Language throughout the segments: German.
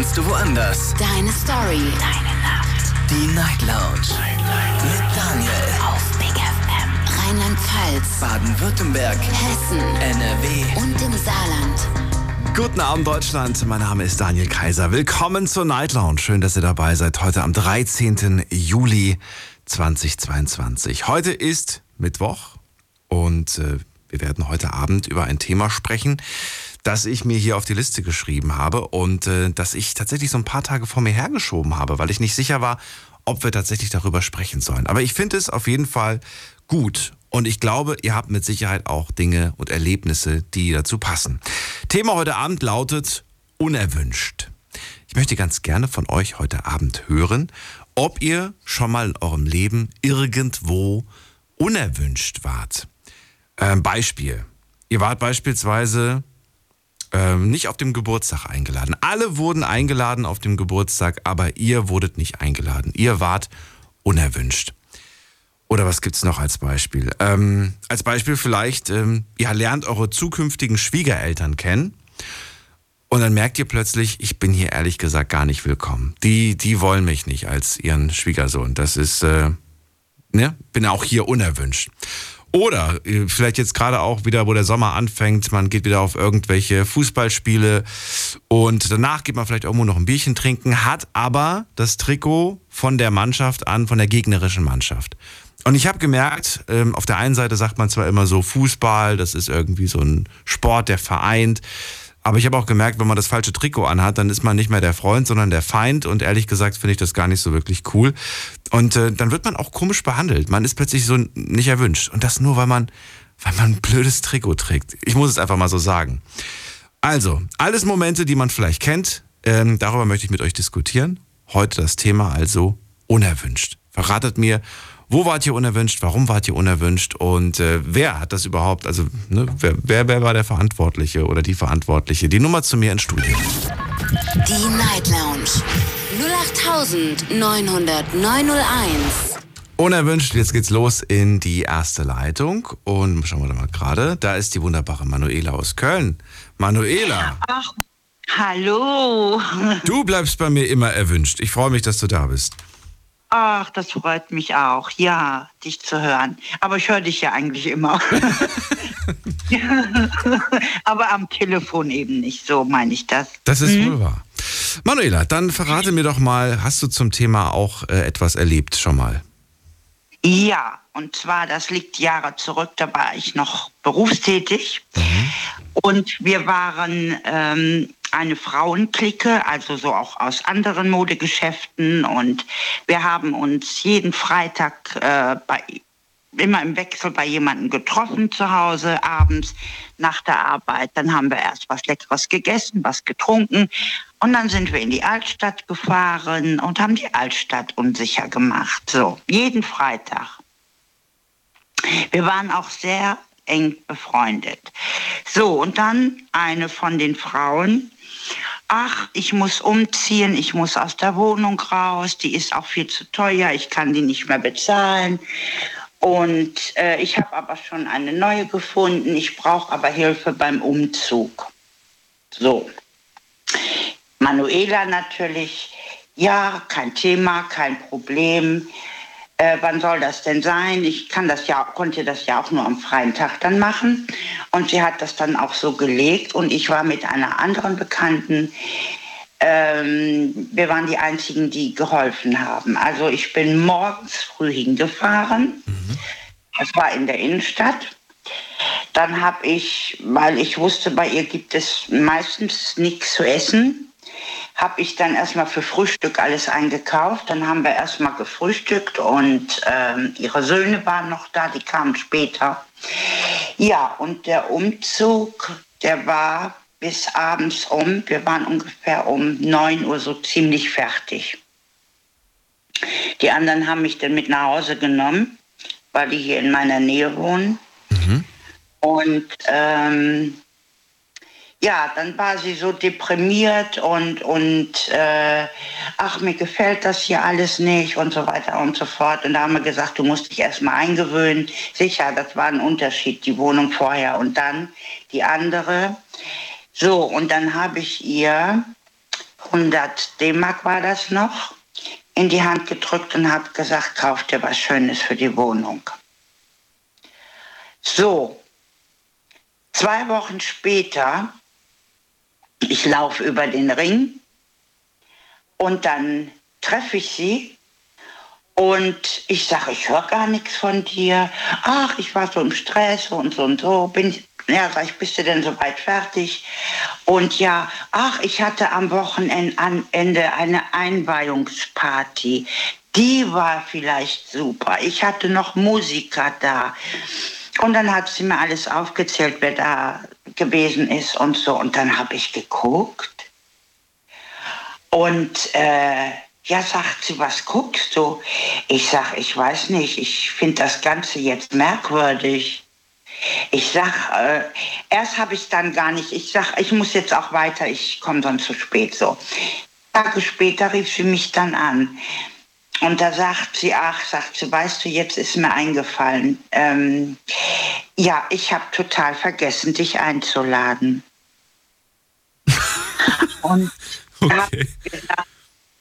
kannst du woanders. Deine Story. Deine Nacht. Die Night Lounge. Night, Mit Daniel. Auf Big FM. Rheinland-Pfalz. Baden-Württemberg. Hessen. NRW. Und im Saarland. Guten Abend, Deutschland. Mein Name ist Daniel Kaiser. Willkommen zur Night Lounge. Schön, dass ihr dabei seid. Heute am 13. Juli 2022. Heute ist Mittwoch und äh, wir werden heute Abend über ein Thema sprechen, das ich mir hier auf die Liste geschrieben habe und äh, das ich tatsächlich so ein paar Tage vor mir hergeschoben habe, weil ich nicht sicher war, ob wir tatsächlich darüber sprechen sollen. Aber ich finde es auf jeden Fall gut und ich glaube, ihr habt mit Sicherheit auch Dinge und Erlebnisse, die dazu passen. Thema heute Abend lautet unerwünscht. Ich möchte ganz gerne von euch heute Abend hören, ob ihr schon mal in eurem Leben irgendwo unerwünscht wart. Ähm, Beispiel. Ihr wart beispielsweise ähm, nicht auf dem Geburtstag eingeladen. Alle wurden eingeladen auf dem Geburtstag, aber ihr wurdet nicht eingeladen. Ihr wart unerwünscht. Oder was gibt's noch als Beispiel? Ähm, als Beispiel vielleicht, ähm, ihr lernt eure zukünftigen Schwiegereltern kennen und dann merkt ihr plötzlich, ich bin hier ehrlich gesagt gar nicht willkommen. Die, die wollen mich nicht als ihren Schwiegersohn. Das ist, äh, ne, bin auch hier unerwünscht. Oder äh, vielleicht jetzt gerade auch wieder, wo der Sommer anfängt, man geht wieder auf irgendwelche Fußballspiele und danach geht man vielleicht irgendwo noch ein Bierchen trinken, hat aber das Trikot von der Mannschaft an, von der gegnerischen Mannschaft. Und ich habe gemerkt, ähm, auf der einen Seite sagt man zwar immer so, Fußball, das ist irgendwie so ein Sport, der vereint. Aber ich habe auch gemerkt, wenn man das falsche Trikot anhat, dann ist man nicht mehr der Freund, sondern der Feind. Und ehrlich gesagt finde ich das gar nicht so wirklich cool. Und äh, dann wird man auch komisch behandelt. Man ist plötzlich so nicht erwünscht. Und das nur, weil man, weil man ein blödes Trikot trägt. Ich muss es einfach mal so sagen. Also, alles Momente, die man vielleicht kennt. Ähm, darüber möchte ich mit euch diskutieren. Heute das Thema also unerwünscht. Verratet mir, wo wart ihr unerwünscht? Warum wart ihr unerwünscht? Und äh, wer hat das überhaupt? Also, ne, wer, wer, wer war der Verantwortliche oder die Verantwortliche? Die Nummer zu mir ins Studio. Die Night Lounge. 08900901. Unerwünscht, jetzt geht's los in die erste Leitung. Und schauen wir da mal gerade. Da ist die wunderbare Manuela aus Köln. Manuela. Ach, hallo. Du bleibst bei mir immer erwünscht. Ich freue mich, dass du da bist. Ach, das freut mich auch, ja, dich zu hören. Aber ich höre dich ja eigentlich immer. Aber am Telefon eben nicht, so meine ich das. Das ist hm? wohl wahr. Manuela, dann verrate mir doch mal, hast du zum Thema auch äh, etwas erlebt schon mal? Ja, und zwar, das liegt Jahre zurück, da war ich noch berufstätig. Mhm. Und wir waren ähm, eine Frauenklicke, also so auch aus anderen Modegeschäften. Und wir haben uns jeden Freitag äh, bei, immer im Wechsel bei jemandem getroffen zu Hause, abends nach der Arbeit. Dann haben wir erst was Leckeres gegessen, was getrunken. Und dann sind wir in die Altstadt gefahren und haben die Altstadt unsicher gemacht. So, jeden Freitag. Wir waren auch sehr eng befreundet. So, und dann eine von den Frauen, ach, ich muss umziehen, ich muss aus der Wohnung raus, die ist auch viel zu teuer, ich kann die nicht mehr bezahlen. Und äh, ich habe aber schon eine neue gefunden, ich brauche aber Hilfe beim Umzug. So. Manuela natürlich, ja, kein Thema, kein Problem äh, wann soll das denn sein? Ich kann das ja, konnte das ja auch nur am freien Tag dann machen. Und sie hat das dann auch so gelegt. Und ich war mit einer anderen Bekannten, ähm, wir waren die Einzigen, die geholfen haben. Also ich bin morgens früh hingefahren. Mhm. Das war in der Innenstadt. Dann habe ich, weil ich wusste, bei ihr gibt es meistens nichts zu essen, habe ich dann erstmal für Frühstück alles eingekauft. Dann haben wir erstmal gefrühstückt und ähm, ihre Söhne waren noch da, die kamen später. Ja, und der Umzug, der war bis abends um. Wir waren ungefähr um 9 Uhr so ziemlich fertig. Die anderen haben mich dann mit nach Hause genommen, weil die hier in meiner Nähe wohnen. Mhm. Und ähm, ja, dann war sie so deprimiert und, und äh, ach, mir gefällt das hier alles nicht und so weiter und so fort. Und da haben wir gesagt, du musst dich erstmal eingewöhnen. Sicher, das war ein Unterschied, die Wohnung vorher und dann die andere. So, und dann habe ich ihr 100 D-Mark war das noch, in die Hand gedrückt und habe gesagt, kauf dir was Schönes für die Wohnung. So, zwei Wochen später, ich laufe über den Ring und dann treffe ich sie und ich sage, ich höre gar nichts von dir. Ach, ich war so im Stress und so und so. Bin ich, ja, sag ich, bist du denn soweit fertig? Und ja, ach, ich hatte am Wochenende eine Einweihungsparty. Die war vielleicht super. Ich hatte noch Musiker da. Und dann hat sie mir alles aufgezählt, wer da gewesen ist und so. Und dann habe ich geguckt. Und äh, ja, sagt sie, was guckst du? Ich sag, ich weiß nicht, ich finde das Ganze jetzt merkwürdig. Ich sag, äh, erst habe ich dann gar nicht, ich sag, ich muss jetzt auch weiter, ich komme sonst zu spät so. Tage später rief sie mich dann an. Und da sagt sie, ach, sagt sie, weißt du, jetzt ist mir eingefallen. Ähm, ja, ich habe total vergessen, dich einzuladen. Und okay. gesagt,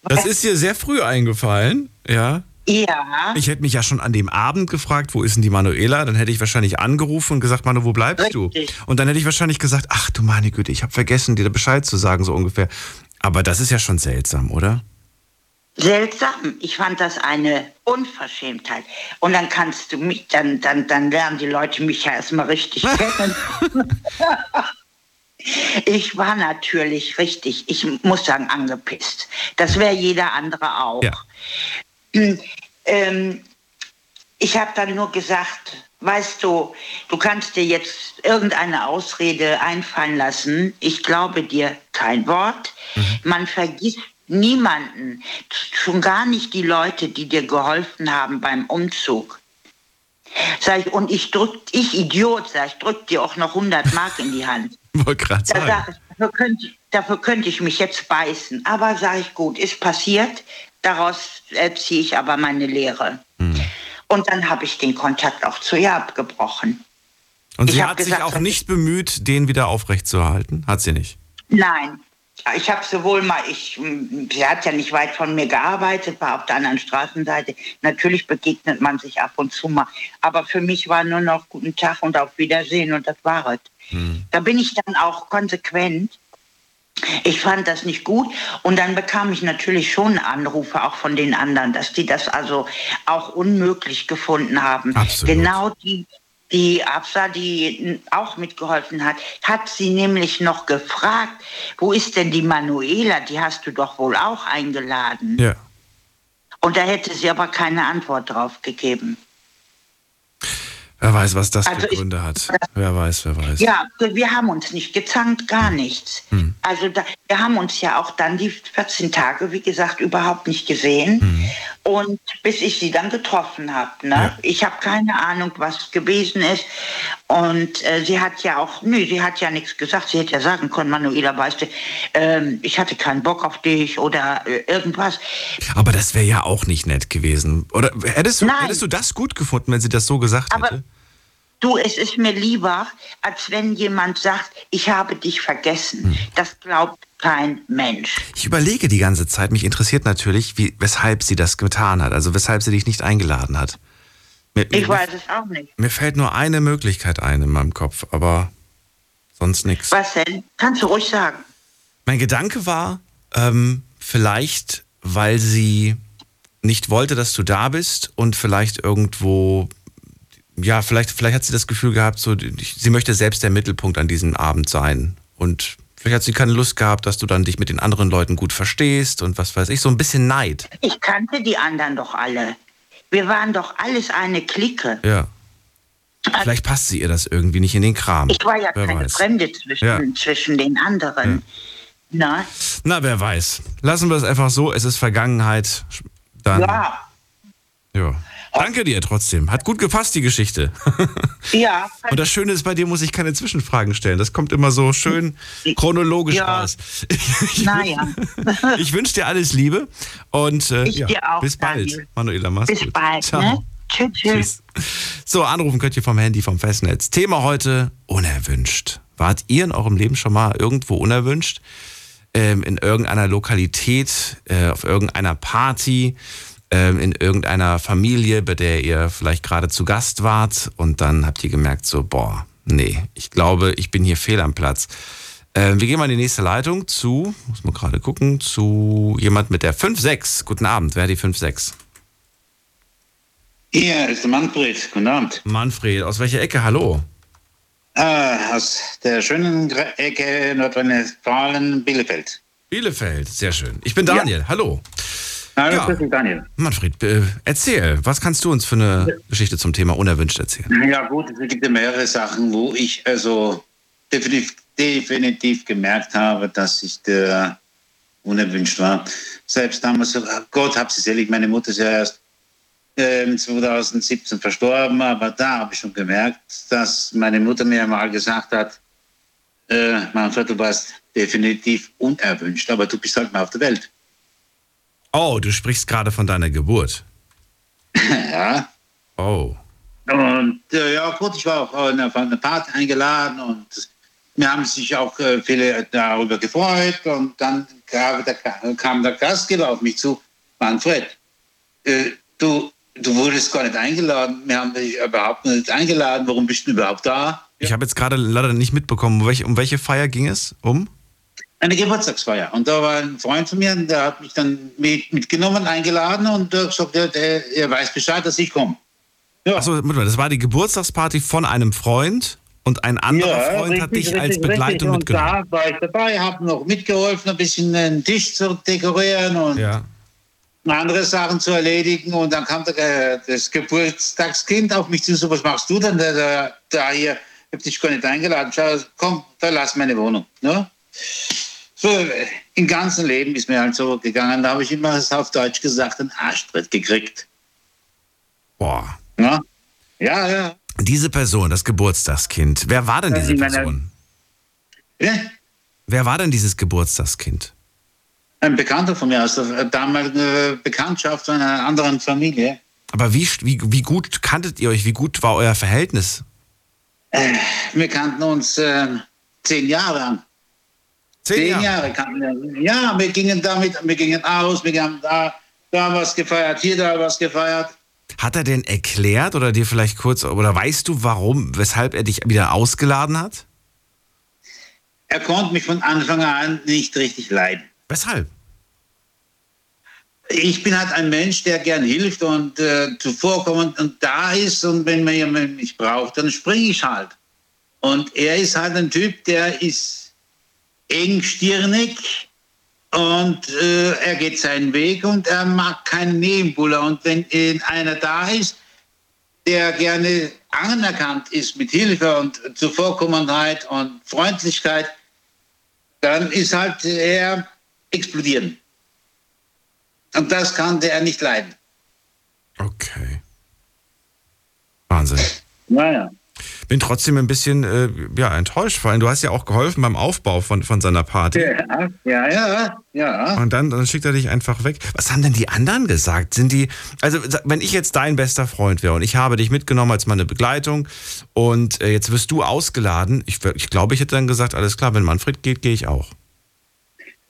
das ist dir sehr früh eingefallen, ja? Ja. Ich hätte mich ja schon an dem Abend gefragt, wo ist denn die Manuela? Dann hätte ich wahrscheinlich angerufen und gesagt, Manu, wo bleibst Richtig. du? Und dann hätte ich wahrscheinlich gesagt, ach du meine Güte, ich habe vergessen, dir Bescheid zu sagen, so ungefähr. Aber das ist ja schon seltsam, oder? Seltsam. Ich fand das eine Unverschämtheit. Und dann kannst du mich, dann, dann, dann lernen die Leute mich ja erstmal richtig kennen. Ich war natürlich richtig, ich muss sagen, angepisst. Das wäre jeder andere auch. Ja. Hm, ähm, ich habe dann nur gesagt, weißt du, du kannst dir jetzt irgendeine Ausrede einfallen lassen. Ich glaube dir kein Wort. Mhm. Man vergisst niemanden, schon gar nicht die Leute, die dir geholfen haben beim Umzug. Sag ich, und ich drück, ich Idiot, sag ich, drück dir auch noch 100 Mark in die Hand. Wollte gerade sagen. Da dafür, könnte, dafür könnte ich mich jetzt beißen. Aber sage ich, gut, ist passiert. Daraus äh, ziehe ich aber meine Lehre. Hm. Und dann habe ich den Kontakt auch zu ihr abgebrochen. Und sie hat gesagt, sich auch nicht bemüht, den wieder aufrechtzuerhalten? Hat sie nicht? Nein, ich habe sowohl mal, ich, sie hat ja nicht weit von mir gearbeitet, war auf der anderen Straßenseite. Natürlich begegnet man sich ab und zu mal. Aber für mich war nur noch guten Tag und auf Wiedersehen und das war es. Hm. Da bin ich dann auch konsequent. Ich fand das nicht gut und dann bekam ich natürlich schon Anrufe auch von den anderen, dass die das also auch unmöglich gefunden haben. Absolut. Genau die, die Absa, die auch mitgeholfen hat, hat sie nämlich noch gefragt, wo ist denn die Manuela? Die hast du doch wohl auch eingeladen. Ja. Und da hätte sie aber keine Antwort drauf gegeben. Wer weiß, was das also für Gründe ich, hat. Wer weiß, wer weiß. Ja, wir haben uns nicht gezankt, gar nichts. Hm. Also da, wir haben uns ja auch dann die 14 Tage, wie gesagt, überhaupt nicht gesehen. Hm. Und bis ich sie dann getroffen habe. Ne? Ja. Ich habe keine Ahnung, was gewesen ist. Und äh, sie hat ja auch, nö, sie hat ja nichts gesagt. Sie hätte ja sagen können, Manuela, weißt du, ähm, ich hatte keinen Bock auf dich oder äh, irgendwas. Aber das wäre ja auch nicht nett gewesen. Oder hättest du, hättest du das gut gefunden, wenn sie das so gesagt Aber hätte? Du, es ist mir lieber, als wenn jemand sagt, ich habe dich vergessen. Hm. Das glaubt kein Mensch. Ich überlege die ganze Zeit, mich interessiert natürlich, wie, weshalb sie das getan hat, also weshalb sie dich nicht eingeladen hat. Mir, ich mir, weiß es auch nicht. Mir fällt nur eine Möglichkeit ein in meinem Kopf, aber sonst nichts. Was denn? Kannst du ruhig sagen. Mein Gedanke war, ähm, vielleicht, weil sie nicht wollte, dass du da bist und vielleicht irgendwo ja, vielleicht, vielleicht hat sie das Gefühl gehabt, so, sie möchte selbst der Mittelpunkt an diesem Abend sein. Und vielleicht hat sie keine Lust gehabt, dass du dann dich mit den anderen Leuten gut verstehst und was weiß ich, so ein bisschen Neid. Ich kannte die anderen doch alle. Wir waren doch alles eine Clique. Ja. Also, vielleicht passt sie ihr das irgendwie nicht in den Kram. Ich war ja wer keine weiß. Fremde zwischen, ja. zwischen den anderen. Ja. Na? Na, wer weiß. Lassen wir es einfach so, es ist Vergangenheit. Dann, ja. Ja. Danke dir trotzdem. Hat gut gepasst, die Geschichte. Ja. Und das Schöne ist, bei dir muss ich keine Zwischenfragen stellen. Das kommt immer so schön chronologisch ja. raus. Ich, naja. ich wünsche dir alles Liebe und äh, ja, auch, bis bald. Daniel. Manuela, mach's bis gut. bald. Ciao. Ne? Tschüss, tschüss. So, anrufen könnt ihr vom Handy, vom Festnetz. Thema heute, unerwünscht. Wart ihr in eurem Leben schon mal irgendwo unerwünscht? ähm, in irgendeiner Lokalität, äh, auf irgendeiner Party, in irgendeiner Familie, bei der ihr vielleicht gerade zu Gast wart und dann habt ihr gemerkt, so, boah, nee, ich glaube, ich bin hier fehl am Platz. Ähm, wir gehen mal in die nächste Leitung zu, muss man gerade gucken, zu jemand mit der 5-6. Guten Abend, wer hat die 5-6? Hier ist der Manfred. Guten Abend. Manfred, aus welcher Ecke? Hallo. Ah, aus der schönen Ecke Nordrhein-Westfalen, Bielefeld. Bielefeld, sehr schön. Ich bin Daniel, ja. hallo. Hallo, ja. Daniel. Manfred, äh, erzähl, was kannst du uns für eine. Geschichte zum Thema unerwünscht erzählen? Ja gut, es gibt ja mehrere Sachen, wo ich also definitiv, definitiv gemerkt habe, dass ich der unerwünscht war. Selbst damals, Gott hab sie selig, meine Mutter ist ja erst 2017 ähm, verstorben, aber da habe ich schon gemerkt, dass meine Mutter mir mal gesagt hat, äh, Manfred, du warst definitiv unerwünscht, aber du bist halt mal auf der Welt. Oh, du sprichst gerade von deiner Geburt. ja. Oh. Und äh, ja gut, ich war auch auf eine Party eingeladen und wir haben sich auch äh, viele darüber gefreut und dann kam der, kam der Gastgeber auf mich zu, Manfred, äh, du, Du wurdest gar nicht eingeladen. Wir haben dich überhaupt nicht eingeladen. Warum bist du überhaupt da? Ich habe jetzt gerade leider nicht mitbekommen, um welche, um welche Feier ging es? Um? Eine Geburtstagsfeier. Und da war ein Freund von mir, der hat mich dann mit, mitgenommen, eingeladen und der gesagt, der, er weiß Bescheid, dass ich komme. Ja. Achso, das war die Geburtstagsparty von einem Freund und ein anderer ja, Freund richtig, hat dich richtig, als Begleitung mitgenommen. Und da war ich dabei, habe noch mitgeholfen, ein bisschen den Tisch zu dekorieren und ja andere Sachen zu erledigen. Und dann kam der, das Geburtstagskind auf mich zu, so was machst du denn da, da hier? Ich habe dich gar nicht eingeladen. Schau, komm, verlass meine Wohnung. Ne? Im ganzen Leben ist mir halt so gegangen. Da habe ich immer auf Deutsch gesagt, einen Arschtritt gekriegt. Boah. Ja, ja. ja. Diese Person, das Geburtstagskind, wer war denn diese Person? Ja? Wer war denn dieses Geburtstagskind? Ein Bekannter von mir aus der damaligen Bekanntschaft einer anderen Familie. Aber wie, wie, wie gut kanntet ihr euch? Wie gut war euer Verhältnis? Äh, wir kannten uns äh, zehn Jahre an. Zehn, Jahre? Jahre wir. Ja, wir gingen damit, wir gingen aus, wir haben da, da was gefeiert, hier da was gefeiert. Hat er denn erklärt oder dir vielleicht kurz, oder weißt du, warum, weshalb er dich wieder ausgeladen hat? Er konnte mich von Anfang an nicht richtig leiden. Weshalb? Ich bin halt ein Mensch, der gern hilft und äh, zuvorkommend und da ist. Und wenn man jemanden mich braucht, dann springe ich halt. Und er ist halt ein Typ, der ist engstirnig und äh, er geht seinen Weg und er mag keinen Nebenbuller. Und wenn einer da ist, der gerne anerkannt ist mit Hilfe und Zuvorkommenheit und Freundlichkeit, dann ist halt er explodieren. Und das kann der nicht leiden. Okay. Wahnsinn. Naja. Bin trotzdem ein bisschen äh, ja, enttäuscht, vor allem du hast ja auch geholfen beim Aufbau von, von seiner Party. Ja, ja, ja, ja. Und dann, dann schickt er dich einfach weg. Was haben denn die anderen gesagt? Sind die, also wenn ich jetzt dein bester Freund wäre und ich habe dich mitgenommen als meine Begleitung und äh, jetzt wirst du ausgeladen, ich, ich glaube, ich hätte dann gesagt, alles klar, wenn Manfred geht, gehe ich auch.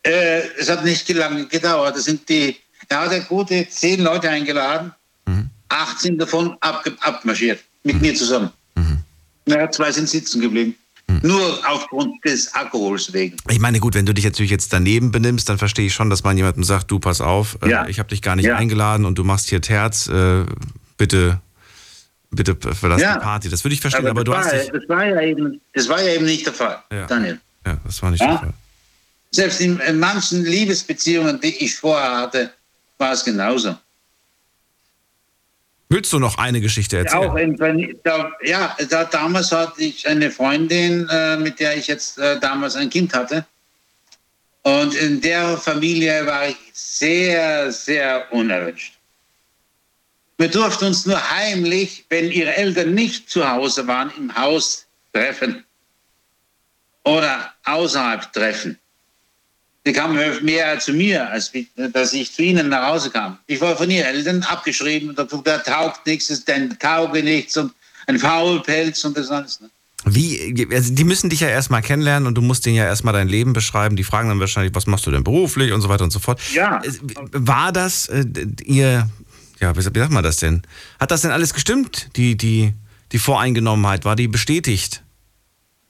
Äh, es hat nicht lange gedauert. Das sind die, er hat ja gute zehn Leute eingeladen, mhm. 18 davon ab, abmarschiert, mit mhm. mir zusammen. Mhm. Ja, zwei sind sitzen geblieben. Mhm. Nur aufgrund des Alkohols wegen. Ich meine, gut, wenn du dich natürlich jetzt daneben benimmst, dann verstehe ich schon, dass man jemandem sagt, du pass auf, äh, ja. ich habe dich gar nicht ja. eingeladen und du machst hier Terz, äh, bitte, bitte verlass ja. die Party. Das würde ich verstehen, aber, aber du hast dich... Das war, ja eben, das war ja eben nicht der Fall, Daniel. Ja, das war nicht der Fall. Selbst in, in manchen Liebesbeziehungen, die ich vorher hatte, war es genauso. Willst du noch eine Geschichte erzählen? Ja, auch in, da, ja da, damals hatte ich eine Freundin, äh, mit der ich jetzt äh, damals ein Kind hatte. Und in der Familie war ich sehr, sehr unerwünscht. Wir durften uns nur heimlich, wenn ihre Eltern nicht zu Hause waren, im Haus treffen oder außerhalb treffen. Die kamen mehr zu mir, als dass ich zu ihnen nach Hause kam. Ich war von ihren Eltern abgeschrieben und da taugt nichts, ist ein Tauge nichts und ein Faulpelz und das alles. Ne? Wie, also die müssen dich ja erstmal kennenlernen und du musst denen ja erstmal dein Leben beschreiben. Die fragen dann wahrscheinlich, was machst du denn beruflich und so weiter und so fort. Ja. Äh, War das äh, ihr, ja, wie sagt man das denn? Hat das denn alles gestimmt, die, die, die Voreingenommenheit? War die bestätigt?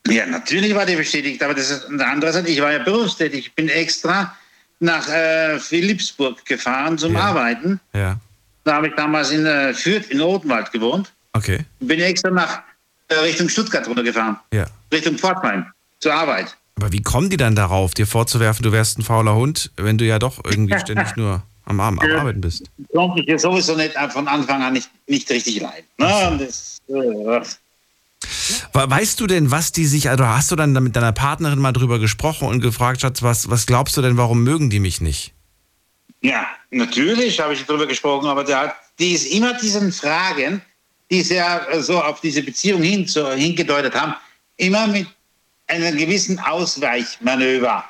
Ja, natürlich war die bestätigt, aber das ist eine andere Seite. Ich war ja berufstätig. Ich bin extra nach äh, Philipsburg gefahren zum Ja. Arbeiten. Ja. Da habe ich damals in äh, Fürth in Odenwald gewohnt. Okay. Bin extra nach äh, Richtung Stuttgart runtergefahren. Ja. Richtung Pforzheim zur Arbeit. Aber wie kommen die dann darauf, dir vorzuwerfen, du wärst ein fauler Hund, wenn du ja doch irgendwie ständig nur am, Arm, am Arbeiten bist? Konnte ich ja sowieso nicht äh, von Anfang an nicht, nicht richtig leiden. Ne? Das, äh, Weißt du denn, was die sich, also hast du dann mit deiner Partnerin mal drüber gesprochen und gefragt, Schatz, was, was glaubst du denn, warum mögen die mich nicht? Ja, natürlich habe ich darüber gesprochen, aber der, hat- die ist immer diesen Fragen, die sehr äh, so auf diese Beziehung hin, so, hingedeutet haben, immer mit einem gewissen Ausweichmanöver.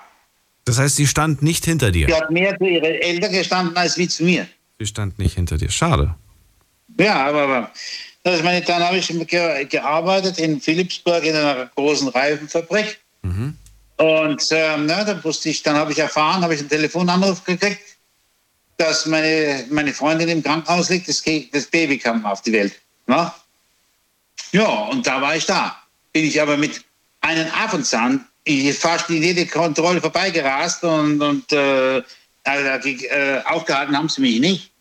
Das heißt, sie stand nicht hinter Die dir. hat mehr zu ihren Eltern gestanden als wie zu mir. Sie stand nicht hinter dir. Schade. Ja, aber, aber ist meine, dann habe ich ge gearbeitet in Philipsburg in einer großen Reifenfabrik. Und ähm, na, dann wusste ich, dann habe ich erfahren, habe ich einen Telefonanruf gekriegt, dass meine, meine Freundin im Krankenhaus liegt, das, das Baby kam auf die Welt. Na? Ja, und da war ich da. Bin ich aber mit einem Affenzahn fast in jede Kontrolle vorbeigerast und, und äh, also, äh, aufgehalten haben sie mich nicht.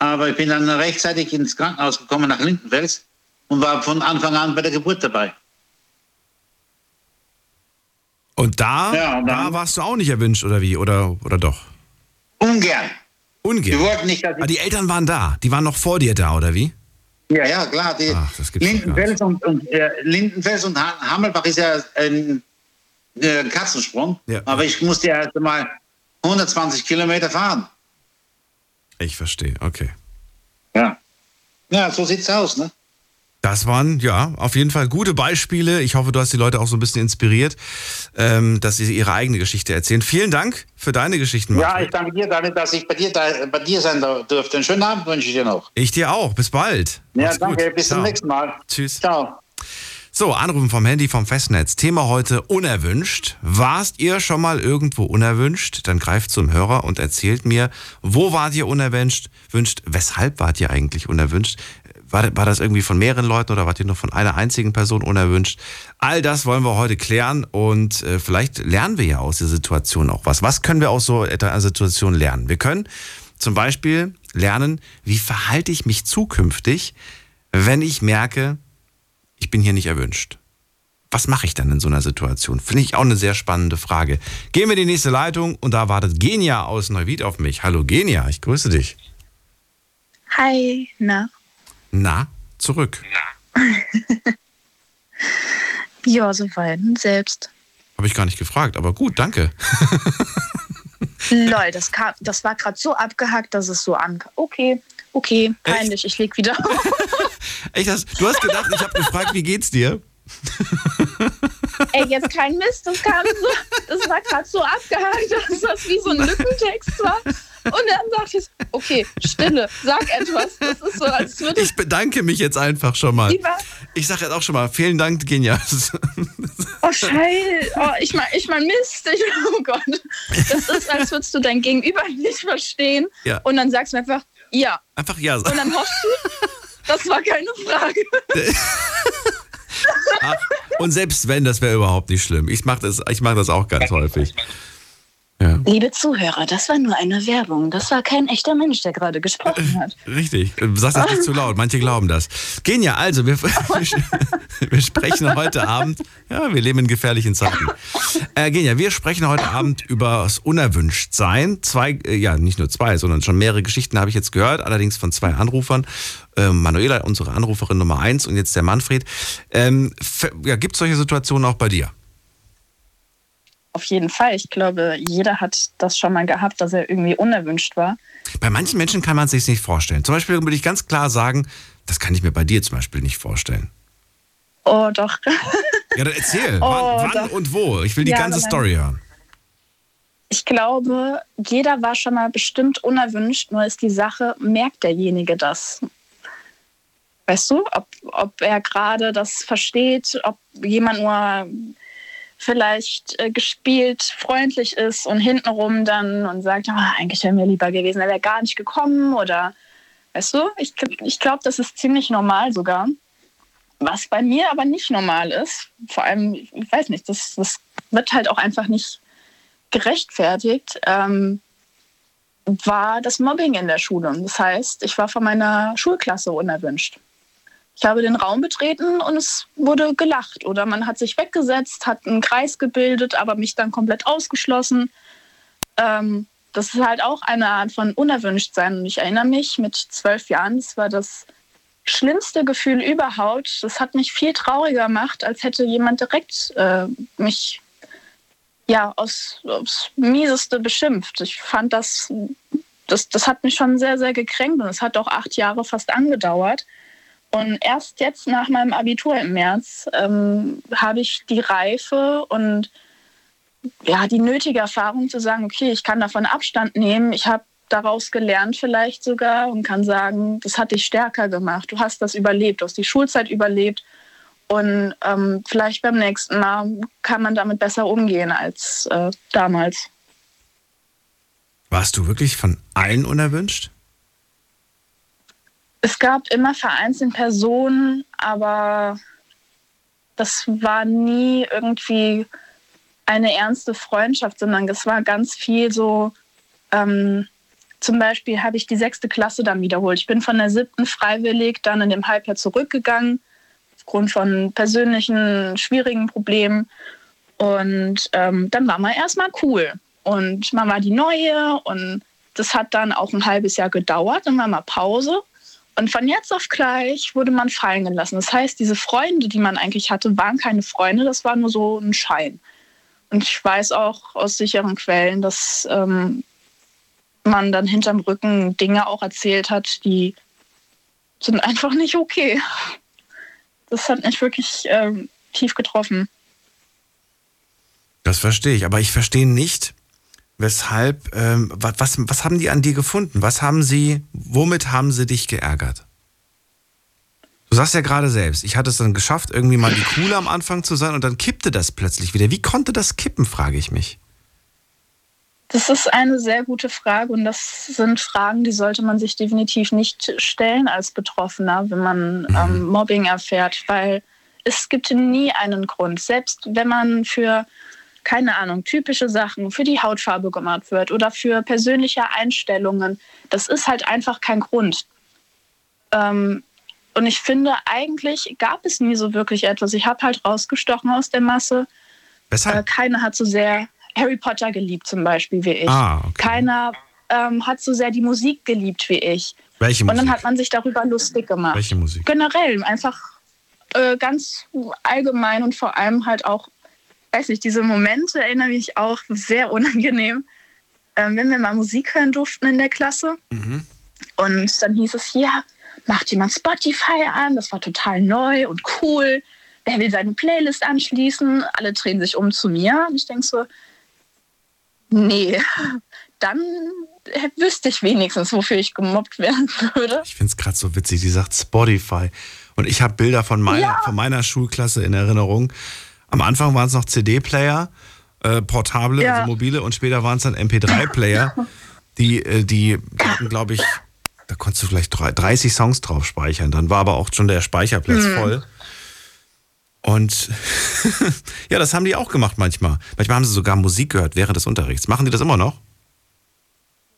Aber ich bin dann rechtzeitig ins Krankenhaus gekommen nach Lindenfels und war von Anfang an bei der Geburt dabei. Und da, Ja, und da warst du auch nicht erwünscht, oder wie? Oder, oder doch? Ungern. Ungern. wollten nicht, dass Aber ich, die Eltern waren da. Die waren noch vor dir da, oder wie? ja, ja, klar. Die Ach, Lindenfels und, und, äh, Lindenfels und Ha- Hammelbach ist ja ein äh, Katzensprung. Ja. Aber ich musste ja erst mal 120 Kilometer fahren. Ich verstehe, okay. Ja. Ja, so sieht's aus, ne? Das waren, ja, auf jeden Fall gute Beispiele. Ich hoffe, du hast die Leute auch so ein bisschen inspiriert, ähm, dass sie ihre eigene Geschichte erzählen. Vielen Dank für deine Geschichten, Ja, Manfred. ich danke dir, Daniel, dass ich bei dir, bei dir sein durfte. Einen schönen Abend wünsche ich dir noch. Ich dir auch. Bis bald. Ja, Mach's danke. gut. Bis Ciao. zum nächsten Mal. Tschüss. Ciao. So, Anrufen vom Handy vom Festnetz. Thema heute unerwünscht. Warst ihr schon mal irgendwo unerwünscht? Dann greift zum Hörer und erzählt mir, wo wart ihr unerwünscht? Wünscht, weshalb wart ihr eigentlich unerwünscht? War, war das irgendwie von mehreren Leuten oder wart ihr nur von einer einzigen Person unerwünscht? All das wollen wir heute klären und äh, vielleicht lernen wir ja aus der Situation auch was. Was können wir aus so einer Situation lernen? Wir können zum Beispiel lernen, wie verhalte ich mich zukünftig, wenn ich merke, ich bin hier nicht erwünscht. Was mache ich dann in so einer Situation? Finde ich auch eine sehr spannende Frage. Gehen wir in die nächste Leitung und da wartet Genia aus Neuwied auf mich. Hallo Genia, ich grüße dich. Hi, na. Na, zurück. Ja, soweit. Selbst. Habe ich gar nicht gefragt, aber gut, danke. Lol, das, kam, das war gerade so abgehackt, dass es so ankam. Okay, okay, peinlich, ich leg wieder auf. Echt, das, du hast gedacht, ich habe gefragt, wie geht's dir? Ey, jetzt kein Mist, das kam so, das war gerade so abgehakt, dass das wie so ein Lückentext war. Und dann dachte ich, okay, Stille, sag etwas. Das ist so, als würde Ich bedanke mich jetzt einfach schon mal. lieber. Ich sage jetzt auch schon mal, vielen Dank, Genia. Oh, Scheiße. Oh, ich mein, ich mein Mist. Ich, oh Gott. Das ist, als würdest du dein Gegenüber nicht verstehen. Ja. Und dann sagst du einfach, ja. Einfach ja Und sagen. dann hoffst du, das war keine Frage. Ach, Und selbst wenn, das wäre überhaupt nicht schlimm. Ich mache das, mach das auch ganz häufig. Ja. Liebe Zuhörer, das war nur eine Werbung. Das war kein echter Mensch, der gerade gesprochen hat. Richtig. Du sagst das nicht zu laut. Manche glauben das. Genia, also, wir, wir sprechen heute Abend. Ja, wir leben in gefährlichen Zeiten. Äh, Genia, wir sprechen heute Abend über das Unerwünschtsein. Zwei, äh, ja, nicht nur zwei, sondern schon mehrere Geschichten habe ich jetzt gehört, allerdings von zwei Anrufern. Ähm, Manuela, unsere Anruferin Nummer eins und jetzt der Manfred. Ähm, ja, Gibt es solche Situationen auch bei dir? Auf jeden Fall. Ich glaube, jeder hat das schon mal gehabt, dass er irgendwie unerwünscht war. Bei manchen Menschen kann man es sich nicht vorstellen. Zum Beispiel würde ich ganz klar sagen, das kann ich mir bei dir zum Beispiel nicht vorstellen. Oh, doch. Ja, dann erzähl. Oh, wann wann und wo? Ich will die Ja, ganze Story hören. Ich glaube, jeder war schon mal bestimmt unerwünscht, nur ist die Sache, merkt derjenige das? Weißt du, ob, ob er gerade das versteht, ob jemand nur vielleicht äh, gespielt freundlich ist und hintenrum dann und sagt, oh, eigentlich wäre mir lieber gewesen, er wäre gar nicht gekommen oder weißt du, ich, ich glaube, das ist ziemlich normal sogar. Was bei mir aber nicht normal ist, vor allem, ich weiß nicht, das, das wird halt auch einfach nicht gerechtfertigt, ähm, war das Mobbing in der Schule. Das heißt, ich war von meiner Schulklasse unerwünscht. Ich habe den Raum betreten und es wurde gelacht oder man hat sich weggesetzt, hat einen Kreis gebildet, aber mich dann komplett ausgeschlossen. Ähm, das ist halt auch eine Art von Unerwünschtsein. Und ich erinnere mich mit zwölf Jahren, das war das schlimmste Gefühl überhaupt. Das hat mich viel trauriger gemacht, als hätte jemand direkt äh, mich ja aus, aufs Mieseste beschimpft. Ich fand das, das, das hat mich schon sehr, sehr gekränkt und es hat auch acht Jahre fast angedauert. Und erst jetzt nach meinem Abitur im März ähm, habe ich die Reife und ja, die nötige Erfahrung zu sagen, okay, ich kann davon Abstand nehmen. Ich habe daraus gelernt vielleicht sogar und kann sagen, das hat dich stärker gemacht. Du hast das überlebt, du hast die Schulzeit überlebt. Und ähm, vielleicht beim nächsten Mal kann man damit besser umgehen als äh, damals. Warst du wirklich von allen unerwünscht? Es gab immer vereinzelt Personen, aber das war nie irgendwie eine ernste Freundschaft, sondern es war ganz viel so, ähm, zum Beispiel habe ich die sechste Klasse dann wiederholt. Ich bin von der siebten freiwillig dann in dem Halbjahr zurückgegangen, aufgrund von persönlichen, schwierigen Problemen. Und ähm, dann war man erstmal cool. Und man war die Neue und das hat dann auch ein halbes Jahr gedauert, dann war mal Pause. Und von jetzt auf gleich wurde man fallen gelassen. Das heißt, diese Freunde, die man eigentlich hatte, waren keine Freunde, das war nur so ein Schein. Und ich weiß auch aus sicheren Quellen, dass ähm, man dann hinterm Rücken Dinge auch erzählt hat, die sind einfach nicht okay. Das hat mich wirklich ähm, tief getroffen. Das verstehe ich, aber ich verstehe nicht, Weshalb, ähm, was, was haben die an dir gefunden? Was haben sie, womit haben sie dich geärgert? Du sagst ja gerade selbst, ich hatte es dann geschafft, irgendwie mal die Coole am Anfang zu sein und dann kippte das plötzlich wieder. Wie konnte das kippen, frage ich mich. Das ist eine sehr gute Frage und das sind Fragen, die sollte man sich definitiv nicht stellen als Betroffener, wenn man mhm. ähm, Mobbing erfährt, weil es gibt nie einen Grund. Selbst wenn man für keine Ahnung, typische Sachen für die Hautfarbe gemacht wird oder für persönliche Einstellungen. Das ist halt einfach kein Grund. Ähm, und ich finde, eigentlich gab es nie so wirklich etwas. Ich habe halt rausgestochen aus der Masse. Weshalb? Äh, keiner hat so sehr Harry Potter geliebt, zum Beispiel, wie ich. Ah, okay. Keiner ähm, hat so sehr die Musik geliebt wie ich. Welche Musik? Und dann hat man sich darüber lustig gemacht. Welche Musik? Generell, einfach äh, ganz allgemein und vor allem halt auch weiß nicht, diese Momente erinnere mich auch sehr unangenehm, ähm, wenn wir mal Musik hören durften in der Klasse. Mhm. Und dann hieß es, ja, macht jemand Spotify an, das war total neu und cool. Wer will seine Playlist anschließen? Alle drehen sich um zu mir. Und ich denke so, nee, dann wüsste ich wenigstens, wofür ich gemobbt werden würde. Ich finde es gerade so witzig, sie sagt Spotify. Und ich habe Bilder von meiner, ja. von meiner Schulklasse in Erinnerung. Am Anfang waren es noch CD-Player, äh, portable, ja. also mobile, und später waren es dann MP3-Player, die, äh, die hatten, glaube ich, da konntest du vielleicht 30 Songs drauf speichern. Dann war aber auch schon der Speicherplatz mhm. voll. Und ja, das haben die auch gemacht manchmal. Manchmal haben sie sogar Musik gehört während des Unterrichts. Machen die das immer noch?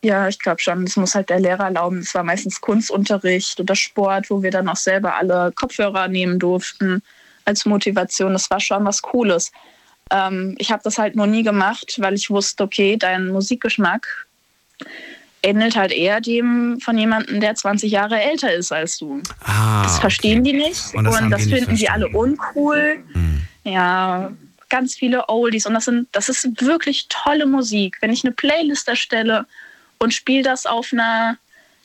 Ja, ich glaube schon. Das muss halt der Lehrer erlauben. Es war meistens Kunstunterricht oder Sport, wo wir dann auch selber alle Kopfhörer nehmen durften als Motivation. Das war schon was Cooles. Ähm, ich habe das halt nur nie gemacht, weil ich wusste, okay, dein Musikgeschmack ähnelt halt eher dem von jemandem, der 20 Jahre älter ist als du. Ah, das verstehen okay. die nicht und das, und das finden die alle uncool. Mhm. Ja, ganz viele Oldies und das sind das ist wirklich tolle Musik. Wenn ich eine Playlist erstelle und spiele das auf einer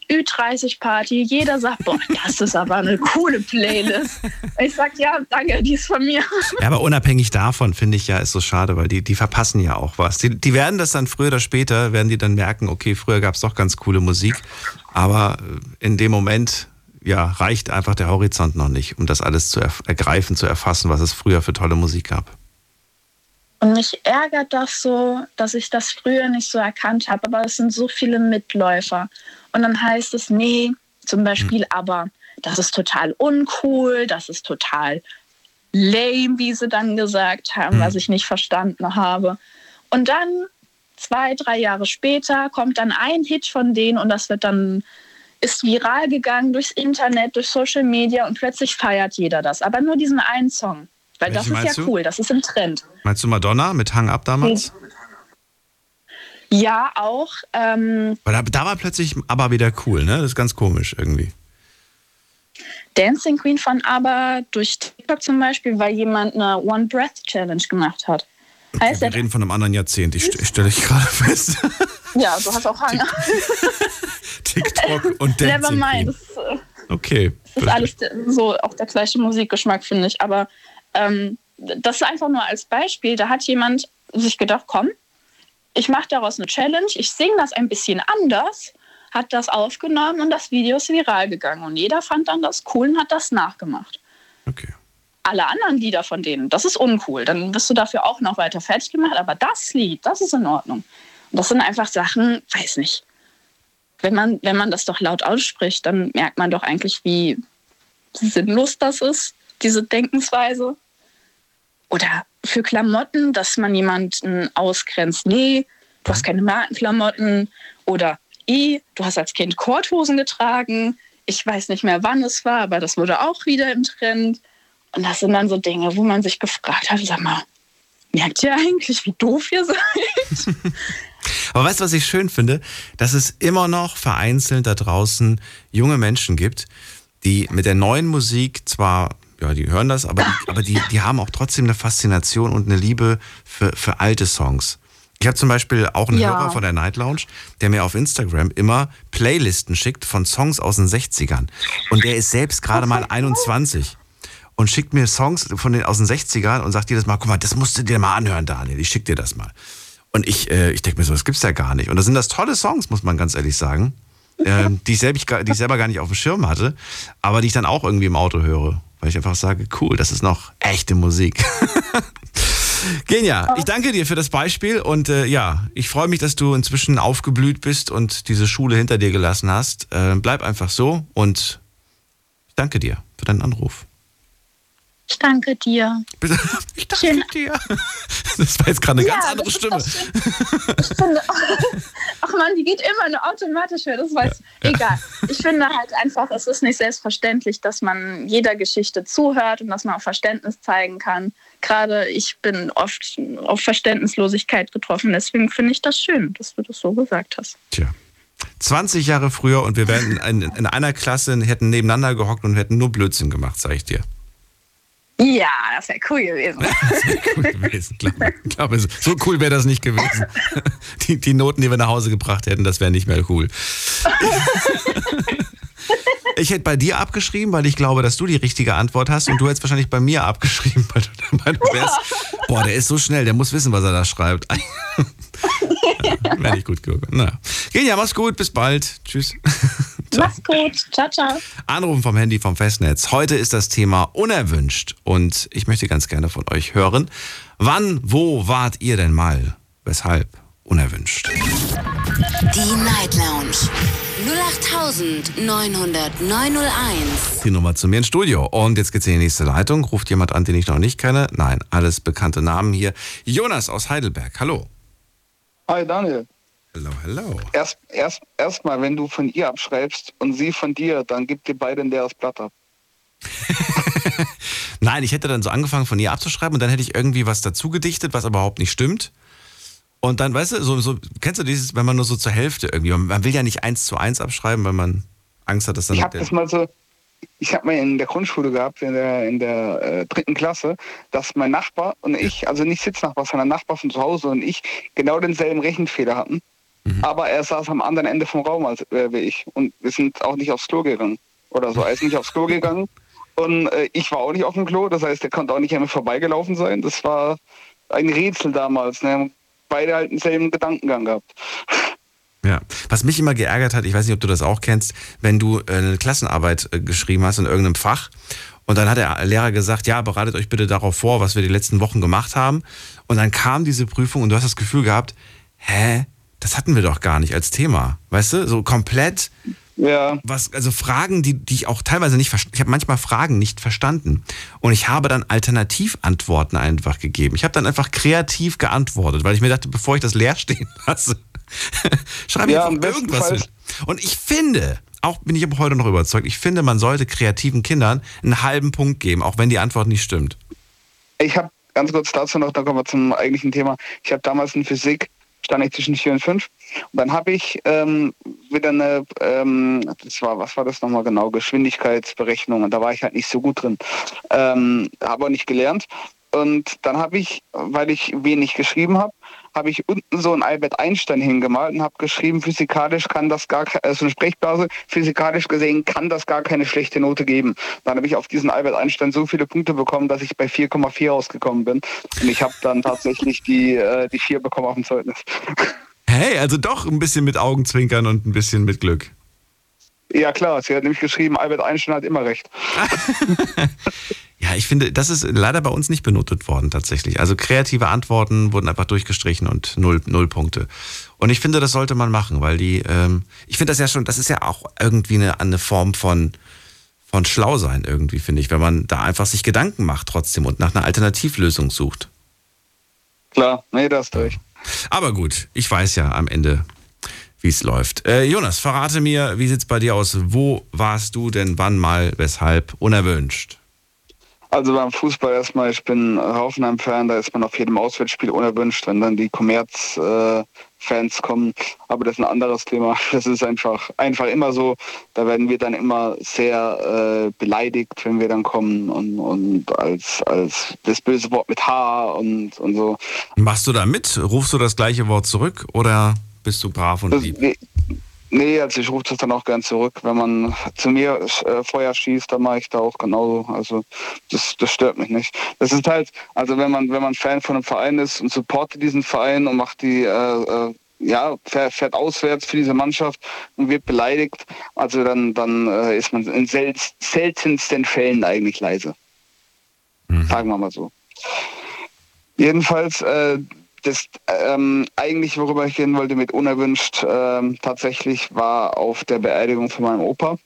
Ü30-Party. Jeder sagt, boah, das ist aber eine coole Playlist. Ich sag, ja, danke, die ist von mir. Ja, aber unabhängig davon finde ich ja, ist so schade, weil die, die verpassen ja auch was. Die, die werden das dann früher oder später, werden die dann merken, okay, früher gab es doch ganz coole Musik, aber äh, in dem Moment ja, reicht einfach der Horizont noch nicht, um das alles zu ergreifen, zu erfassen, was es früher für tolle Musik gab. Und mich ärgert das so, dass ich das früher nicht so erkannt habe, aber es sind so viele Mitläufer. Und dann heißt es, nee, zum Beispiel, hm. aber das ist total uncool, das ist total lame, wie sie dann gesagt haben, hm. was ich nicht verstanden habe. Und dann zwei, drei Jahre später kommt dann ein Hit von denen und das wird dann ist viral gegangen durchs Internet, durch Social Media und plötzlich feiert jeder das. Aber nur diesen einen Song. Weil Welche das ist ja du? cool, das ist im Trend. Meinst du Madonna mit Hang Up damals? Ja, auch. Ähm, da, da war plötzlich aber wieder cool, ne? Das ist ganz komisch irgendwie. Dancing Queen von ABBA durch TikTok zum Beispiel, weil jemand eine One Breath Challenge gemacht hat. Heißt wir reden von einem anderen Jahrzehnt, ich, ich stelle dich gerade fest. Ja, du hast auch Hang. TikTok und Dancing Never mind. Das, äh, okay. Das ist alles so auch der gleiche Musikgeschmack, finde ich. Aber ähm, das ist einfach nur als Beispiel. Da hat jemand sich gedacht, komm, ich mache daraus eine Challenge, ich singe das ein bisschen anders, hat das aufgenommen und das Video ist viral gegangen. Und jeder fand dann das cool und hat das nachgemacht. Okay. Alle anderen Lieder von denen, das ist uncool. Dann wirst du dafür auch noch weiter fertig gemacht. Aber das Lied, das ist in Ordnung. Und das sind einfach Sachen, weiß nicht. Wenn man, wenn man das doch laut ausspricht, dann merkt man doch eigentlich, wie sinnlos das ist, diese Denkensweise. Oder für Klamotten, dass man jemanden ausgrenzt. Nee, du hast keine Markenklamotten. Oder I, du hast als Kind Korthosen getragen. Ich weiß nicht mehr, wann es war, aber das wurde auch wieder im Trend. Und das sind dann so Dinge, wo man sich gefragt hat, sag mal, merkt ihr eigentlich, wie doof ihr seid? Aber weißt du, was ich schön finde? Dass es immer noch vereinzelt da draußen junge Menschen gibt, die mit der neuen Musik zwar ja, die hören das, aber, die, aber die, die haben auch trotzdem eine Faszination und eine Liebe für, für alte Songs. Ich habe zum Beispiel auch einen ja. Hörer von der Night Lounge, der mir auf Instagram immer Playlisten schickt von Songs aus den 60ern. Und der ist selbst gerade mal 21 und schickt mir Songs von den, aus den 60ern und sagt jedes Mal, guck mal, das musst du dir mal anhören, Daniel. Ich schick dir das mal. Und ich, äh, ich denke mir so, das gibt's ja gar nicht. Und da sind das tolle Songs, muss man ganz ehrlich sagen, äh, die, ich selber, die ich selber gar nicht auf dem Schirm hatte, aber die ich dann auch irgendwie im Auto höre weil ich einfach sage, cool, das ist noch echte Musik. Genia, ich danke dir für das Beispiel und äh, ja, ich freue mich, dass du inzwischen aufgeblüht bist und diese Schule hinter dir gelassen hast. Äh, bleib einfach so und ich danke dir für deinen Anruf. Ich danke dir. Ich danke Schön. dir. Das war jetzt gerade eine ja, ganz andere Stimme. Ich finde, ach man, die geht immer nur automatisch höher, das weiß ja. egal. Ich finde halt einfach, es ist nicht selbstverständlich, dass man jeder Geschichte zuhört und dass man auch Verständnis zeigen kann. Gerade ich bin oft auf Verständnislosigkeit getroffen, deswegen finde ich das schön, dass du das so gesagt hast. Tja. 20 Jahre früher und wir wären in, in einer Klasse, hätten nebeneinander gehockt und hätten nur Blödsinn gemacht, sag ich dir. Ja, das wäre cool gewesen. das wäre cool gewesen, glaube glaub, So cool wäre das nicht gewesen. Die, die, Noten, die wir nach Hause gebracht hätten, das wäre nicht mehr cool. Ich hätte bei dir abgeschrieben, weil ich glaube, dass du die richtige Antwort hast und du hättest wahrscheinlich bei mir abgeschrieben, weil du der Meinung wärst, boah, der ist so schnell, der muss wissen, was er da schreibt. Wäre nicht gut geworden. Na. Genia, mach's gut, bis bald. Tschüss. Mach's gut. Ciao, ciao. Anrufen vom Handy vom Festnetz. Heute ist das Thema unerwünscht und ich möchte ganz gerne von euch hören. Wann, wo wart ihr denn mal? Weshalb unerwünscht? Die Night Lounge. 08901. Die Nummer zu mir ins Studio. Und jetzt geht's in die nächste Leitung. Ruft jemand an, den ich noch nicht kenne? Nein, alles bekannte Namen hier. Jonas aus Heidelberg. Hallo. Hi Daniel. Hallo, hallo. Erst, erst, erst mal, wenn du von ihr abschreibst und sie von dir, dann gibt ihr beide ein leeres Blatt ab. Nein, ich hätte dann so angefangen von ihr abzuschreiben und dann hätte ich irgendwie was dazu gedichtet, was überhaupt nicht stimmt. Und dann, weißt du, so, so kennst du dieses, wenn man nur so zur Hälfte irgendwie, man will ja nicht eins zu eins abschreiben, weil man Angst hat, dass dann. Ich habe das mal so, ich habe mal in der Grundschule gehabt, in der, in der äh, dritten Klasse, dass mein Nachbar und ich, also nicht Sitznachbar, sondern Nachbar von zu Hause und ich genau denselben Rechenfehler hatten. Mhm. Aber er saß am anderen Ende vom Raum als äh, wie ich. Und wir sind auch nicht aufs Klo gegangen. Oder so. Er ist nicht aufs Klo gegangen. Und äh, ich war auch nicht auf dem Klo. Das heißt, er konnte auch nicht an mir vorbeigelaufen sein. Das war ein Rätsel damals. Ne? Beide halt denselben Gedankengang gehabt. Ja, was mich immer geärgert hat, ich weiß nicht, ob du das auch kennst, wenn du äh, eine Klassenarbeit äh, geschrieben hast in irgendeinem Fach und dann hat der Lehrer gesagt, ja, bereitet euch bitte darauf vor, was wir die letzten Wochen gemacht haben. Und dann kam diese Prüfung und du hast das Gefühl gehabt, hä, das hatten wir doch gar nicht als Thema. Weißt du, so komplett Ja, was, also Fragen, die, die ich auch teilweise nicht verstanden, ich habe manchmal Fragen nicht verstanden. Und ich habe dann Alternativantworten einfach gegeben. Ich habe dann einfach kreativ geantwortet, weil ich mir dachte, bevor ich das leer stehen lasse, schreibe ich Ja, einfach irgendwas hin. Und ich finde, auch bin ich aber heute noch überzeugt, ich finde, man sollte kreativen Kindern einen halben Punkt geben, auch wenn die Antwort nicht stimmt. ich habe ganz kurz dazu noch, dann kommen wir zum eigentlichen Thema. Ich habe damals in Physik, stand ich zwischen 4 und 5. Und dann habe ich ähm, wieder eine, ähm, das war, was war das nochmal genau, Geschwindigkeitsberechnung. Und da war ich halt nicht so gut drin. Ähm, habe auch nicht gelernt. Und dann habe ich, weil ich wenig geschrieben habe, habe ich unten so ein Albert Einstein hingemalt und habe geschrieben, physikalisch kann das gar keine, also eine Sprechblase, physikalisch gesehen kann das gar keine schlechte Note geben. Dann habe ich auf diesen Albert Einstein so viele Punkte bekommen, dass ich bei 4,4 rausgekommen bin. Und ich habe dann tatsächlich die, äh, die 4 bekommen auf dem Zeugnis. Hey, also doch ein bisschen mit Augenzwinkern und ein bisschen mit Glück. Ja klar, sie hat nämlich geschrieben, Albert Einstein hat immer recht. Ja, ich finde, das ist leider bei uns nicht benotet worden tatsächlich. Also kreative Antworten wurden einfach durchgestrichen und null, null Punkte. Und ich finde, das sollte man machen, weil die, ähm, ich finde das ja schon, das ist ja auch irgendwie eine, eine Form von, von schlau sein irgendwie, finde ich, wenn man da einfach sich Gedanken macht trotzdem und nach einer Alternativlösung sucht. Klar, nee, das durch. Aber gut, ich weiß ja am Ende, wie es läuft. Äh, Jonas, verrate mir, wie sieht's bei dir aus? Wo warst du denn wann mal, weshalb unerwünscht? Also beim Fußball erstmal, ich bin Hoffenheim-Fan, da ist man auf jedem Auswärtsspiel unerwünscht, wenn dann die Kommerz-Fans kommen. Aber das ist ein anderes Thema. Das ist einfach, einfach immer so. Da werden wir dann immer sehr äh, beleidigt, wenn wir dann kommen und, und als, als das böse Wort mit H und, und so. Machst du da mit? Rufst du das gleiche Wort zurück oder bist du brav und lieb? Nee, also ich rufe das dann auch gern zurück. Wenn man zu mir äh, Feuer schießt, dann mache ich da auch genauso. Also das, das stört mich nicht. Das ist halt, also wenn man, wenn man Fan von einem Verein ist und supportet diesen Verein und macht die, äh, äh, ja, fährt, fährt auswärts für diese Mannschaft und wird beleidigt, also dann, dann äh, ist man in sel seltensten Fällen eigentlich leise. Sagen wir mal so. Jedenfalls, äh, das ähm, eigentlich, worüber ich reden wollte mit unerwünscht, ähm, tatsächlich war auf der Beerdigung von meinem Opa.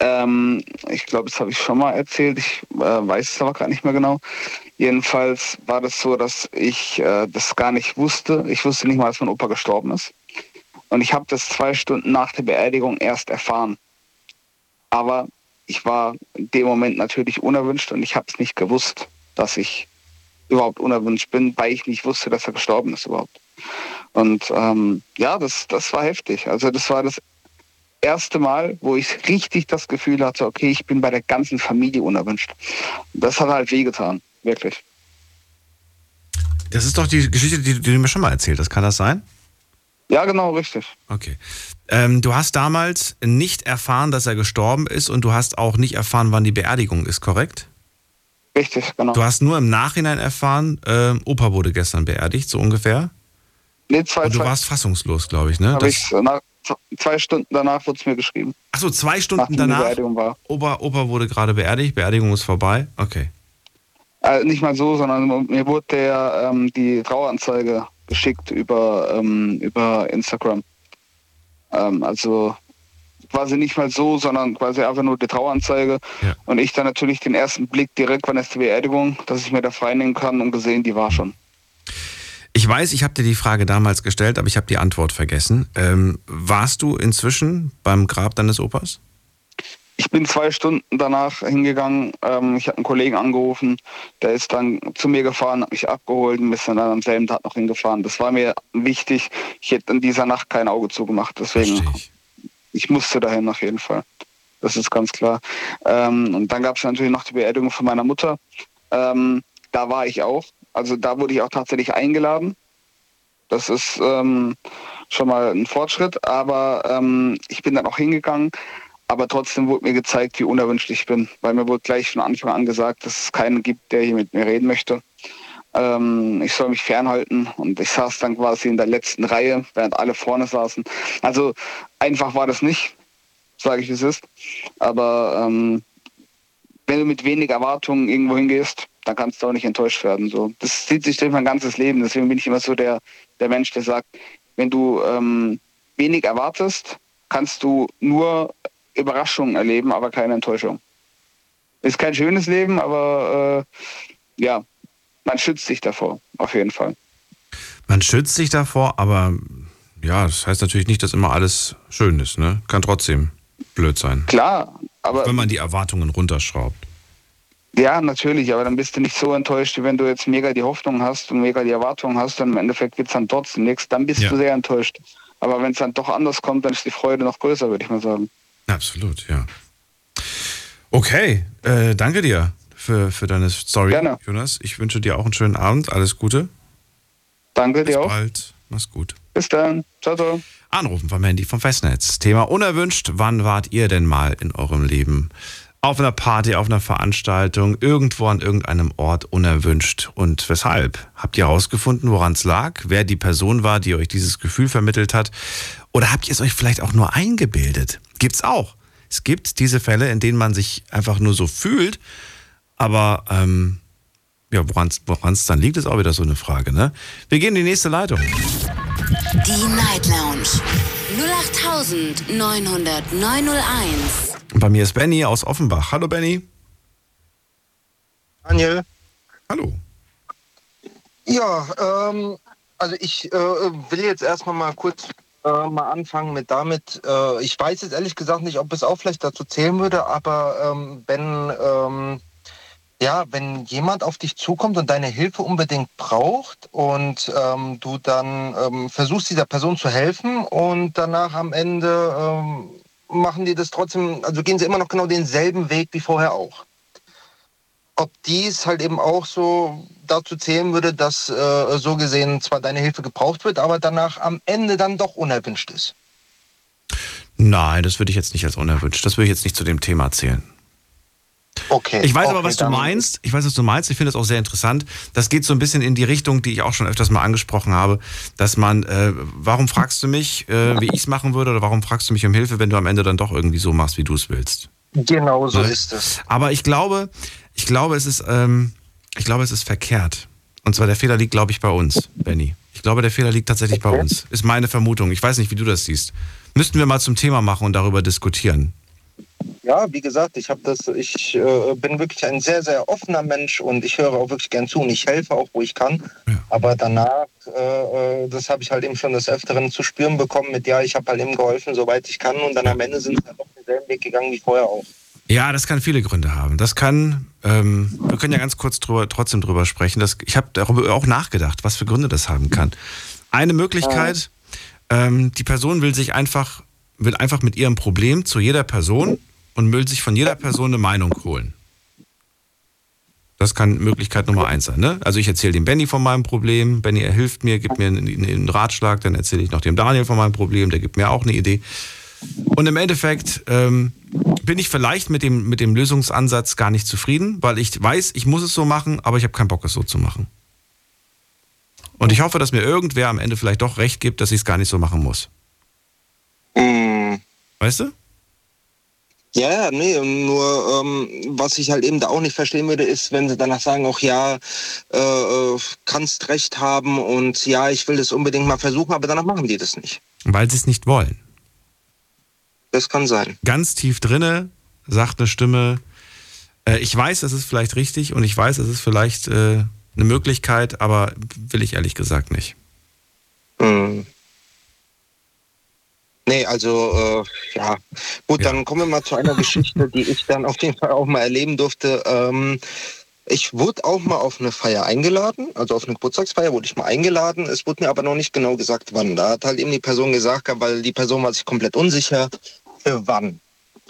Ähm, ich glaube, das habe ich schon mal erzählt. Ich äh, weiß es aber gar nicht mehr genau. Jedenfalls war das so, dass ich äh, das gar nicht wusste. Ich wusste nicht mal, dass mein Opa gestorben ist. Und ich habe das zwei Stunden nach der Beerdigung erst erfahren. Aber ich war in dem Moment natürlich unerwünscht und ich habe es nicht gewusst, dass ich überhaupt unerwünscht bin, weil ich nicht wusste, dass er gestorben ist überhaupt. Und ähm, ja, das, das war heftig. Also das war das erste Mal, wo ich richtig das Gefühl hatte, okay, ich bin bei der ganzen Familie unerwünscht. Das hat halt wehgetan, wirklich. Das ist doch die Geschichte, die, die du mir schon mal erzählt hast. Kann das sein? Ja, genau, richtig. Okay. Ähm, du hast damals nicht erfahren, dass er gestorben ist und du hast auch nicht erfahren, wann die Beerdigung ist, korrekt? Richtig, genau. Du hast nur im Nachhinein erfahren, ähm, Opa wurde gestern beerdigt, so ungefähr. Nee, zwei, Und du zwei, warst fassungslos, glaube ich, ne? ich, nach, zwei Stunden danach wurde es mir geschrieben, achso, zwei Stunden danach. Beerdigung war. Opa, Opa wurde gerade beerdigt, Beerdigung ist vorbei. Okay. Äh, nicht mal so, sondern mir wurde der, ähm, die Traueranzeige geschickt über, ähm, über Instagram. Ähm, also quasi nicht mal so, sondern quasi einfach nur die Traueranzeige. Ja. Und ich dann natürlich den ersten Blick direkt, wann ist die Beerdigung, dass ich mir da freinehmen kann und gesehen, die war schon. Ich weiß, ich habe dir die Frage damals gestellt, aber ich habe die Antwort vergessen. Ähm, warst du inzwischen beim Grab deines Opas? Ich bin zwei Stunden danach hingegangen. Ähm, ich habe einen Kollegen angerufen, der ist dann zu mir gefahren, hat mich abgeholt und ist dann am selben Tag noch hingefahren. Das war mir wichtig. Ich hätte in dieser Nacht kein Auge zugemacht. Deswegen, ich. musste dahin auf jeden Fall. Das ist ganz klar. Ähm, und dann gab es natürlich noch die Beerdigung von meiner Mutter. Ähm, da war ich auch. Also da wurde ich auch tatsächlich eingeladen. Das ist ähm, schon mal ein Fortschritt. Aber ähm, ich bin dann auch hingegangen. Aber trotzdem wurde mir gezeigt, wie unerwünscht ich bin. Weil mir wurde gleich von Anfang an gesagt, dass es keinen gibt, der hier mit mir reden möchte. Ähm, ich soll mich fernhalten und ich saß dann quasi in der letzten Reihe, während alle vorne saßen. Also einfach war das nicht, sage ich es ist. Aber ähm, wenn du mit wenig Erwartungen irgendwo hingehst, dann kannst du auch nicht enttäuscht werden. So, das zieht sich durch mein ganzes Leben. Deswegen bin ich immer so der, der Mensch, der sagt, wenn du ähm, wenig erwartest, kannst du nur Überraschungen erleben, aber keine Enttäuschung. Ist kein schönes Leben, aber äh, ja, man schützt sich davor, auf jeden Fall. Man schützt sich davor, aber ja, das heißt natürlich nicht, dass immer alles schön ist, ne? Kann trotzdem blöd sein. Klar, aber. Wenn man die Erwartungen runterschraubt. Ja, natürlich, aber dann bist du nicht so enttäuscht, wie wenn du jetzt mega die Hoffnung hast und mega die Erwartungen hast, dann im Endeffekt wird es dann trotzdem nichts, dann bist ja. du sehr enttäuscht. Aber wenn es dann doch anders kommt, dann ist die Freude noch größer, würde ich mal sagen. Absolut, ja. Okay, äh, danke dir für, für deine Story, Gerne. Jonas. Ich wünsche dir auch einen schönen Abend. Alles Gute. Danke Bis dir auch. Bis bald. Mach's gut. Bis dann. Ciao, ciao. Anrufen vom Handy vom Festnetz. Thema unerwünscht. Wann wart ihr denn mal in eurem Leben auf einer Party, auf einer Veranstaltung, irgendwo an irgendeinem Ort unerwünscht? Und weshalb? Habt ihr herausgefunden, woran es lag? Wer die Person war, die euch dieses Gefühl vermittelt hat? Oder habt ihr es euch vielleicht auch nur eingebildet? Gibt's auch. Es gibt diese Fälle, in denen man sich einfach nur so fühlt, aber ähm, ja, woran es dann liegt, ist auch wieder so eine Frage. Ne? Wir gehen in die nächste Leitung. Die Night Lounge 0890901. Bei mir ist Benny aus Offenbach. Hallo Benny. Daniel. Hallo. Ja, ähm, also ich äh, will jetzt erstmal mal kurz äh, mal anfangen mit damit. Äh, ich weiß jetzt ehrlich gesagt nicht, ob es auch vielleicht dazu zählen würde, aber ähm, wenn ähm, ja, wenn jemand auf dich zukommt und deine Hilfe unbedingt braucht und ähm, du dann ähm, versuchst dieser Person zu helfen und danach am Ende ähm, machen die das trotzdem, also gehen sie immer noch genau denselben Weg wie vorher auch. Ob dies halt eben auch so dazu zählen würde, dass äh, so gesehen zwar deine Hilfe gebraucht wird, aber danach am Ende dann doch unerwünscht ist. Nein, das würde ich jetzt nicht als unerwünscht. Das würde ich jetzt nicht zu dem Thema zählen. Okay. Ich weiß okay, aber, was du meinst. Ich weiß, was du meinst. Ich finde das auch sehr interessant. Das geht so ein bisschen in die Richtung, die ich auch schon öfters mal angesprochen habe, dass man, äh, warum fragst du mich, äh, wie ich es machen würde, oder warum fragst du mich um Hilfe, wenn du am Ende dann doch irgendwie so machst, wie du es willst? Genau so ja? ist es. Aber ich glaube, ich glaube, es ist, ähm, ich glaube, es ist verkehrt. Und zwar der Fehler liegt, glaube ich, bei uns, Benny. Ich glaube, der Fehler liegt tatsächlich okay. bei uns. Ist meine Vermutung. Ich weiß nicht, wie du das siehst. Müssten wir mal zum Thema machen und darüber diskutieren. Ja, wie gesagt, ich habe das, ich äh, bin wirklich ein sehr, sehr offener Mensch und ich höre auch wirklich gern zu und ich helfe auch, wo ich kann. Ja. Aber danach, äh, äh das habe ich halt eben schon des Öfteren zu spüren bekommen mit, ja, ich habe halt eben geholfen, soweit ich kann und dann am Ende sind sie halt doch denselben Weg gegangen wie vorher auch. Ja, das kann viele Gründe haben. Das kann, ähm, wir können ja ganz kurz drüber, trotzdem drüber sprechen. Das, ich habe darüber auch nachgedacht, was für Gründe das haben kann. Eine Möglichkeit, ähm, die Person will sich einfach, will einfach mit ihrem Problem zu jeder Person und will sich von jeder Person eine Meinung holen. Das kann Möglichkeit Nummer eins sein. Ne? Also ich erzähle dem Benny von meinem Problem, Benny er hilft mir, gibt mir einen, einen Ratschlag, dann erzähle ich noch dem Daniel von meinem Problem, der gibt mir auch eine Idee. Und im Endeffekt ähm, bin ich vielleicht mit dem, mit dem Lösungsansatz gar nicht zufrieden, weil ich weiß, ich muss es so machen, aber ich habe keinen Bock, es so zu machen. Und ich hoffe, dass mir irgendwer am Ende vielleicht doch recht gibt, dass ich es gar nicht so machen muss. Mhm. Weißt du? Ja, nee, nur ähm, was ich halt eben da auch nicht verstehen würde, ist, wenn sie danach sagen, auch ja, äh, äh, kannst recht haben und ja, ich will das unbedingt mal versuchen, aber danach machen die das nicht. Weil sie es nicht wollen. Das kann sein. Ganz tief drinne sagt eine Stimme, äh, ich weiß, es ist vielleicht richtig und ich weiß, es ist vielleicht äh, eine Möglichkeit, aber will ich ehrlich gesagt nicht. Mhm. Nee, also äh, ja. Gut, ja. dann kommen wir mal zu einer Geschichte, die ich dann auf jeden Fall auch mal erleben durfte. Ähm, ich wurde auch mal auf eine Feier eingeladen, also auf eine Geburtstagsfeier wurde ich mal eingeladen. Es wurde mir aber noch nicht genau gesagt, wann. Da hat halt eben die Person gesagt, weil die Person war sich komplett unsicher, für wann.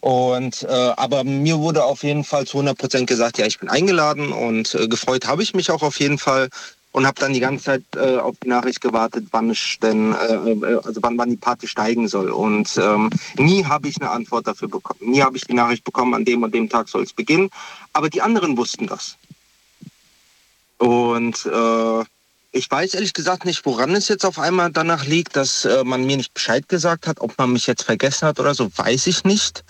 Und äh, aber mir wurde auf jeden Fall zu 100 Prozent gesagt, ja, ich bin eingeladen und äh, gefreut habe ich mich auch auf jeden Fall und habe dann die ganze Zeit äh, auf die Nachricht gewartet, wann ich denn, äh, äh, also wann, wann die Party steigen soll. Und ähm, nie habe ich eine Antwort dafür bekommen. Nie habe ich die Nachricht bekommen, an dem und dem Tag soll es beginnen. Aber die anderen wussten das. Und äh, ich weiß ehrlich gesagt nicht, woran es jetzt auf einmal danach liegt, dass äh, man mir nicht Bescheid gesagt hat, ob man mich jetzt vergessen hat oder so, weiß ich nicht.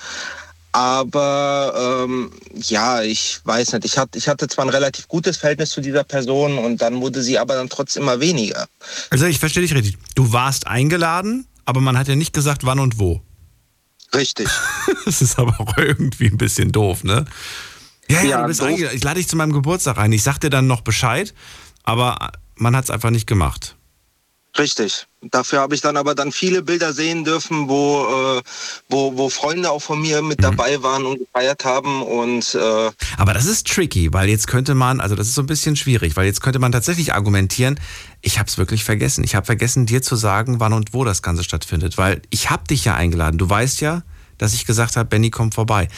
Aber ähm, ja, ich weiß nicht. Ich hatte, ich hatte zwar ein relativ gutes Verhältnis zu dieser Person und dann wurde sie aber dann trotzdem immer weniger. Also ich verstehe dich richtig. Du warst eingeladen, aber man hat ja nicht gesagt, wann und wo. Richtig. das ist aber auch irgendwie ein bisschen doof, ne? Ja, ja, Ja, du bist doof. eingeladen. Ich lade dich zu meinem Geburtstag ein. Ich sag dir dann noch Bescheid, aber man hat es einfach nicht gemacht. Richtig. Dafür habe ich dann aber dann viele Bilder sehen dürfen, wo, äh, wo, wo Freunde auch von mir mit dabei waren und gefeiert haben. Und äh, Aber das ist tricky, weil jetzt könnte man, also das ist so ein bisschen schwierig, weil jetzt könnte man tatsächlich argumentieren, ich habe es wirklich vergessen. Ich habe vergessen, dir zu sagen, wann und wo das Ganze stattfindet, weil ich habe dich ja eingeladen. Du weißt ja, dass ich gesagt habe, Benny kommt vorbei.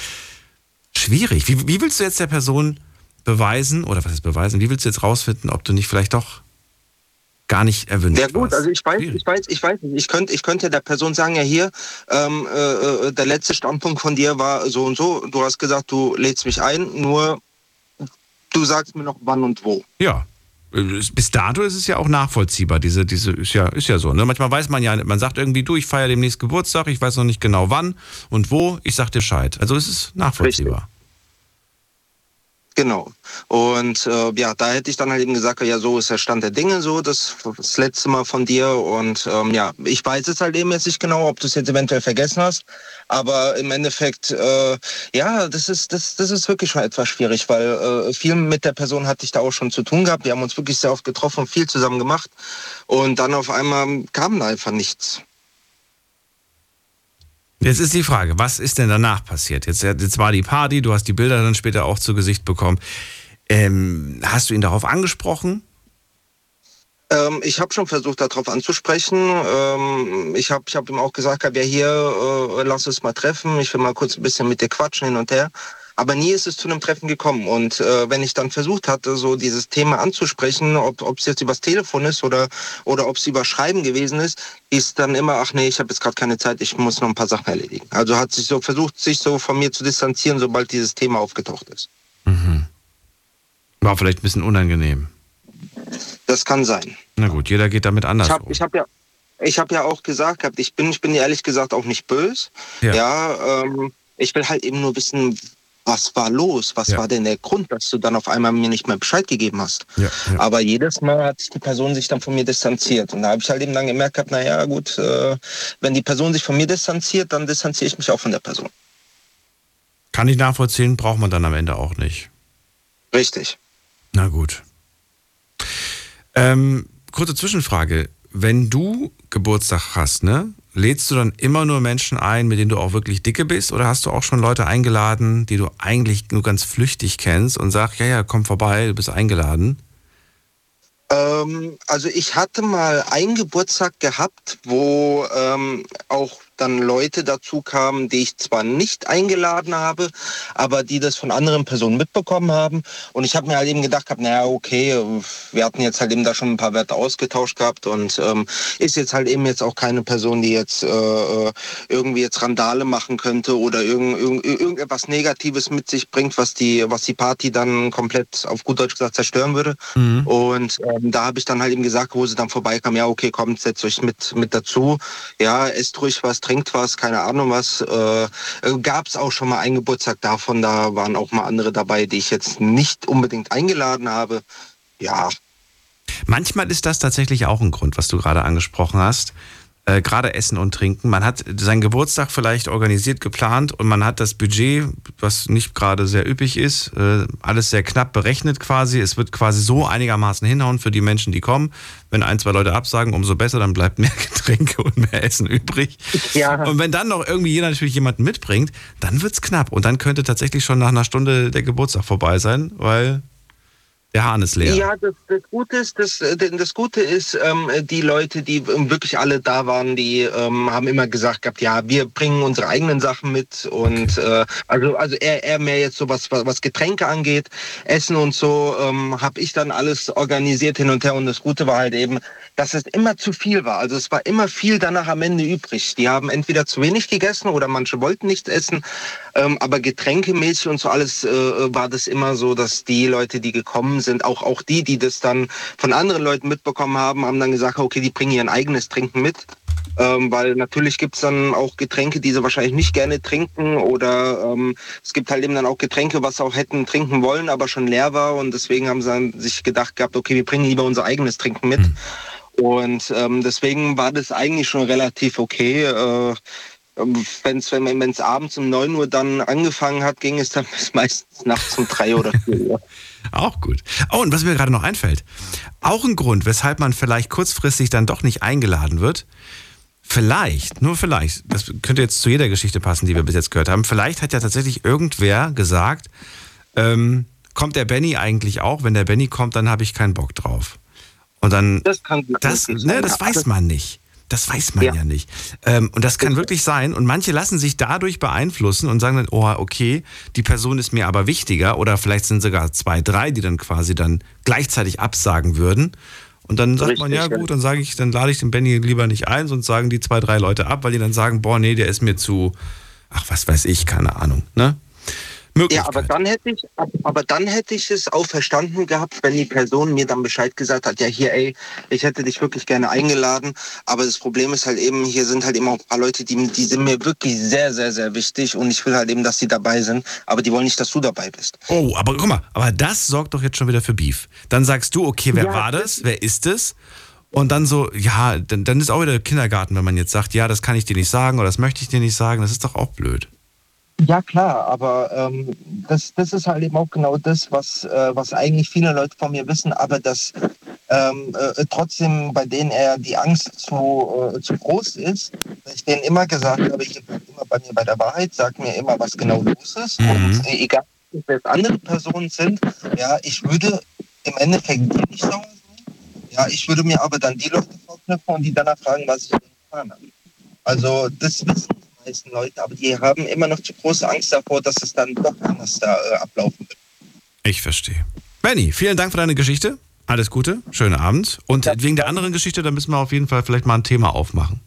Schwierig. Wie, wie willst du jetzt der Person beweisen, oder was ist beweisen, wie willst du jetzt rausfinden, ob du nicht vielleicht doch gar nicht erwünscht ja gut, also ich weiß, Schwierig. ich weiß, ich weiß nicht. Ich könnte, ich könnte der Person sagen, ja hier, ähm, äh, äh, der letzte Standpunkt von dir war so und so. Du hast gesagt, du lädst mich ein, nur du sagst mir noch wann und wo. Ja. Bis dato ist es ja auch nachvollziehbar. Diese, diese ist ja, ist ja so. Ne? Manchmal weiß man ja, man sagt irgendwie, du, ich feiere demnächst Geburtstag, ich weiß noch nicht genau wann und wo, ich sag dir Bescheid. Also es ist nachvollziehbar. Genau. Und äh, ja, da hätte ich dann halt eben gesagt, ja, so ist der Stand der Dinge, so das, das letzte Mal von dir. Und ähm, ja, ich weiß es halt eben jetzt nicht genau, ob du es jetzt eventuell vergessen hast. Aber im Endeffekt, äh, ja, das ist, das, das ist wirklich schon etwas schwierig, weil äh, viel mit der Person hatte ich da auch schon zu tun gehabt. Wir haben uns wirklich sehr oft getroffen viel zusammen gemacht. Und dann auf einmal kam da einfach nichts. Jetzt ist die Frage, was ist denn danach passiert? Jetzt, jetzt war die Party, du hast die Bilder dann später auch zu Gesicht bekommen. Ähm, hast du ihn darauf angesprochen? Ähm, ich habe schon versucht, darauf anzusprechen. Ähm, ich habe ich hab ihm auch gesagt, ja hier, äh, lass uns mal treffen. Ich will mal kurz ein bisschen mit dir quatschen hin und her. Aber nie ist es zu einem Treffen gekommen. Und äh, wenn ich dann versucht hatte, so dieses Thema anzusprechen, ob es jetzt übers Telefon ist oder, oder ob es über Schreiben gewesen ist, ist dann immer, ach nee, ich habe jetzt gerade keine Zeit, ich muss noch ein paar Sachen erledigen. Also hat sich so versucht, sich so von mir zu distanzieren, sobald dieses Thema aufgetaucht ist. War vielleicht ein bisschen unangenehm. Das kann sein. Na gut, jeder geht damit anders Ich habe um. ich hab ja, ich hab ja auch gesagt, gehabt, ich bin, ich bin ehrlich gesagt auch nicht böse. Ja. Ja, ähm, ich will halt eben nur wissen, was war los? Was Ja. war denn der Grund, dass du dann auf einmal mir nicht mehr Bescheid gegeben hast? Ja, ja. Aber jedes Mal hat sich die Person sich dann von mir distanziert. Und da habe ich halt eben dann gemerkt, gehabt, naja, gut, äh, wenn die Person sich von mir distanziert, dann distanziere ich mich auch von der Person. Kann ich nachvollziehen, braucht man dann am Ende auch nicht. Richtig. Na gut. Ähm, kurze Zwischenfrage. Wenn du Geburtstag hast, ne, lädst du dann immer nur Menschen ein, mit denen du auch wirklich dicke bist? Oder hast du auch schon Leute eingeladen, die du eigentlich nur ganz flüchtig kennst und sagst, ja, ja, komm vorbei, du bist eingeladen? Ähm, also ich hatte mal einen Geburtstag gehabt, wo ähm, auch dann Leute dazu kamen, die ich zwar nicht eingeladen habe, aber die das von anderen Personen mitbekommen haben. Und ich habe mir halt eben gedacht, hab, naja, okay, wir hatten jetzt halt eben da schon ein paar Werte ausgetauscht gehabt und ähm, ist jetzt halt eben jetzt auch keine Person, die jetzt äh, irgendwie jetzt Randale machen könnte oder irgend, irgend, irgendetwas Negatives mit sich bringt, was die, was die Party dann komplett auf gut Deutsch gesagt zerstören würde. Und ähm, da habe ich dann halt eben gesagt, wo sie dann vorbeikam, ja, okay, kommt, setzt euch mit, mit dazu. Ja, esst ruhig was, trinkt was, keine Ahnung was. Äh, Gab es auch schon mal einen Geburtstag davon, da waren auch mal andere dabei, die ich jetzt nicht unbedingt eingeladen habe. Ja, Manchmal ist das tatsächlich auch ein Grund, was du gerade angesprochen hast. Äh, gerade Essen und Trinken. Man hat seinen Geburtstag vielleicht organisiert, geplant und man hat das Budget, was nicht gerade sehr üppig ist, äh, alles sehr knapp berechnet quasi. Es wird quasi so einigermaßen hinhauen für die Menschen, die kommen. Wenn ein, zwei Leute absagen, umso besser, dann bleibt mehr Getränke und mehr Essen übrig. Ja. Und wenn dann noch irgendwie jeder natürlich jemanden mitbringt, dann wird's knapp. Und dann könnte tatsächlich schon nach einer Stunde der Geburtstag vorbei sein, weil der Hahn ist leer. Ja, das, das Gute ist, das, äh, das Gute ist, ähm, die Leute, die ähm, wirklich alle da waren, die ähm, haben immer gesagt gehabt, ja, wir bringen unsere eigenen Sachen mit und äh, also also eher, eher mehr jetzt so was was Getränke angeht, Essen und so, ähm, habe ich dann alles organisiert hin und her und das Gute war halt eben, dass es immer zu viel war. Also es war immer viel danach am Ende übrig. Die haben entweder zu wenig gegessen oder manche wollten nichts essen, ähm, aber getränkemäßig und so alles äh, war das immer so, dass die Leute, die gekommen sind. Auch, auch die, die das dann von anderen Leuten mitbekommen haben, haben dann gesagt, okay, die bringen ihr eigenes Trinken mit. Ähm, weil natürlich gibt's dann auch Getränke, die sie wahrscheinlich nicht gerne trinken oder ähm, es gibt halt eben dann auch Getränke, was sie auch hätten trinken wollen, aber schon leer war und deswegen haben sie dann sich gedacht gehabt, okay, wir bringen lieber unser eigenes Trinken mit. Mhm. Und ähm, deswegen war das eigentlich schon relativ okay. Äh, wenn's, wenn es abends um 9 Uhr dann angefangen hat, ging es dann bis meistens nachts um 3 oder 4 Uhr. Auch gut. Oh, und was mir gerade noch einfällt. Auch ein Grund, weshalb man vielleicht kurzfristig dann doch nicht eingeladen wird. Vielleicht, nur vielleicht, das könnte jetzt zu jeder Geschichte passen, die wir bis jetzt gehört haben. Vielleicht hat ja tatsächlich irgendwer gesagt, ähm, kommt der Benny eigentlich auch? Wenn der Benny kommt, dann habe ich keinen Bock drauf. Und dann, Das kann das, ne, das weiß man nicht. Das weiß man ja, Ja. nicht. Ähm, und das kann wirklich sein. Und manche lassen sich dadurch beeinflussen und sagen dann, oh, okay, die Person ist mir aber wichtiger. Oder vielleicht sind sogar zwei, drei, die dann quasi dann gleichzeitig absagen würden. Und dann sagt man, ja Richtig, ja. gut, dann sage ich, dann lade ich den Benny lieber nicht ein, sonst sagen die zwei, drei Leute ab, weil die dann sagen, boah, nee, der ist mir zu, ach, was weiß ich, keine Ahnung, ne? Ja, Möglichkeit. aber dann hätte ich, aber dann hätte ich es auch verstanden gehabt, wenn die Person mir dann Bescheid gesagt hat, ja hier, ey, ich hätte dich wirklich gerne eingeladen. Aber das Problem ist halt eben, hier sind halt eben auch ein paar Leute, die, die sind mir wirklich sehr, sehr, sehr wichtig und ich will halt eben, dass die dabei sind. Aber die wollen nicht, dass du dabei bist. Oh, aber guck mal, aber das sorgt doch jetzt schon wieder für Beef. Dann sagst du, okay, wer Ja, war das? Wer ist es? Und dann so, ja, dann, dann ist auch wieder Kindergarten, wenn man jetzt sagt, ja, das kann ich dir nicht sagen oder das möchte ich dir nicht sagen. Das ist doch auch blöd. Ja klar, aber ähm, das, das ist halt eben auch genau das, was, äh, was eigentlich viele Leute von mir wissen, aber dass ähm, äh, trotzdem bei denen eher die Angst zu, äh, zu groß ist. dass Ich denen immer gesagt habe, ihr bleibt immer bei mir bei der Wahrheit, sagt mir immer, was genau los ist. Mhm. Und äh, egal, wer es andere Personen sind, ja, ich würde im Endeffekt dir nicht sauer sein. Ja, ich würde mir aber dann die Leute vorknüpfen und die danach fragen, was ich denn getan habe. Also das wissen die meisten Leute, aber die haben immer noch zu große Angst davor, dass es dann doch anders da äh, ablaufen wird. Ich verstehe. Benny, vielen Dank für deine Geschichte. Alles Gute, schönen Abend. Und wegen der anderen Geschichte, da müssen wir auf jeden Fall vielleicht mal ein Thema aufmachen.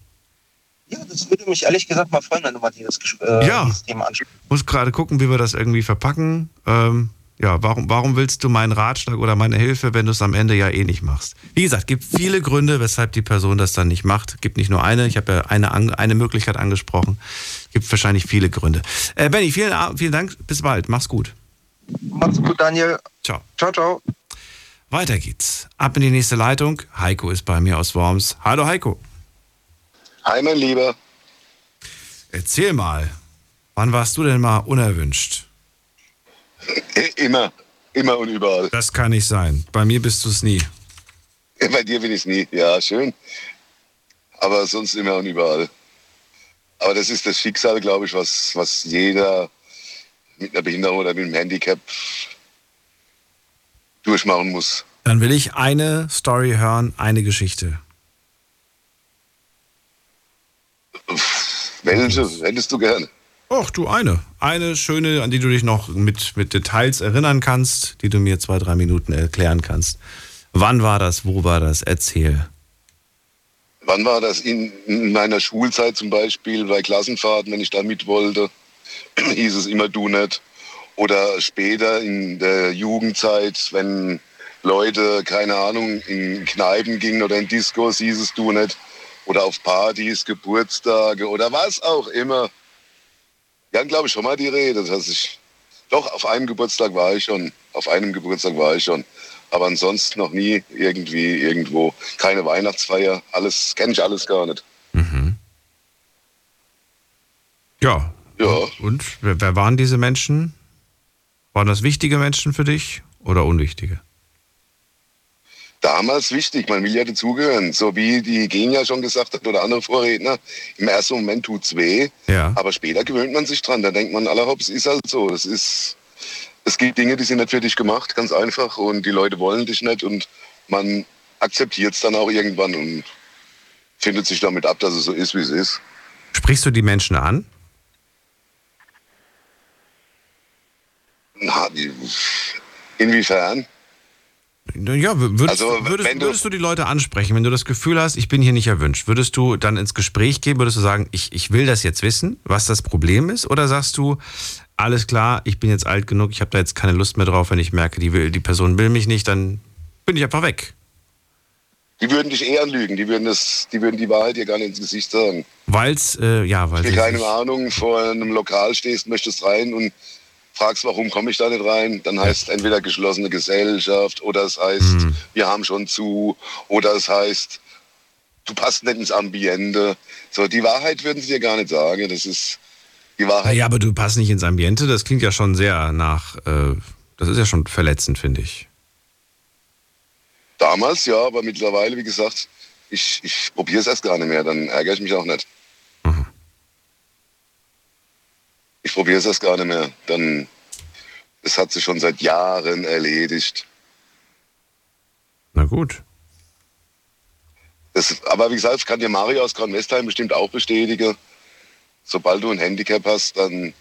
Ja, das würde mich ehrlich gesagt mal freuen, wenn du mal dieses, äh, Ja. dieses Thema ansprichst. Muss gerade gucken, wie wir das irgendwie verpacken. Ähm, ja, warum, warum willst du meinen Ratschlag oder meine Hilfe, wenn du es am Ende ja eh nicht machst? Wie gesagt, gibt viele Gründe, weshalb die Person das dann nicht macht. Gibt nicht nur eine. Ich habe ja eine, eine Möglichkeit angesprochen. Gibt wahrscheinlich viele Gründe. Äh, Benny, vielen, vielen Dank. Bis bald. Mach's gut. Mach's gut, Daniel. Ciao. Ciao, ciao. Weiter geht's. Ab in die nächste Leitung. Heiko ist bei mir aus Worms. Hallo Heiko. Hi, mein Lieber. Erzähl mal, wann warst du denn mal unerwünscht? Immer, immer und überall. Das kann nicht sein. Bei mir bist du es nie. Bei dir bin ich nie. Ja, schön. Aber sonst immer und überall. Aber das ist das Schicksal, glaube ich, was, was jeder mit einer Behinderung oder mit einem Handicap durchmachen muss. Dann will ich eine Story hören, eine Geschichte. Welche hättest du gerne? Och, du eine. Eine schöne, an die du dich noch mit, mit Details erinnern kannst, die du mir zwei, drei Minuten erklären kannst. Wann war das? Wo war das? Erzähl. Wann war das? In, in meiner Schulzeit zum Beispiel, bei Klassenfahrten, wenn ich da mit wollte, hieß es immer du nicht. Oder später in der Jugendzeit, wenn Leute, keine Ahnung, in Kneipen gingen oder in Discos, hieß es du nicht. Oder auf Partys, Geburtstage oder was auch immer. Wir hatten, glaube ich, schon mal die Rede, dass ich. Doch, auf einem Geburtstag war ich schon. Auf einem Geburtstag war ich schon. Aber ansonsten noch nie irgendwie irgendwo. Keine Weihnachtsfeier. Alles, kenne ich alles gar nicht. Ja. Ja. Und wer waren diese Menschen? Waren das wichtige Menschen für dich oder unwichtige? Damals wichtig, man will ja dazugehören. So wie die Genia schon gesagt hat oder andere Vorredner. Im ersten Moment tut's weh. Ja. Aber später gewöhnt man sich dran. Da denkt man, allerhops, ist halt so. Das ist, es gibt Dinge, die sind nicht für dich gemacht, ganz einfach. Und die Leute wollen dich nicht. Und man akzeptiert es dann auch irgendwann und findet sich damit ab, dass es so ist, wie es ist. Sprichst du die Menschen an? Na, inwiefern? Ja, würdest, Also, würdest, du- würdest du die Leute ansprechen, wenn du das Gefühl hast, ich bin hier nicht erwünscht? Würdest du dann ins Gespräch gehen, würdest du sagen, ich, ich will das jetzt wissen, was das Problem ist? Oder sagst du, alles klar, ich bin jetzt alt genug, ich habe da jetzt keine Lust mehr drauf, wenn ich merke, die, will, die Person will mich nicht, dann bin ich einfach weg. Die würden dich eher anlügen, die würden, das, die, würden die Wahrheit dir gar nicht ins Gesicht sagen. Weil's, äh, ja, weil sie keine Ahnung, vor einem Lokal stehst, möchtest rein und fragst, warum komme ich da nicht rein, dann heißt entweder geschlossene Gesellschaft oder es heißt, Hm. wir haben schon zu oder es heißt, du passt nicht ins Ambiente. So, die Wahrheit würden sie dir gar nicht sagen. Das ist die Wahrheit. Ja, aber du passt nicht ins Ambiente, das klingt ja schon sehr nach, äh, das ist ja schon verletzend, finde ich. Damals ja, aber mittlerweile, wie gesagt, ich, ich probiere es erst gar nicht mehr, dann ärgere ich mich auch nicht. Ich probiere es erst gar nicht mehr. Dann, es hat sich schon seit Jahren erledigt. Na gut. Das, aber wie gesagt, das kann dir Mario aus Kornwestheim bestimmt auch bestätigen. Sobald du ein Handicap hast, dann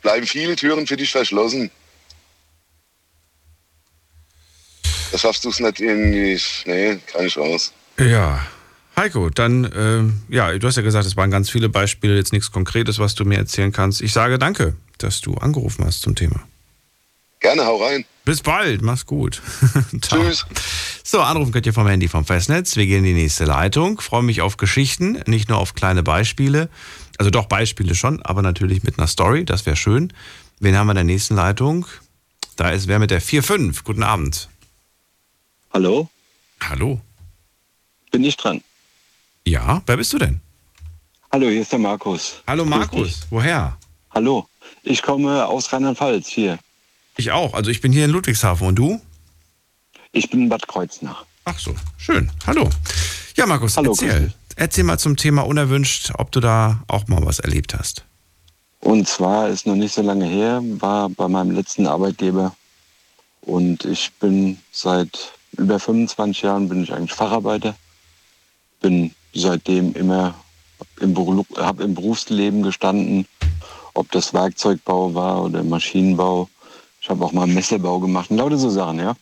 bleiben viele Türen für dich verschlossen. Da schaffst du es nicht irgendwie. Nee, keine Chance. Ja. Heiko, dann, ähm, ja, du hast ja gesagt, es waren ganz viele Beispiele, jetzt nichts Konkretes, was du mir erzählen kannst. Ich sage danke, dass du angerufen hast zum Thema. Gerne, hau rein. Bis bald, mach's gut. Tschüss. So, anrufen könnt ihr vom Handy vom Festnetz. Wir gehen in die nächste Leitung. Freue mich auf Geschichten, nicht nur auf kleine Beispiele. Also doch Beispiele schon, aber natürlich mit einer Story. Das wäre schön. Wen haben wir in der nächsten Leitung? Da ist wer mit der 4-5. Guten Abend. Hallo, Hallo. bin ich dran. Ja, wer bist du denn? Hallo, hier ist der Markus. Hallo Markus. Woher? Hallo, ich komme aus Rheinland-Pfalz hier. Ich auch. Also ich bin hier in Ludwigshafen. Und du? Ich bin in Bad Kreuznach. Ach so, schön. Hallo. Ja, Markus, Hallo, erzähl. Erzähl mal zum Thema unerwünscht, ob du da auch mal was erlebt hast. Und zwar ist noch nicht so lange her, war bei meinem letzten Arbeitgeber und ich bin seit über 25 Jahren bin ich eigentlich Facharbeiter. Bin seitdem immer im, Beru- hab im Berufsleben gestanden, ob das Werkzeugbau war oder Maschinenbau. Ich habe auch mal Messebau gemacht und lauter so Sachen, ja.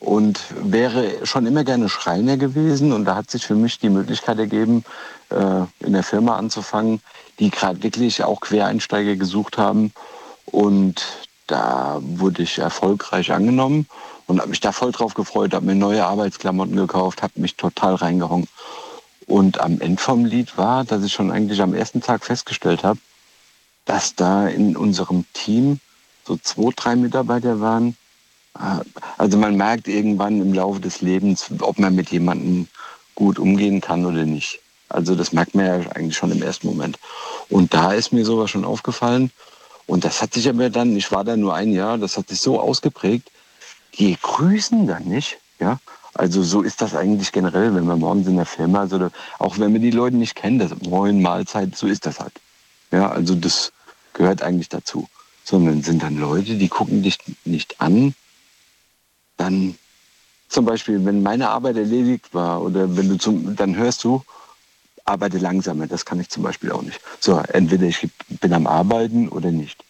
Und wäre schon immer gerne Schreiner gewesen und da hat sich für mich die Möglichkeit ergeben, äh, in der Firma anzufangen, die gerade wirklich auch Quereinsteiger gesucht haben. Und da wurde ich erfolgreich angenommen und habe mich da voll drauf gefreut, habe mir neue Arbeitsklamotten gekauft, habe mich total reingehauen. Und am Ende vom Lied war, dass ich schon eigentlich am ersten Tag festgestellt habe, dass da in unserem Team so zwei, drei Mitarbeiter waren. Äh, Also man merkt irgendwann im Laufe des Lebens, ob man mit jemandem gut umgehen kann oder nicht. Also das merkt man ja eigentlich schon im ersten Moment. Und da ist mir sowas schon aufgefallen. Und das hat sich aber dann, ich war da nur ein Jahr, das hat sich so ausgeprägt, die grüßen dann nicht. Ja? Also so ist das eigentlich generell, wenn man morgens in der Firma, also auch wenn wir die Leute nicht kennen, das Moin, Mahlzeit, so ist das halt. Ja, also das gehört eigentlich dazu. Sondern sind dann Leute, die gucken dich nicht an, dann zum Beispiel, wenn meine Arbeit erledigt war oder wenn du zum, dann hörst du, arbeite langsamer, das kann ich zum Beispiel auch nicht. So, entweder ich bin am Arbeiten oder nicht.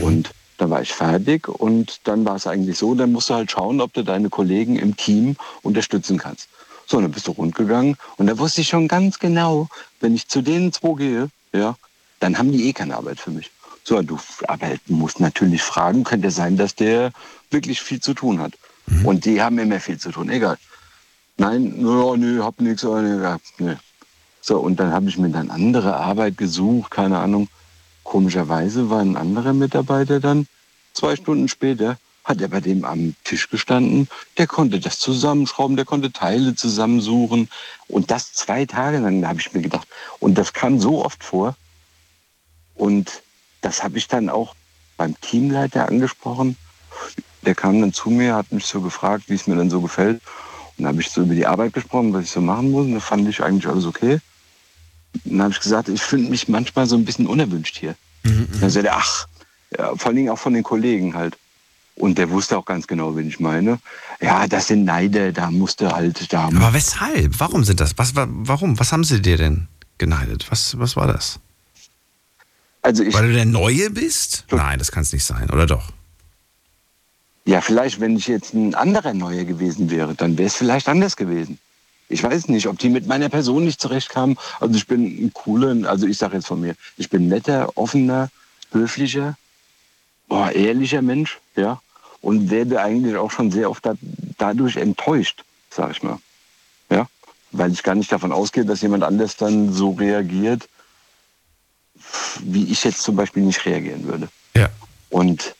Und dann war ich fertig und dann war es eigentlich so, dann musst du halt schauen, ob du deine Kollegen im Team unterstützen kannst. So, dann bist du rundgegangen und da wusste ich schon ganz genau, wenn ich zu denen zwei gehe, ja, dann haben die eh keine Arbeit für mich. So, du, aber musst natürlich fragen, könnte sein, dass der wirklich viel zu tun hat. Und die haben immer viel zu tun, egal. Nein, no, nö, hab nichts, ja, nö. So, und dann habe ich mir dann andere Arbeit gesucht, keine Ahnung. Komischerweise war ein anderer Mitarbeiter dann zwei Stunden später, hat er bei dem am Tisch gestanden, der konnte das zusammenschrauben, der konnte Teile zusammensuchen. Und das zwei Tage lang, da habe ich mir gedacht. Und das kam so oft vor. Und das habe ich dann auch beim Teamleiter angesprochen. Der kam dann zu mir, hat mich so gefragt, wie es mir dann so gefällt. Und dann habe ich so über die Arbeit gesprochen, was ich so machen muss. Und da fand ich eigentlich alles okay. Dann habe ich gesagt, ich finde mich manchmal so ein bisschen unerwünscht hier. Dann sagte er, ach, ja, vor allen Dingen auch von den Kollegen halt. Und der wusste auch ganz genau, wen ich meine. Ja, das sind Neider, da musste halt, da Aber weshalb? Warum sind das? Was, wa- warum? Was haben sie dir denn geneidet? Was, was war das? Also ich, Weil du der Neue bist? Nein, das kann es nicht sein, oder doch? Ja, vielleicht, wenn ich jetzt ein anderer Neuer gewesen wäre, dann wäre es vielleicht anders gewesen. Ich weiß nicht, ob die mit meiner Person nicht zurechtkamen. Also ich bin ein cooler, also ich sage jetzt von mir, ich bin netter, offener, höflicher oh, ehrlicher Mensch, ja, und werde eigentlich auch schon sehr oft da, dadurch enttäuscht, sag ich mal. Ja, weil ich gar nicht davon ausgehe, dass jemand anders dann so reagiert, wie ich jetzt zum Beispiel nicht reagieren würde. Ja. Und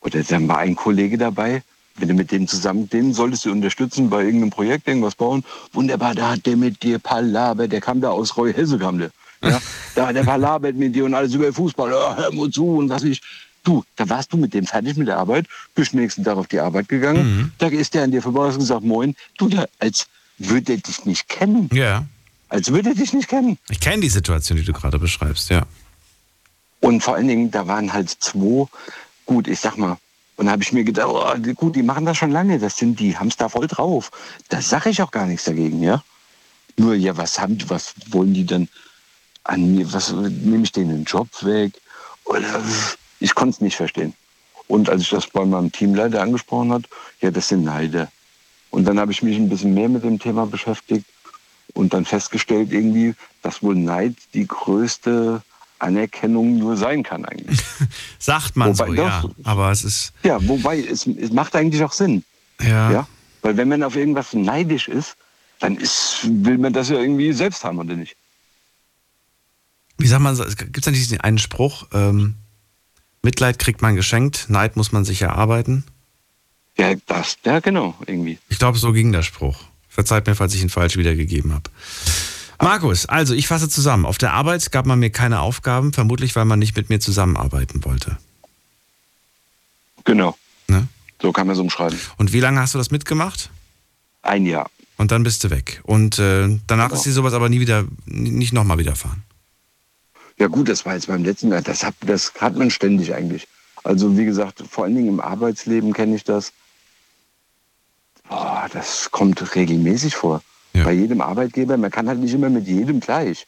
oder dann war ein Kollege dabei, wenn du mit dem zusammen, den solltest du unterstützen bei irgendeinem Projekt, irgendwas bauen. Wunderbar, da hat der mit dir Palaber, der kam da aus Roy Hesse, kam der. Ja, da hat der Palabert mit dir und alles über Fußball, ja, hör mal zu und was ich. Du, da warst du mit dem fertig mit der Arbeit, bist nächsten Tag auf die Arbeit gegangen, Mhm. da ist der an dir vorbei und gesagt, moin, du, da, als würde er dich nicht kennen. Ja. Als würde er dich nicht kennen. Ich kenne die Situation, die du gerade beschreibst, ja. Und vor allen Dingen, da waren halt zwei, gut, ich sag mal, und da habe ich mir gedacht, oh, gut, die machen das schon lange, das sind die, haben es da voll drauf. Da sage ich auch gar nichts dagegen, ja. Nur, ja, was haben die, was wollen die denn an mir, was nehme ich denen den Job weg? Oder ich konnte es nicht verstehen. Und als ich das bei meinem Teamleiter angesprochen hat, ja, das sind Neider. Und dann habe ich mich ein bisschen mehr mit dem Thema beschäftigt und dann festgestellt irgendwie, dass wohl Neid die größte Anerkennung nur sein kann eigentlich. Sagt man Wobei so, doch- ja. Aber es ist, Ja, wobei es, es macht eigentlich auch Sinn. ja. Ja? Weil wenn man auf irgendwas neidisch ist, dann ist, will man das ja irgendwie selbst haben, oder nicht? Wie sagt man, gibt es nicht diesen einen Spruch, ähm, Mitleid kriegt man geschenkt, Neid muss man sich erarbeiten? Ja, das, ja genau, irgendwie. Ich glaube, so ging der Spruch. Verzeiht mir, falls ich ihn falsch wiedergegeben habe. Markus, also ich fasse zusammen. Auf der Arbeit gab man mir keine Aufgaben, vermutlich weil man nicht mit mir zusammenarbeiten wollte. Genau. Ne? So kann man es umschreiben. Und wie lange hast du das mitgemacht? Ein Jahr. Und dann bist du weg. Und äh, danach Genau. ist dir sowas aber nie wieder, nicht nochmal widerfahren. Ja gut, das war jetzt beim letzten Jahr. Das hat, das hat man ständig eigentlich. Also wie gesagt, vor allen Dingen im Arbeitsleben kenne ich das. Boah, das kommt regelmäßig vor. Ja. Bei jedem Arbeitgeber. Man kann halt nicht immer mit jedem gleich.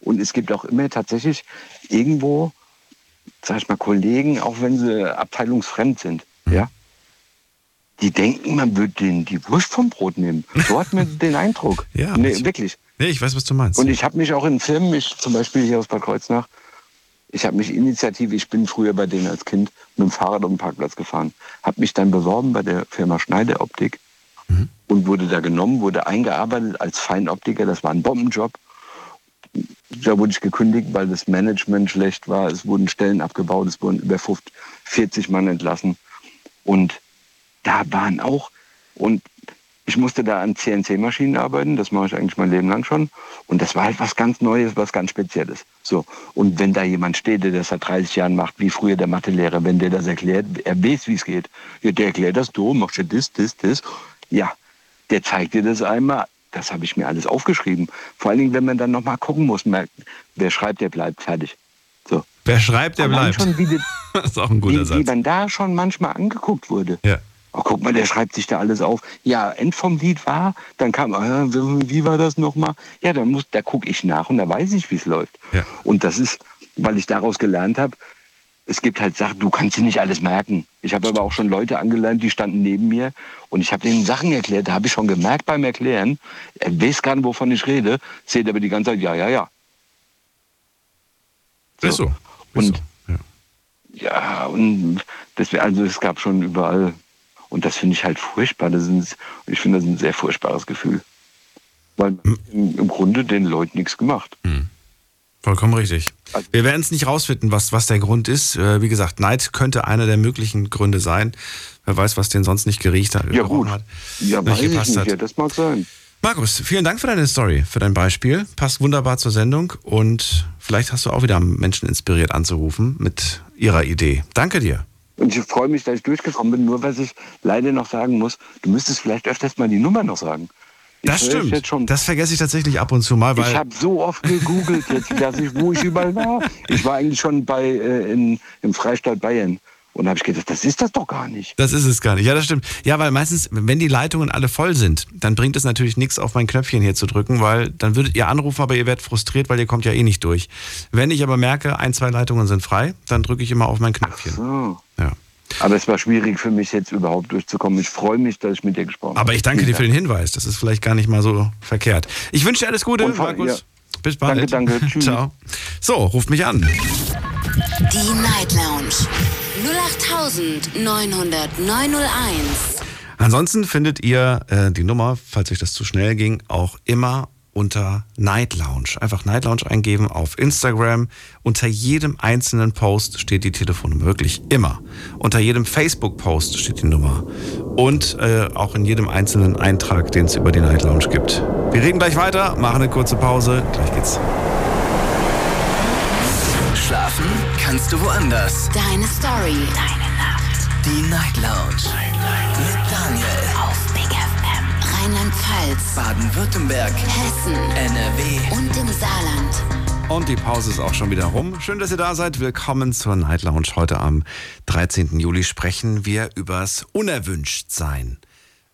Und es gibt auch immer tatsächlich irgendwo, sag ich mal, Kollegen, auch wenn sie abteilungsfremd sind, Mhm. ja, die denken, man würde denen die Wurst vom Brot nehmen. So hat man den Eindruck. Ja, nee, ich- wirklich. Nee, ich weiß, was du meinst. Und ich habe mich auch in Firmen, ich, zum Beispiel hier aus Bad Kreuznach, ich habe mich initiativ, ich bin früher bei denen als Kind mit dem Fahrrad auf den Parkplatz gefahren, habe mich dann beworben bei der Firma Schneider Optik und wurde da genommen, wurde eingearbeitet als Feinoptiker. Das war ein Bombenjob. Da wurde ich gekündigt, weil das Management schlecht war. Es wurden Stellen abgebaut, es wurden über 50, 40 Mann entlassen. Und da waren auch, und ich musste da an CNC-Maschinen arbeiten, das mache ich eigentlich mein Leben lang schon. Und das war halt was ganz Neues, was ganz Spezielles. So. Und wenn da jemand steht, der das seit 30 Jahren macht, wie früher der Mathelehrer, wenn der das erklärt, er weiß, wie es geht. Ja, der erklärt das, du machst ja das, das, das. Ja, der zeigt dir das einmal. Das habe ich mir alles aufgeschrieben. Vor allen Dingen, wenn man dann nochmal gucken muss, merkt, wer schreibt, der bleibt fertig. So. Wer schreibt, der bleibt. Schon, wie, die, das ist auch ein guter wie, wie Satz. man da schon manchmal angeguckt wurde. Ja. Oh, guck mal, der schreibt sich da alles auf. Ja, End vom Lied war, dann kam, äh, wie wie war das nochmal? Ja, dann muss, da gucke ich nach und da weiß ich, wie es läuft. Ja. Und das ist, weil ich daraus gelernt habe, es gibt halt Sachen, du kannst dir nicht alles merken. Ich habe aber auch schon Leute angelernt, die standen neben mir und ich habe denen Sachen erklärt, da habe ich schon gemerkt beim Erklären, er weiß gar nicht, wovon ich rede, seht aber die ganze Zeit, ja, ja, ja. Ist so. Ist Und so. Ja. ja, und das, also es gab schon überall. Und das finde ich halt furchtbar. Das ist, ich finde das ein sehr furchtbares Gefühl. Weil Hm. im, im Grunde den Leuten nichts gemacht. Vollkommen richtig. Also- Wir werden es nicht rausfinden, was, was der Grund ist. Äh, Wie gesagt, Neid könnte einer der möglichen Gründe sein. Wer weiß, was den sonst nicht geriecht hat. Ja gut. Hat, Ja, weiß ich gepasst nicht. hat. Ja, das mag sein. Markus, vielen Dank für deine Story, für dein Beispiel. Passt wunderbar zur Sendung und vielleicht hast du auch wieder Menschen inspiriert anzurufen mit ihrer Idee. Danke dir. Und ich freue mich, dass ich durchgekommen bin. Nur was ich leider noch sagen muss, du müsstest vielleicht öfters mal die Nummer noch sagen. Das stimmt. Schon, Das vergesse ich tatsächlich ab und zu mal, weil ich habe so oft gegoogelt, jetzt, dass ich, wo ich überall war. Ich war eigentlich schon bei, äh, in, im Freistaat Bayern. Und da habe ich gedacht, das ist das doch gar nicht. Das ist es gar nicht. Ja, das stimmt. Ja, weil meistens, wenn die Leitungen alle voll sind, dann bringt es natürlich nichts, auf mein Knöpfchen hier zu drücken, weil dann würdet ihr anrufen, aber ihr werdet frustriert, weil ihr kommt ja eh nicht durch. Wenn ich aber merke, ein, zwei Leitungen sind frei, dann drücke ich immer auf mein Knöpfchen. So. Ja. Aber es war schwierig für mich jetzt überhaupt durchzukommen. Ich freue mich, dass ich mit dir gesprochen habe. Aber ich danke dir für den Hinweis. Das ist vielleicht gar nicht mal so verkehrt. Ich wünsche dir alles Gute, Und vor- Markus. ja. Bis bald. Danke, danke. Tschüss. Ciao. So, ruft mich an. Die Night Lounge 0890901. Ansonsten findet ihr äh, die Nummer, falls euch das zu schnell ging, auch immer unter Night Lounge. Einfach Night Lounge eingeben auf Instagram. Unter jedem einzelnen Post steht die Telefonnummer, wirklich immer. Unter jedem Facebook-Post steht die Nummer. Und äh, auch in jedem einzelnen Eintrag, den es über die Night Lounge gibt. Wir reden gleich weiter, machen eine kurze Pause. Gleich geht's. Schlafen kannst du woanders. Deine Story. Deine Nacht. Die Night Lounge. Mit Daniel. Rheinland-Pfalz. Baden-Württemberg. Hessen. NRW. Und im Saarland. Und die Pause ist auch schon wieder rum. Schön, dass ihr da seid. Willkommen zur Night Lounge. Heute am 13. Juli sprechen wir übers Unerwünschtsein.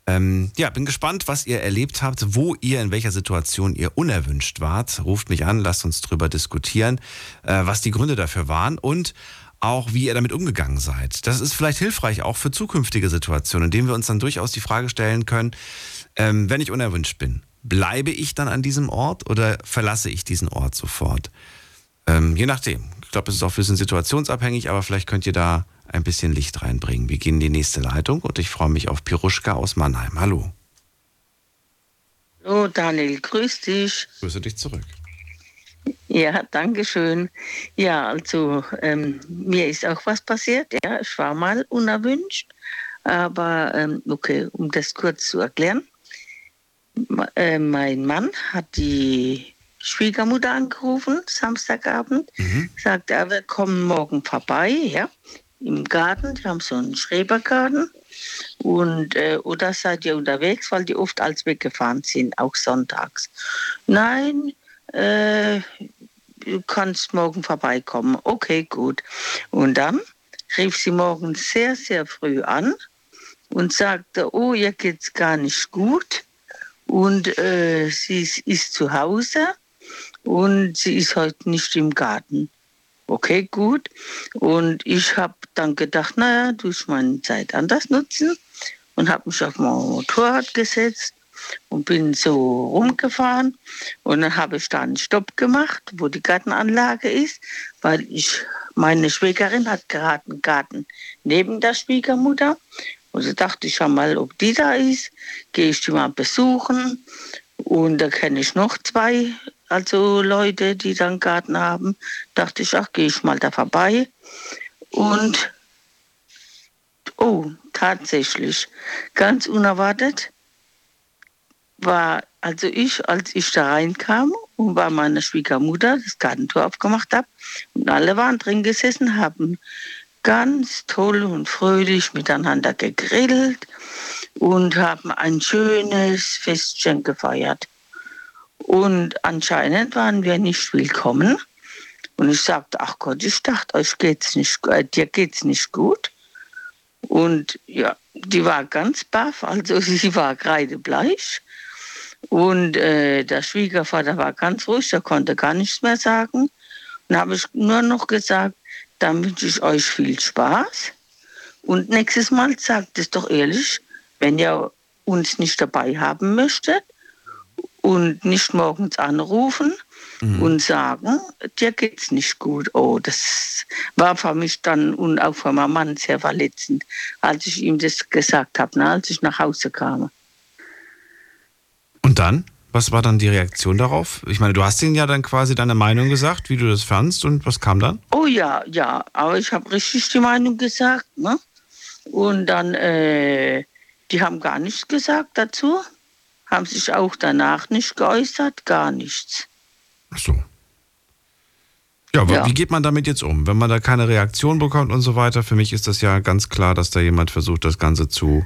Ähm, ja, bin gespannt, was ihr erlebt habt, wo ihr, in welcher Situation ihr unerwünscht wart. Ruft mich an, lasst uns drüber diskutieren, äh, was die Gründe dafür waren und auch wie ihr damit umgegangen seid. Das ist vielleicht hilfreich auch für zukünftige Situationen, indem wir uns dann durchaus die Frage stellen können, ähm, wenn ich unerwünscht bin, bleibe ich dann an diesem Ort oder verlasse ich diesen Ort sofort? Ähm, je nachdem. Ich glaube, es ist auch ein bisschen situationsabhängig, aber vielleicht könnt ihr da ein bisschen Licht reinbringen. Wir gehen in die nächste Leitung und ich freue mich auf Piruschka aus Mannheim. Hallo. Hallo Daniel, grüß dich. Grüße dich zurück. Ja, danke schön. Ja, also ähm, mir ist auch was passiert. Ja, ich war mal unerwünscht, aber ähm, okay, um das kurz zu erklären. Äh, mein Mann hat die Schwiegermutter angerufen, Samstagabend, mhm. sagt, er wir kommen morgen vorbei, ja, im Garten. Die haben so einen Schrebergarten. Und, äh, oder seid ihr unterwegs, weil die oft als weggefahren sind, auch sonntags. Nein, äh, du kannst morgen vorbeikommen. Okay, gut. Und dann rief sie morgens sehr, sehr früh an und sagte, oh, ihr geht's gar nicht gut. Und äh, sie ist zu Hause und sie ist heute nicht im Garten. Okay, gut. Und ich habe dann gedacht, naja, du ich meine Zeit anders nutzen und habe mich auf mein Motorrad gesetzt und bin so rumgefahren. Und dann habe ich da einen Stopp gemacht, wo die Gartenanlage ist, weil ich, meine Schwägerin hat gerade einen Garten neben der Schwiegermutter. Und so dachte ich schon mal, ob die da ist, gehe ich die mal besuchen. Und da kenne ich noch zwei also Leute, die dann Garten haben, dachte ich, ach, gehe ich mal da vorbei. Und oh, tatsächlich, ganz unerwartet war also ich, als ich da reinkam und bei meiner Schwiegermutter das Gartentor aufgemacht habe und alle waren drin gesessen, haben ganz toll und fröhlich miteinander gegrillt und haben ein schönes Festchen gefeiert. Und anscheinend waren wir nicht willkommen. Und ich sagte, ach Gott, ich dachte, euch geht's nicht, äh, dir geht's nicht gut. Und ja, die war ganz baff, also sie war kreidebleich. Und äh, der Schwiegervater war ganz ruhig, der konnte gar nichts mehr sagen. Und habe ich nur noch gesagt, dann wünsche ich euch viel Spaß. Und nächstes Mal sagt es doch ehrlich, wenn ihr uns nicht dabei haben möchtet, und nicht morgens anrufen mhm. und sagen, dir geht's nicht gut. Oh, das war für mich dann und auch für meinen Mann sehr verletzend, als ich ihm das gesagt habe, ne, als ich nach Hause kam. Und dann? Was war dann die Reaktion darauf? Ich meine, du hast ihnen ja dann quasi deine Meinung gesagt, wie du das fandst und was kam dann? Oh ja, ja, aber ich habe richtig die Meinung gesagt, ne? Und dann, äh, die haben gar nichts gesagt dazu haben sich auch danach nicht geäußert, gar nichts. Ach so. Ja, aber ja. wie geht man damit jetzt um? Wenn man da keine Reaktion bekommt und so weiter, für mich ist das ja ganz klar, dass da jemand versucht, das Ganze zu,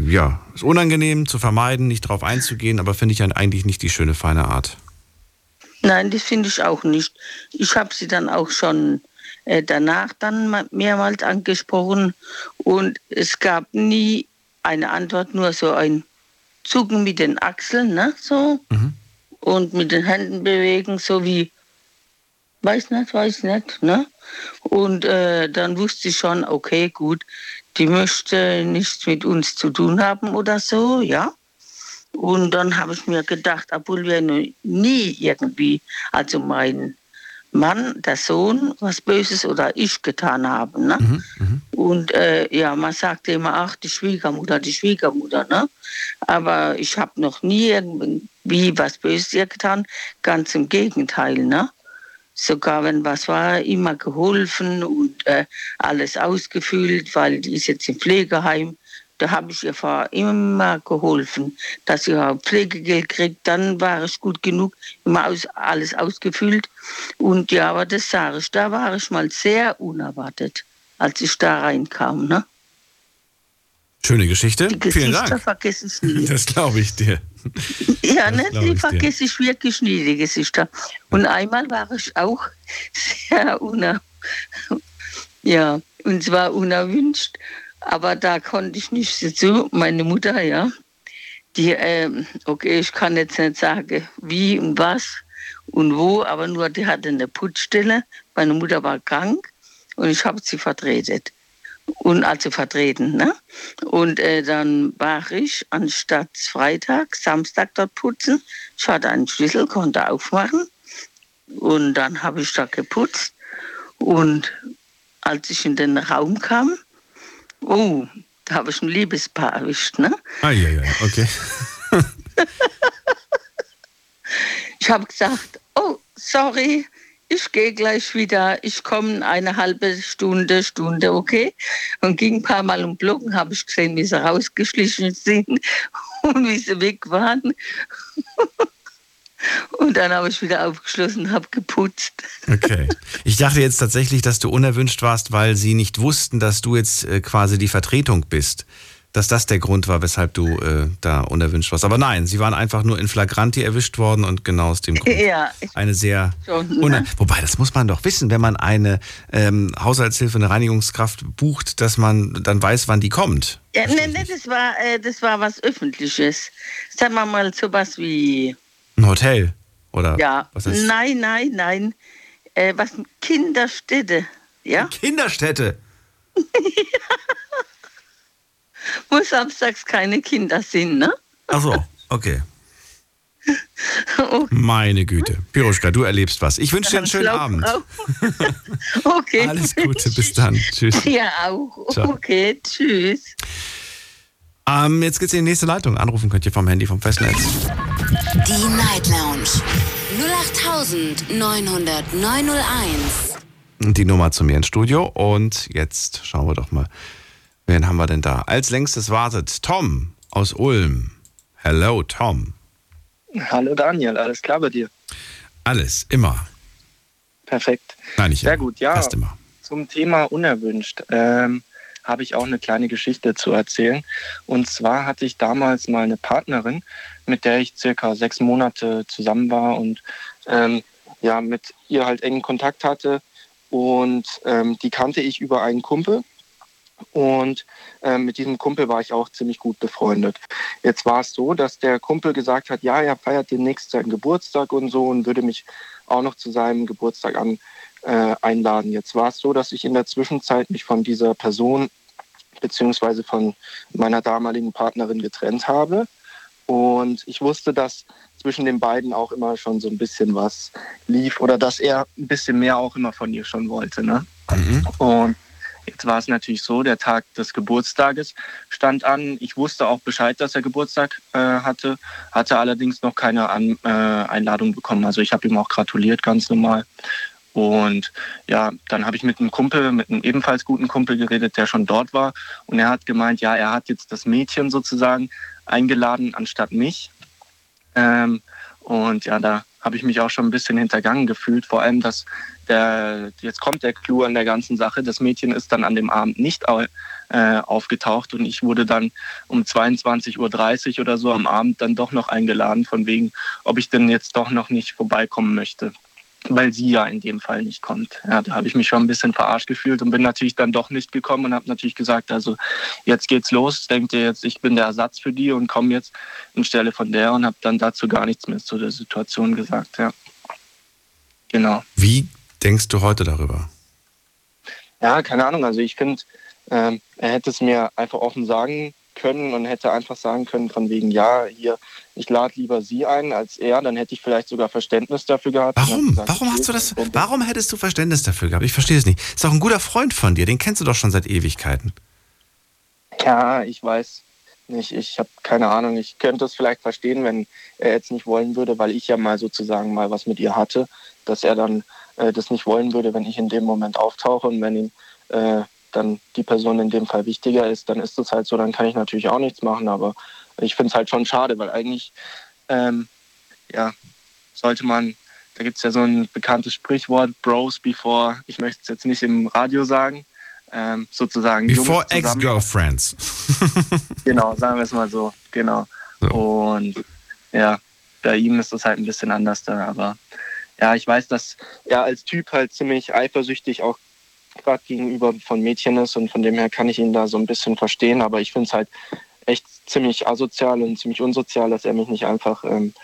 ja, ist unangenehm zu vermeiden, nicht drauf einzugehen, aber finde ich eigentlich nicht die schöne, feine Art. Nein, das finde ich auch nicht. Ich habe sie dann auch schon äh, danach dann mehrmals angesprochen und es gab nie eine Antwort, nur so ein zucken mit den Achseln, ne, so. Mhm. Und mit den Händen bewegen, so wie, weiß nicht, weiß nicht, ne. Und äh, dann wusste ich schon, okay, gut, die möchte nichts mit uns zu tun haben oder so, ja. Und dann habe ich mir gedacht, obwohl wir nie irgendwie, also mein, Mann, der Sohn, was Böses oder ich getan habe. Ne? Mhm, Und äh, ja, man sagte immer, ach, die Schwiegermutter, die Schwiegermutter. Ne? Aber ich habe noch nie irgendwie was Böses ihr getan. Ganz im Gegenteil. Ne? Sogar wenn was war, immer geholfen und äh, alles ausgefüllt, weil die ist jetzt im Pflegeheim. Da habe ich ihr vorher immer geholfen, dass sie auch Pflegegeld kriegt. Dann war es gut genug, immer aus, alles ausgefüllt. Und ja, aber das sage ich, da war ich mal sehr unerwartet, als ich da reinkam. Ne? Schöne Geschichte. Die Vielen Gesichter Dank. vergesse ich nie. Das glaube ich dir. Ja, ne, die vergesse ich wirklich nie, die Gesichter. Und einmal war ich auch sehr uner ja, und zwar unerwünscht, aber da konnte ich nicht dazu. Meine Mutter, ja, die, ähm, okay, ich kann jetzt nicht sagen, wie und was und wo, aber nur die hatte eine Putzstelle. Meine Mutter war krank und ich habe sie vertreten und also vertreten. Ne? Und äh, dann war ich anstatt Freitag, Samstag dort putzen. Ich hatte einen Schlüssel, konnte aufmachen. Und dann habe ich da geputzt. Und als ich in den Raum kam, oh, da habe ich ein Liebespaar erwischt. Ne? Ah, ja, ja, okay. Ich habe gesagt, oh, sorry, ich gehe gleich wieder, ich komme eine halbe Stunde, Stunde, okay? Und ging ein paar Mal um Blocken, habe ich gesehen, wie sie rausgeschlichen sind und wie sie weg waren. Und dann habe ich wieder aufgeschlossen, habe geputzt. Okay. Ich dachte jetzt tatsächlich, dass du unerwünscht warst, weil sie nicht wussten, dass du jetzt äh, quasi die Vertretung bist. Dass das der Grund war, weshalb du äh, da unerwünscht warst. Aber nein, sie waren einfach nur in Flagranti erwischt worden und genau aus dem Grund. Ja, Eine sehr. schon. Ne? Wobei, das muss man doch wissen, wenn man eine ähm, Haushaltshilfe, eine Reinigungskraft bucht, dass man dann weiß, wann die kommt. Ja, nee, nee, das war, äh, das war was Öffentliches. Sagen wir mal sowas wie, Ein Hotel oder ja, was heißt nein, nein, nein, äh, was Kinderstätte, ja? Kinderstätte. Wo samstags keine Kinder sind, ne? Ach so, okay. Meine Güte. Piroschka, du erlebst was. Ich wünsche dir einen schönen Abend. okay. Alles Gute, bis dann. Tschüss. Ja, auch. Ciao. Okay, tschüss. Ähm, jetzt geht's in die nächste Leitung. Anrufen könnt ihr vom Handy vom Festnetz. Die Night Lounge 0890901. Und Die Nummer zu mir ins Studio. Und jetzt schauen wir doch mal, wen haben wir denn da? Als längstes wartet Tom aus Ulm. Hello, Tom. Hallo Daniel, alles klar bei dir? Alles, immer. Perfekt. Nein, nicht Sehr gut, ja. Fast immer. Zum Thema unerwünscht ähm, habe ich auch eine kleine Geschichte zu erzählen. Und zwar hatte ich damals mal eine Partnerin, mit der ich circa sechs Monate zusammen war und ähm, ja, mit ihr halt engen Kontakt hatte. Und ähm, die kannte ich über einen Kumpel. Und ähm, mit diesem Kumpel war ich auch ziemlich gut befreundet. Jetzt war es so, dass der Kumpel gesagt hat, ja, er feiert demnächst seinen Geburtstag und so und würde mich auch noch zu seinem Geburtstag an, äh, einladen. Jetzt war es so, dass ich in der Zwischenzeit mich von dieser Person beziehungsweise von meiner damaligen Partnerin getrennt habe. Und ich wusste, dass zwischen den beiden auch immer schon so ein bisschen was lief oder dass er ein bisschen mehr auch immer von ihr schon wollte. Ne? Und jetzt war es natürlich so, der Tag des Geburtstages stand an. Ich wusste auch Bescheid, dass er Geburtstag äh, hatte, hatte allerdings noch keine an, äh, Einladung bekommen. Also ich habe ihm auch gratuliert, ganz normal. Und ja, dann habe ich mit einem Kumpel, mit einem ebenfalls guten Kumpel geredet, der schon dort war. Und er hat gemeint, ja, er hat jetzt das Mädchen sozusagen eingeladen anstatt mich. Ähm, und ja, da habe ich mich auch schon ein bisschen hintergangen gefühlt. Vor allem, dass der, jetzt kommt der Clou an der ganzen Sache. Das Mädchen ist dann an dem Abend nicht äh, aufgetaucht und ich wurde dann um 22.30 Uhr oder so am Abend dann doch noch eingeladen, von wegen, ob ich denn jetzt doch noch nicht vorbeikommen möchte. Weil sie ja in dem Fall nicht kommt. Ja, da habe ich mich schon ein bisschen verarscht gefühlt und bin natürlich dann doch nicht gekommen und habe natürlich gesagt, also jetzt geht's los. Denkt ihr jetzt, ich bin der Ersatz für die und komme jetzt anstelle von der und habe dann dazu gar nichts mehr zu der Situation gesagt. Ja, genau. Wie denkst du heute darüber? Ja, keine Ahnung. Also ich finde, ähm, er hätte es mir einfach offen sagen können und hätte einfach sagen können, von wegen, ja, hier, ich lade lieber sie ein als er, dann hätte ich vielleicht sogar Verständnis dafür gehabt. Warum? Gesagt, Warum hast du das? Warum hättest du Verständnis dafür gehabt? Ich verstehe es nicht. Ist doch ein guter Freund von dir, den kennst du doch schon seit Ewigkeiten. Ja, ich weiß nicht. Ich habe keine Ahnung. Ich könnte es vielleicht verstehen, wenn er jetzt nicht wollen würde, weil ich ja mal sozusagen mal was mit ihr hatte, dass er dann äh, das nicht wollen würde, wenn ich in dem Moment auftauche und wenn ihm äh, dann die Person in dem Fall wichtiger ist, dann ist es halt so, dann kann ich natürlich auch nichts machen, aber ich finde es halt schon schade, weil eigentlich, ähm, ja, sollte man, da gibt es ja so ein bekanntes Sprichwort, Bros before, ich möchte es jetzt nicht im Radio sagen, ähm, sozusagen. Before Ex-Girlfriends. Genau, sagen wir es mal so, genau. Und ja, bei ihm ist das halt ein bisschen anders da, aber ja, ich weiß, dass er als Typ halt ziemlich eifersüchtig auch gerade gegenüber von Mädchen ist und von dem her kann ich ihn da so ein bisschen verstehen, aber ich finde es halt echt ziemlich asozial und ziemlich unsozial, dass er mich nicht einfach ähm,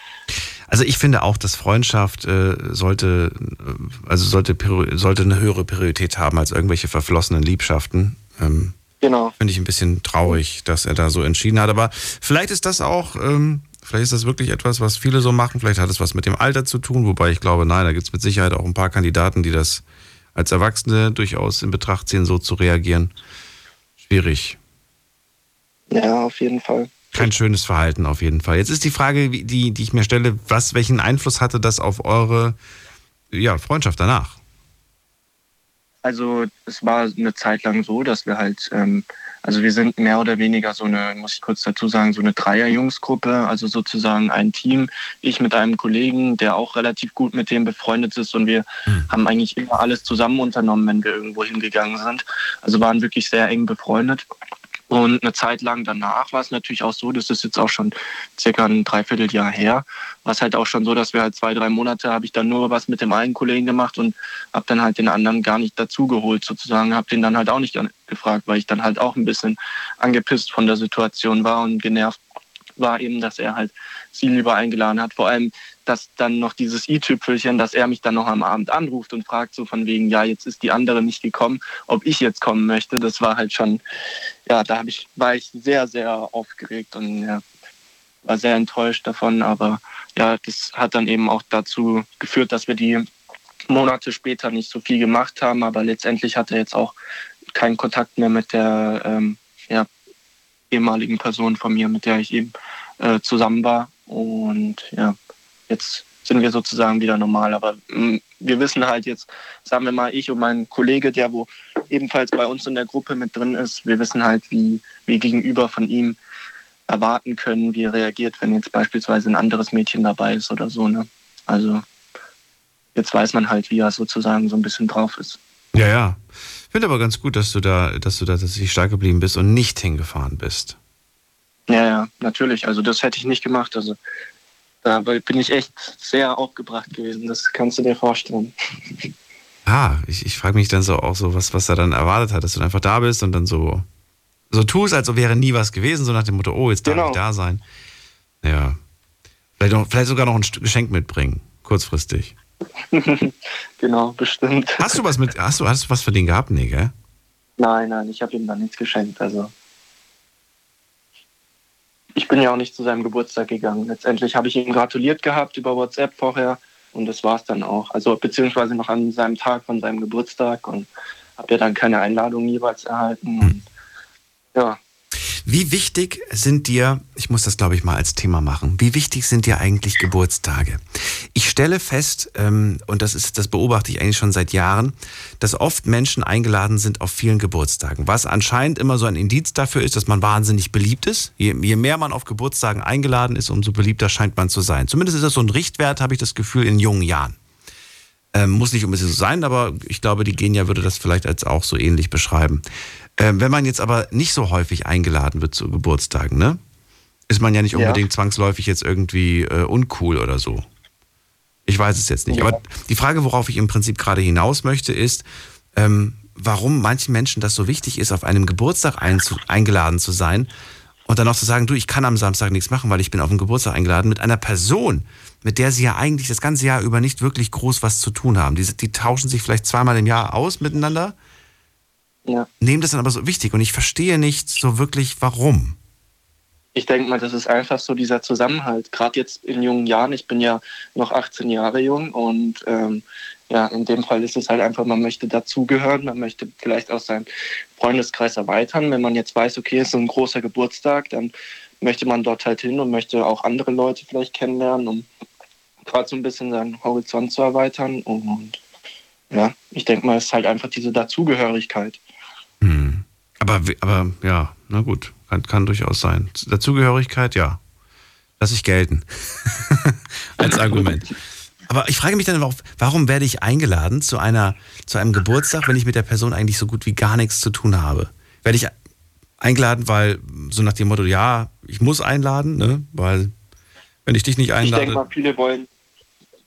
Also ich finde auch, dass Freundschaft äh, sollte, äh, also sollte, sollte eine höhere Priorität haben als irgendwelche verflossenen Liebschaften. Ähm, Genau. Finde ich ein bisschen traurig, dass er da so entschieden hat. Aber vielleicht ist das auch, ähm, vielleicht ist das wirklich etwas, was viele so machen. Vielleicht hat es was mit dem Alter zu tun, wobei ich glaube, nein, da gibt es mit Sicherheit auch ein paar Kandidaten, die das als Erwachsene durchaus in Betracht ziehen, so zu reagieren. Schwierig. Ja, auf jeden Fall. Kein schönes Verhalten auf jeden Fall. Jetzt ist die Frage, die, die ich mir stelle, was, welchen Einfluss hatte das auf eure ja, Freundschaft danach? Also es war eine Zeit lang so, dass wir halt, ähm, also wir sind mehr oder weniger so eine, muss ich kurz dazu sagen, so eine Dreier-Jungsgruppe, also sozusagen ein Team. Ich mit einem Kollegen, der auch relativ gut mit dem befreundet ist und wir haben eigentlich immer alles zusammen unternommen, wenn wir irgendwo hingegangen sind. Also waren wirklich sehr eng befreundet. Und eine Zeit lang danach war es natürlich auch so, das ist jetzt auch schon circa ein Dreivierteljahr her, war es halt auch schon so, dass wir halt zwei, drei Monate habe ich dann nur was mit dem einen Kollegen gemacht und habe dann halt den anderen gar nicht dazugeholt sozusagen, habe den dann halt auch nicht gefragt, weil ich dann halt auch ein bisschen angepisst von der Situation war und genervt war eben, dass er halt sie lieber eingeladen hat. Vor allem, dass dann noch dieses i-Tüpfelchen, dass er mich dann noch am Abend anruft und fragt so von wegen, ja, jetzt ist die andere nicht gekommen, ob ich jetzt kommen möchte. Das war halt schon, ja, da ich, war ich sehr, sehr aufgeregt und ja, war sehr enttäuscht davon. Aber ja, das hat dann eben auch dazu geführt, dass wir die Monate später nicht so viel gemacht haben. Aber letztendlich hat er jetzt auch keinen Kontakt mehr mit der ähm, ja, ehemaligen Person von mir, mit der ich eben äh, zusammen war. Und ja, jetzt sind wir sozusagen wieder normal. Aber mh, wir wissen halt jetzt, sagen wir mal, ich und mein Kollege, der wo ebenfalls bei uns in der Gruppe mit drin ist, wir wissen halt, wie wir gegenüber von ihm erwarten können, wie er reagiert, wenn jetzt beispielsweise ein anderes Mädchen dabei ist oder so. Ne? Also jetzt weiß man halt, wie er sozusagen so ein bisschen drauf ist. Ja, ja. Ich finde aber ganz gut, dass du da, dass du da tatsächlich stark geblieben bist und nicht hingefahren bist. Ja, ja, natürlich. Also das hätte ich nicht gemacht. Also da bin ich echt sehr aufgebracht gewesen. Das kannst du dir vorstellen. Ah, ich, ich frage mich dann so auch so, was, was er dann erwartet hat, dass du einfach da bist und dann so, so tust, als wäre nie was gewesen, so nach dem Motto, oh, jetzt darf ich da sein. Ja. Vielleicht, noch, vielleicht sogar noch ein Geschenk mitbringen, kurzfristig. genau, bestimmt. Hast du was mit, hast du, hast du was für den gehabt? Nee, gell? Nein, nein, ich habe ihm da nichts geschenkt. Also ich bin ja auch nicht zu seinem Geburtstag gegangen. Letztendlich habe ich ihm gratuliert gehabt über WhatsApp vorher und das war es dann auch. Also beziehungsweise noch an seinem Tag von seinem Geburtstag und habe ja dann keine Einladung jeweils erhalten. Und, ja, Wie wichtig sind dir, ich muss das glaube ich mal als Thema machen, wie wichtig sind dir eigentlich Geburtstage? Ich stelle fest, ähm, und das ist, das beobachte ich eigentlich schon seit Jahren, dass oft Menschen eingeladen sind auf vielen Geburtstagen, was anscheinend immer so ein Indiz dafür ist, dass man wahnsinnig beliebt ist. Je, je mehr man auf Geburtstagen eingeladen ist, umso beliebter scheint man zu sein. Zumindest ist das so ein Richtwert, habe ich das Gefühl, in jungen Jahren. Ähm, muss nicht unbedingt so sein, aber ich glaube, die Genia würde das vielleicht als auch so ähnlich beschreiben. Ähm, wenn man jetzt aber nicht so häufig eingeladen wird zu Geburtstagen, ne? Ist man ja nicht Ja. unbedingt zwangsläufig jetzt irgendwie äh, uncool oder so. Ich weiß es jetzt nicht. Ja. Aber die Frage, worauf ich im Prinzip gerade hinaus möchte, ist, ähm, warum manchen Menschen das so wichtig ist, auf einem Geburtstag eingeladen zu sein und dann noch zu sagen, du, ich kann am Samstag nichts machen, weil ich bin auf den Geburtstag eingeladen mit einer Person, mit der sie ja eigentlich das ganze Jahr über nicht wirklich groß was zu tun haben. Die, die tauschen sich vielleicht zweimal im Jahr aus miteinander, ja. nehmen das dann aber so wichtig und ich verstehe nicht so wirklich, warum. ich denke mal, das ist einfach so dieser Zusammenhalt. Gerade jetzt in jungen Jahren, ich bin ja noch 18 Jahre jung und ähm, ja, in dem Fall ist es halt einfach, man möchte dazugehören, man möchte vielleicht auch seinen Freundeskreis erweitern. Wenn man jetzt weiß, okay, es ist so ein großer Geburtstag, dann möchte man dort halt hin und möchte auch andere Leute vielleicht kennenlernen, um gerade so ein bisschen seinen Horizont zu erweitern. Und ja, ich denke mal, es ist halt einfach diese Dazugehörigkeit. Hm. Aber, aber ja, na gut, kann, kann durchaus sein. Dazugehörigkeit, ja. Lass ich gelten. Als Argument. Aber ich frage mich dann, warum werde ich eingeladen zu, einer, zu einem Geburtstag, wenn ich mit der Person eigentlich so gut wie gar nichts zu tun habe? Werde ich eingeladen, weil so nach dem Motto, ja, ich muss einladen, ne? weil wenn ich dich nicht einlade. Ich denke mal, viele wollen,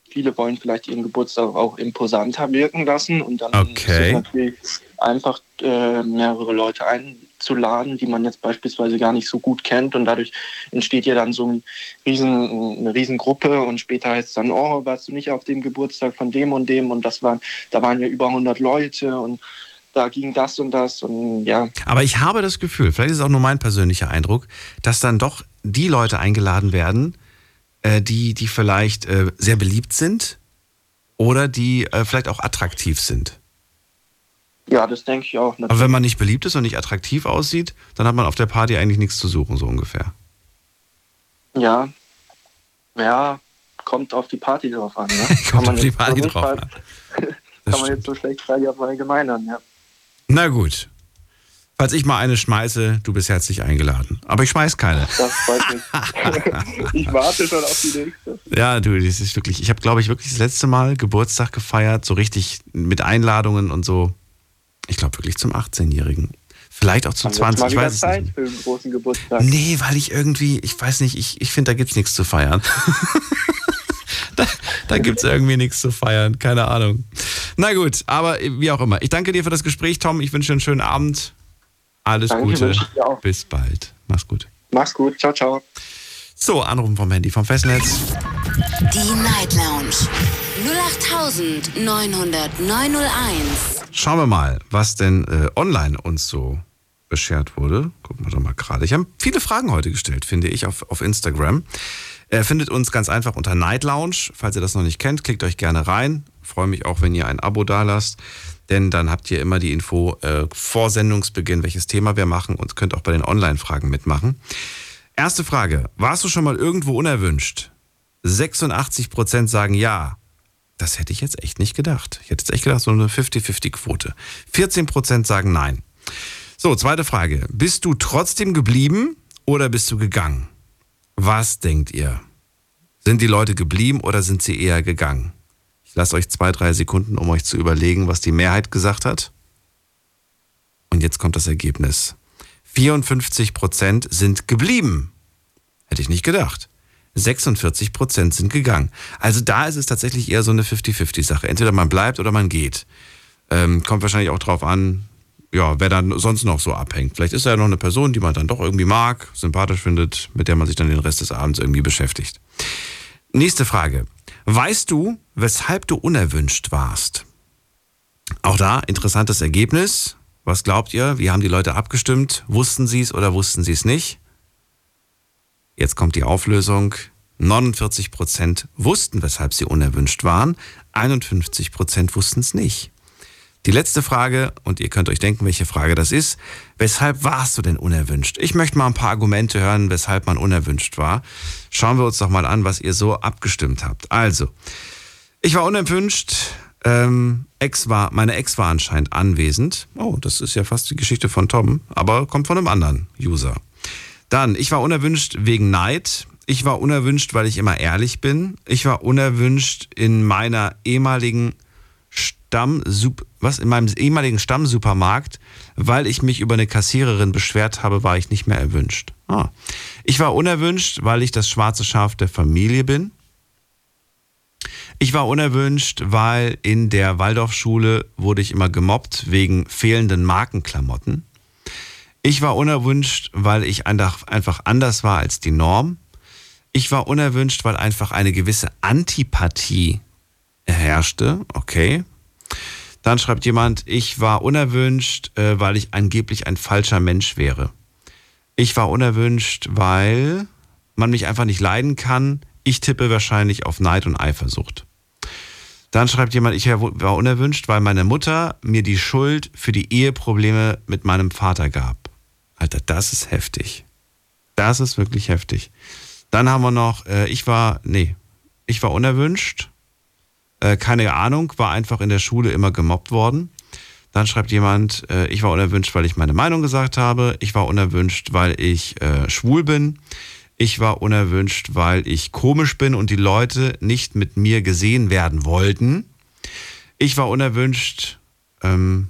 viele wollen vielleicht ihren Geburtstag auch imposanter wirken lassen und dann okay. ist natürlich einfach äh, mehrere Leute einzuladen, die man jetzt beispielsweise gar nicht so gut kennt. Und dadurch entsteht ja dann so ein riesen, eine Riesengruppe. Und später heißt es dann, oh, warst du nicht auf dem Geburtstag von dem und dem? Und das waren, da waren ja über 100 Leute. Und da ging das und das. Und ja. Aber ich habe das Gefühl, vielleicht ist es auch nur mein persönlicher Eindruck, dass dann doch die Leute eingeladen werden, äh, die, die vielleicht äh, sehr beliebt sind oder die äh, vielleicht auch attraktiv sind. Ja, das denke ich auch. Natürlich. Aber wenn man nicht beliebt ist und nicht attraktiv aussieht, dann hat man auf der Party eigentlich nichts zu suchen, so ungefähr. Ja, ja, kommt auf die Party drauf an. Ne? kommt kann man auf die Party drauf an. kann man jetzt so schlecht verallgemeinern, ja. Na gut. Falls ich mal eine schmeiße, du bist herzlich eingeladen. Aber ich schmeiß keine. Das freut mich. ich warte schon auf die nächste. Ja, du, das ist wirklich. Ich habe, glaube ich, wirklich das letzte Mal Geburtstag gefeiert, so richtig mit Einladungen und so. Ich glaube wirklich zum 18-Jährigen. Vielleicht auch zum Haben 20. Ich weiß Zeit es nicht. für einen großen Geburtstag. Nee, weil ich irgendwie, ich weiß nicht, ich, ich finde, da gibt es nichts zu feiern. da da gibt es irgendwie nichts zu feiern, keine Ahnung. Na gut, aber wie auch immer. Ich danke dir für das Gespräch, Tom. Ich wünsche dir einen schönen Abend. Alles Danke, Gute. wünsche ich dir auch. Bis bald. Mach's gut. Mach's gut. Ciao, ciao. So, Anrufen vom Handy, vom Festnetz. Die Night Lounge 0890901. Schauen wir mal, was denn äh, online uns so beschert wurde. Gucken wir doch mal gerade. Ich habe viele Fragen heute gestellt, finde ich, auf, auf Instagram. Er findet uns ganz einfach unter Night Lounge. Falls ihr das noch nicht kennt, klickt euch gerne rein. Freue mich auch, wenn ihr ein Abo dalasst. Denn dann habt ihr immer die Info äh, vor Sendungsbeginn, welches Thema wir machen und könnt auch bei den Online-Fragen mitmachen. Erste Frage. Warst du schon mal irgendwo unerwünscht? 86% sagen ja. Das hätte ich jetzt echt nicht gedacht. Ich hätte jetzt echt gedacht, so eine 50-50-Quote. 14% sagen nein. So, zweite Frage. Bist du trotzdem geblieben oder bist du gegangen? Was denkt ihr? Sind die Leute geblieben oder sind sie eher gegangen? Ich lasse euch zwei, drei Sekunden, um euch zu überlegen, was die Mehrheit gesagt hat. Und jetzt kommt das Ergebnis. 54% sind geblieben. Hätte ich nicht gedacht. 46% sind gegangen. Also da ist es tatsächlich eher so eine 50-50-Sache. Entweder man bleibt oder man geht. Ähm, kommt wahrscheinlich auch drauf an, ja, wer dann sonst noch so abhängt. Vielleicht ist er ja noch eine Person, die man dann doch irgendwie mag, sympathisch findet, mit der man sich dann den Rest des Abends irgendwie beschäftigt. Nächste Frage. Weißt du, weshalb du unerwünscht warst? Auch da interessantes Ergebnis. Was glaubt ihr? Wie haben die Leute abgestimmt? Wussten sie es oder wussten sie es nicht? Jetzt kommt die Auflösung. 49 Prozent wussten, weshalb sie unerwünscht waren. 51 Prozent wussten es nicht. Die letzte Frage, und ihr könnt euch denken, welche Frage das ist. Weshalb warst du denn unerwünscht? Ich möchte mal ein paar Argumente hören, weshalb man unerwünscht war. Schauen wir uns doch mal an, was ihr so abgestimmt habt. Also, ich war unerwünscht. Ähm, Ex war, meine Ex war anscheinend anwesend. Oh, das ist ja fast die Geschichte von Tom, aber kommt von einem anderen User. Dann, ich war unerwünscht wegen Neid. Ich war unerwünscht, weil ich immer ehrlich bin. Ich war unerwünscht in meiner ehemaligen Stamm, was in meinem ehemaligen Stammsupermarkt, weil ich mich über eine Kassiererin beschwert habe, war ich nicht mehr erwünscht. Ah. Ich war unerwünscht, weil ich das schwarze Schaf der Familie bin. Ich war unerwünscht, weil in der Waldorfschule wurde ich immer gemobbt wegen fehlenden Markenklamotten. Ich war unerwünscht, weil ich einfach anders war als die Norm. Ich war unerwünscht, weil einfach eine gewisse Antipathie herrschte. Okay. Dann schreibt jemand, ich war unerwünscht, äh, weil ich angeblich ein falscher Mensch wäre. Ich war unerwünscht, weil man mich einfach nicht leiden kann. Ich tippe wahrscheinlich auf Neid und Eifersucht. Dann schreibt jemand, ich war unerwünscht, weil meine Mutter mir die Schuld für die Eheprobleme mit meinem Vater gab. Alter, das ist heftig. Das ist wirklich heftig. Dann haben wir noch, äh, ich war, nee, ich war unerwünscht. Äh, keine Ahnung, war einfach in der Schule immer gemobbt worden. Dann schreibt jemand, äh, ich war unerwünscht, weil ich meine Meinung gesagt habe. Ich war unerwünscht, weil ich äh, schwul bin. Ich war unerwünscht, weil ich komisch bin und die Leute nicht mit mir gesehen werden wollten. Ich war unerwünscht, ähm,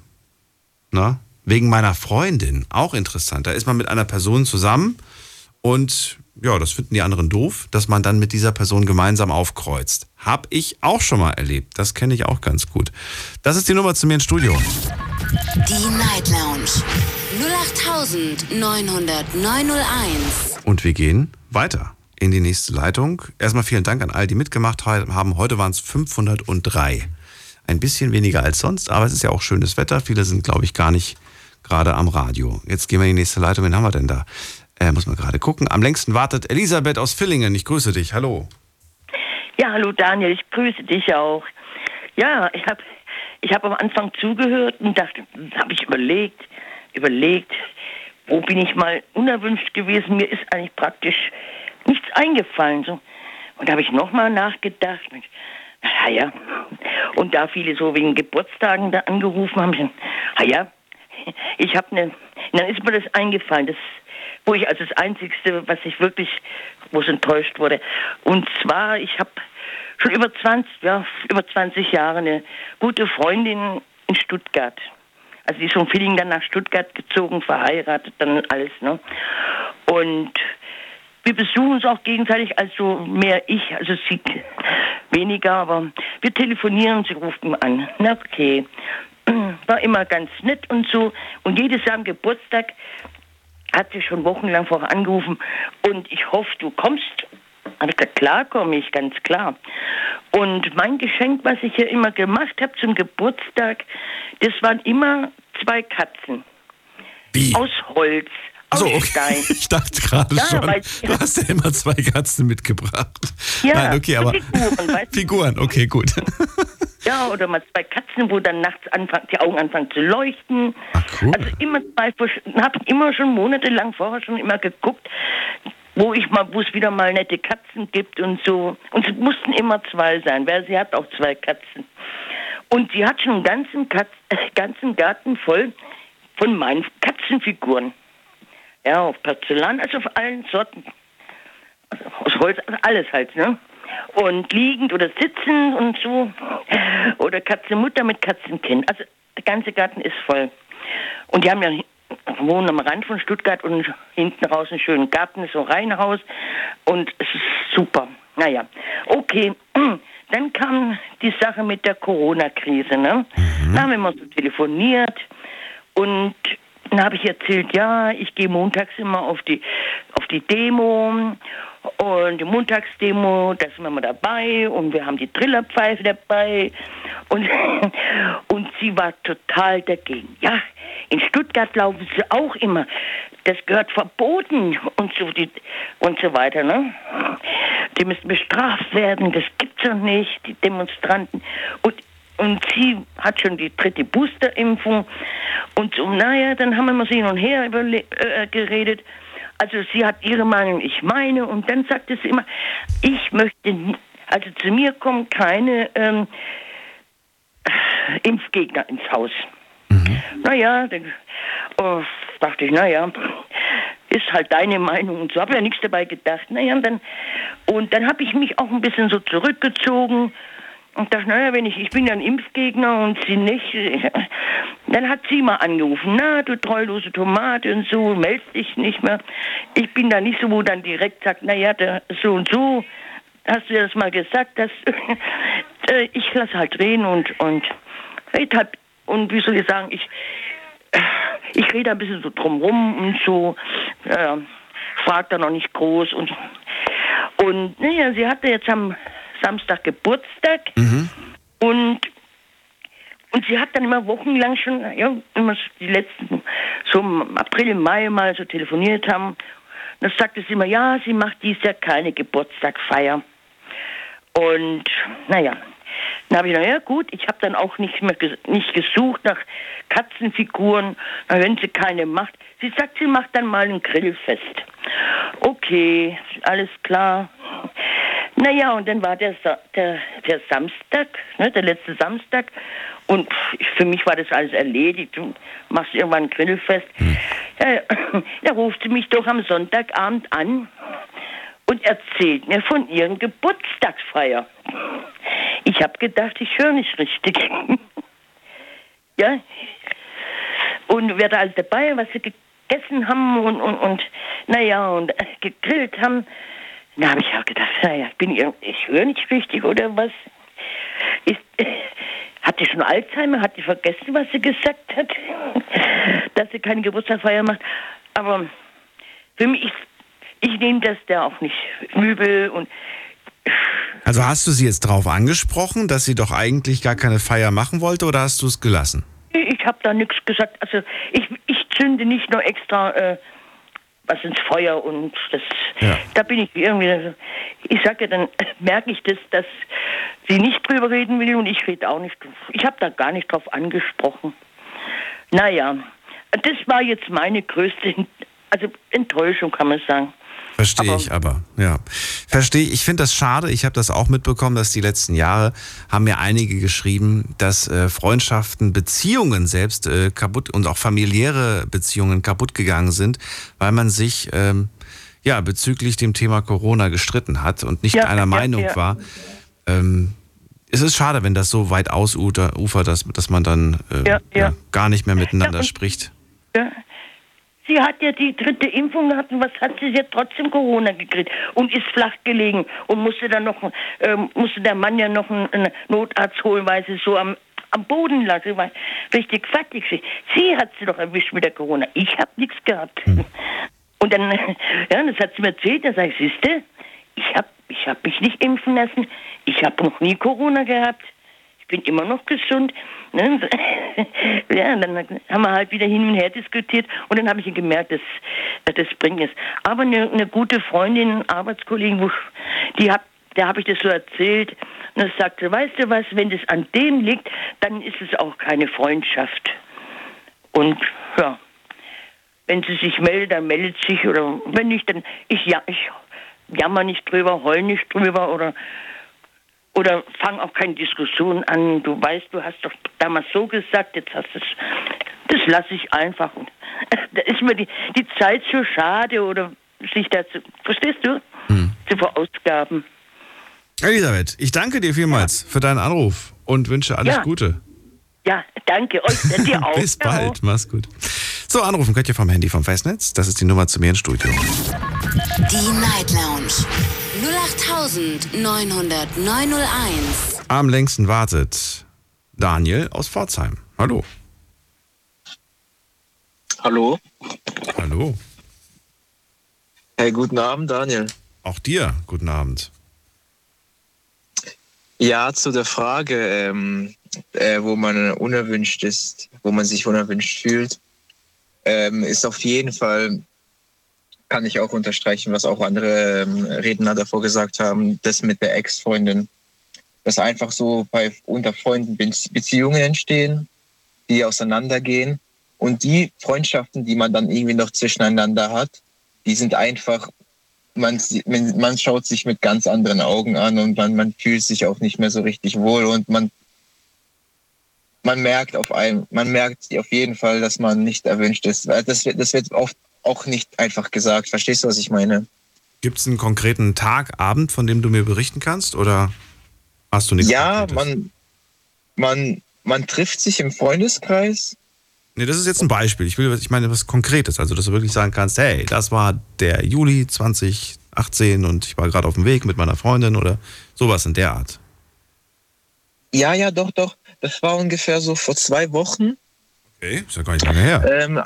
na, wegen meiner Freundin. Auch interessant. Da ist man mit einer Person zusammen und ja, das finden die anderen doof, dass man dann mit dieser Person gemeinsam aufkreuzt. Hab ich auch schon mal erlebt. Das kenne ich auch ganz gut. Das ist die Nummer zu mir ins Studio. Die Night Lounge 08901. Und wir gehen weiter in die nächste Leitung. Erstmal vielen Dank an all die mitgemacht haben. Heute waren es 503. Ein bisschen weniger als sonst, aber es ist ja auch schönes Wetter. Viele sind, glaube ich, gar nicht gerade am Radio. Jetzt gehen wir in die nächste Leitung. Wen haben wir denn da? Äh, muss man gerade gucken. Am längsten wartet Elisabeth aus Villingen. Ich grüße dich. Hallo. Ja, hallo Daniel. Ich grüße dich auch. Ja, ich habe ich hab am Anfang zugehört und dachte, habe ich überlegt, überlegt, wo bin ich mal unerwünscht gewesen? Mir ist eigentlich praktisch nichts eingefallen. So. Und da habe ich nochmal nachgedacht. Na ja, und da viele so wegen Geburtstagen da angerufen haben, ich, na ja, ich habe eine, dann ist mir das eingefallen, das, wo ich als das Einzigste, was ich wirklich, es enttäuscht wurde. Und zwar, ich habe schon über 20, ja, über 20 Jahre eine gute Freundin in Stuttgart. Also die ist von Villingen dann nach Stuttgart gezogen, verheiratet, dann alles, ne? Und wir besuchen uns auch gegenseitig, also mehr ich, also sie weniger, aber wir telefonieren, sie ruft mich an. Na okay. War immer ganz nett und so. Und jedes Jahr am Geburtstag hat sie schon wochenlang vorher angerufen und ich hoffe, du kommst. Habe ich gesagt, klar komme ich, ganz klar. Und mein Geschenk, was ich ja immer gemacht habe zum Geburtstag, das waren immer zwei Katzen. Wie? Aus Holz. Achso, aus okay. Ich dachte gerade Ja, schon, du hast ja immer zwei Katzen mitgebracht. Ja, Nein, okay, aber Figuren? Figuren, okay, gut. Ja, oder mal zwei Katzen, wo dann nachts anfangen, die Augen anfangen zu leuchten. cool. Also immer zwei, habe immer schon monatelang vorher schon immer geguckt, wo ich mal, wo es wieder mal nette Katzen gibt und so. Und es mussten immer zwei sein, weil sie hat auch zwei Katzen. Und sie hat schon einen ganzen, Katz, äh, ganzen Garten voll von meinen Katzenfiguren. Ja, auf Porzellan, also auf allen Sorten. Also aus Holz, also alles halt, ne? Und liegend oder sitzend und so. Oder Katzenmutter mit Katzenkind. Also der ganze Garten ist voll. Und die haben ja wohnen am Rand von Stuttgart und hinten raus einen schönen Garten, so ein Reihenhaus. Und es ist super. Naja, okay. Dann kam die Sache mit der Corona-Krise. Ne? Da haben wir mal so telefoniert und dann habe ich erzählt, ja, ich gehe montags immer auf die, auf die Demo und die Montagsdemo, da sind wir mal dabei und wir haben die Trillerpfeife dabei und, und sie war total dagegen. Ja, in Stuttgart laufen sie auch immer. Das gehört verboten und so, die, und so weiter. Ne? Die müssen bestraft werden, das gibt's doch nicht, die Demonstranten. Und und sie hat schon die dritte Boosterimpfung. Und so, naja, dann haben wir mal so hin und her überle- äh, geredet. Also sie hat ihre Meinung, ich meine. Und dann sagte sie immer, ich möchte, also zu mir kommen keine ähm, Impfgegner ins Haus. Naja, dann oh, dachte ich, naja, ist halt deine Meinung und so. Habe ja nichts dabei gedacht. Naja, und dann, und dann habe ich mich auch ein bisschen so zurückgezogen und dachte, naja, wenn ich, ich bin ja ein Impfgegner und sie nicht, dann hat sie mal angerufen, na, du treulose Tomate und so, meldest dich nicht mehr. Ich bin da nicht so, wo dann direkt sagt, naja, so und so, hast du ja das mal gesagt, dass, äh, ich lasse halt reden und, und, red halt, und wie soll ich sagen, ich, ich rede ein bisschen so drumrum und so, äh, frag da noch nicht groß und, und, naja, sie hatte jetzt am Samstag Geburtstag und Und sie hat dann immer wochenlang schon, ja, immer die letzten, so im April, Mai mal so telefoniert haben. dann sagte sie immer, ja, sie macht dies Jahr keine Geburtstagfeier. Und naja, dann habe ich gesagt, ja gut, ich habe dann auch nicht mehr ges nicht gesucht nach Katzenfiguren, Na, wenn sie keine macht. Sie sagt, sie macht dann mal ein Grillfest. Okay, alles klar. Naja, und dann war der, Sa der, der Samstag, ne, der letzte Samstag, und für mich war das alles erledigt. Du machst irgendwann ein Grillfest. Ja, da ruft sie mich doch am Sonntagabend an und erzählt mir von ihren Geburtstagsfeier. Ich habe gedacht, ich höre nicht richtig. ja. Und wer da alles dabei, was sie gegessen haben und, und, und naja, und äh, gegrillt haben. Da habe ich auch gedacht, naja, ich, bin irg- ich höre nicht richtig oder was? Ist, hat sie schon Alzheimer? Hat sie vergessen, was sie gesagt hat? Dass sie keine Geburtstagsfeier macht. Aber für mich, ist, ich nehme das da auch nicht übel und Also hast du sie jetzt drauf angesprochen, dass sie doch eigentlich gar keine Feier machen wollte oder hast du es gelassen? Ich habe da nichts gesagt. Also ich, ich zünde nicht nur extra äh, was ins Feuer und das. Da bin ich irgendwie. Ich sage dann merke ich das, dass sie nicht drüber reden will und ich rede auch nicht. Ich habe da gar nicht drauf angesprochen. Naja, das war jetzt meine größte, also Enttäuschung kann man sagen. Verstehe ich aber, ja. Verstehe ich. Ich finde das schade. Ich habe das auch mitbekommen, dass die letzten Jahre haben mir einige geschrieben, dass äh, Freundschaften, Beziehungen selbst äh, kaputt und auch familiäre Beziehungen kaputt gegangen sind, weil man sich ähm, ja bezüglich dem Thema Corona gestritten hat und nicht Ja, einer ja, Meinung ja. war. Ähm, es ist schade, wenn das so weit ausufert, ufert, dass, dass man dann äh, gar nicht mehr miteinander spricht. Ja. Sie hat ja die dritte Impfung gehabt und was hat sie? Sie hat trotzdem Corona gekriegt und ist flach gelegen und musste dann noch, ähm, musste der Mann ja noch einen, einen Notarzt holen, weil sie so am, am Boden lag. Sie war richtig fertig. Sie, sie hat sie doch erwischt mit der Corona. Ich habe nichts gehabt. Und dann, ja, das hat sie mir erzählt, da sag ich, siehste, ich habe ich hab mich nicht impfen lassen. Ich habe noch nie Corona gehabt. Bin immer noch gesund. Ne? Ja, dann haben wir halt wieder hin und her diskutiert und dann habe ich gemerkt, dass, das bringt es. Aber eine, eine gute Freundin, Arbeitskollegin, wo, die hab, der habe ich das so erzählt und dann sagte, weißt du was, wenn das an dem liegt, dann ist es auch keine Freundschaft. Und ja, wenn sie sich meldet, dann meldet sich oder wenn nicht, dann ich ja, ich jammer nicht drüber, heul nicht drüber oder oder fang auch keine Diskussion an. Du weißt, du hast doch damals so gesagt, jetzt hast du es. Das lasse ich einfach. Da ist mir die, die Zeit so schade oder sich dazu, verstehst du? Zu verausgaben. Elisabeth, ich danke dir vielmals für deinen Anruf und wünsche alles Ja. Gute. Ja, danke euch, dir auch. Bis bald, mach's gut. So, anrufen könnt ihr vom Handy vom Festnetz. Das ist die Nummer zu mir ins Studio. Die Night Lounge 0890901. Am längsten wartet Daniel aus Pforzheim. Hallo. Hallo. Hallo. Hey, guten Abend, Daniel. Auch dir, guten Abend. Ja, zu der Frage, ähm, äh, wo man unerwünscht ist, wo man sich unerwünscht fühlt, ähm, ist auf jeden Fall, kann ich auch unterstreichen, was auch andere ähm, Redner davor gesagt haben, das mit der Ex-Freundin. Dass einfach so bei unter Freunden Be Beziehungen entstehen, die auseinandergehen. Und die Freundschaften, die man dann irgendwie noch zwischeneinander hat, die sind einfach man, man, schaut sich mit ganz anderen Augen an und man, man fühlt sich auch nicht mehr so richtig wohl und man, man merkt auf einem, man merkt auf jeden Fall, dass man nicht erwünscht ist. Das das wird oft auch nicht einfach gesagt. Verstehst du, was ich meine? Gibt es einen konkreten Tag, Abend, von dem du mir berichten kannst? Oder hast du nichts? Ja, man, man, man trifft sich im Freundeskreis. Nee, das ist jetzt ein Beispiel. Ich will, ich meine was Konkretes. Also, dass du wirklich sagen kannst, hey, das war der Juli 2018 und ich war gerade auf dem Weg mit meiner Freundin oder sowas in der Art. Ja, ja, doch, doch. Das war ungefähr so vor zwei Wochen. Okay, ist ja gar nicht lange her. Ähm,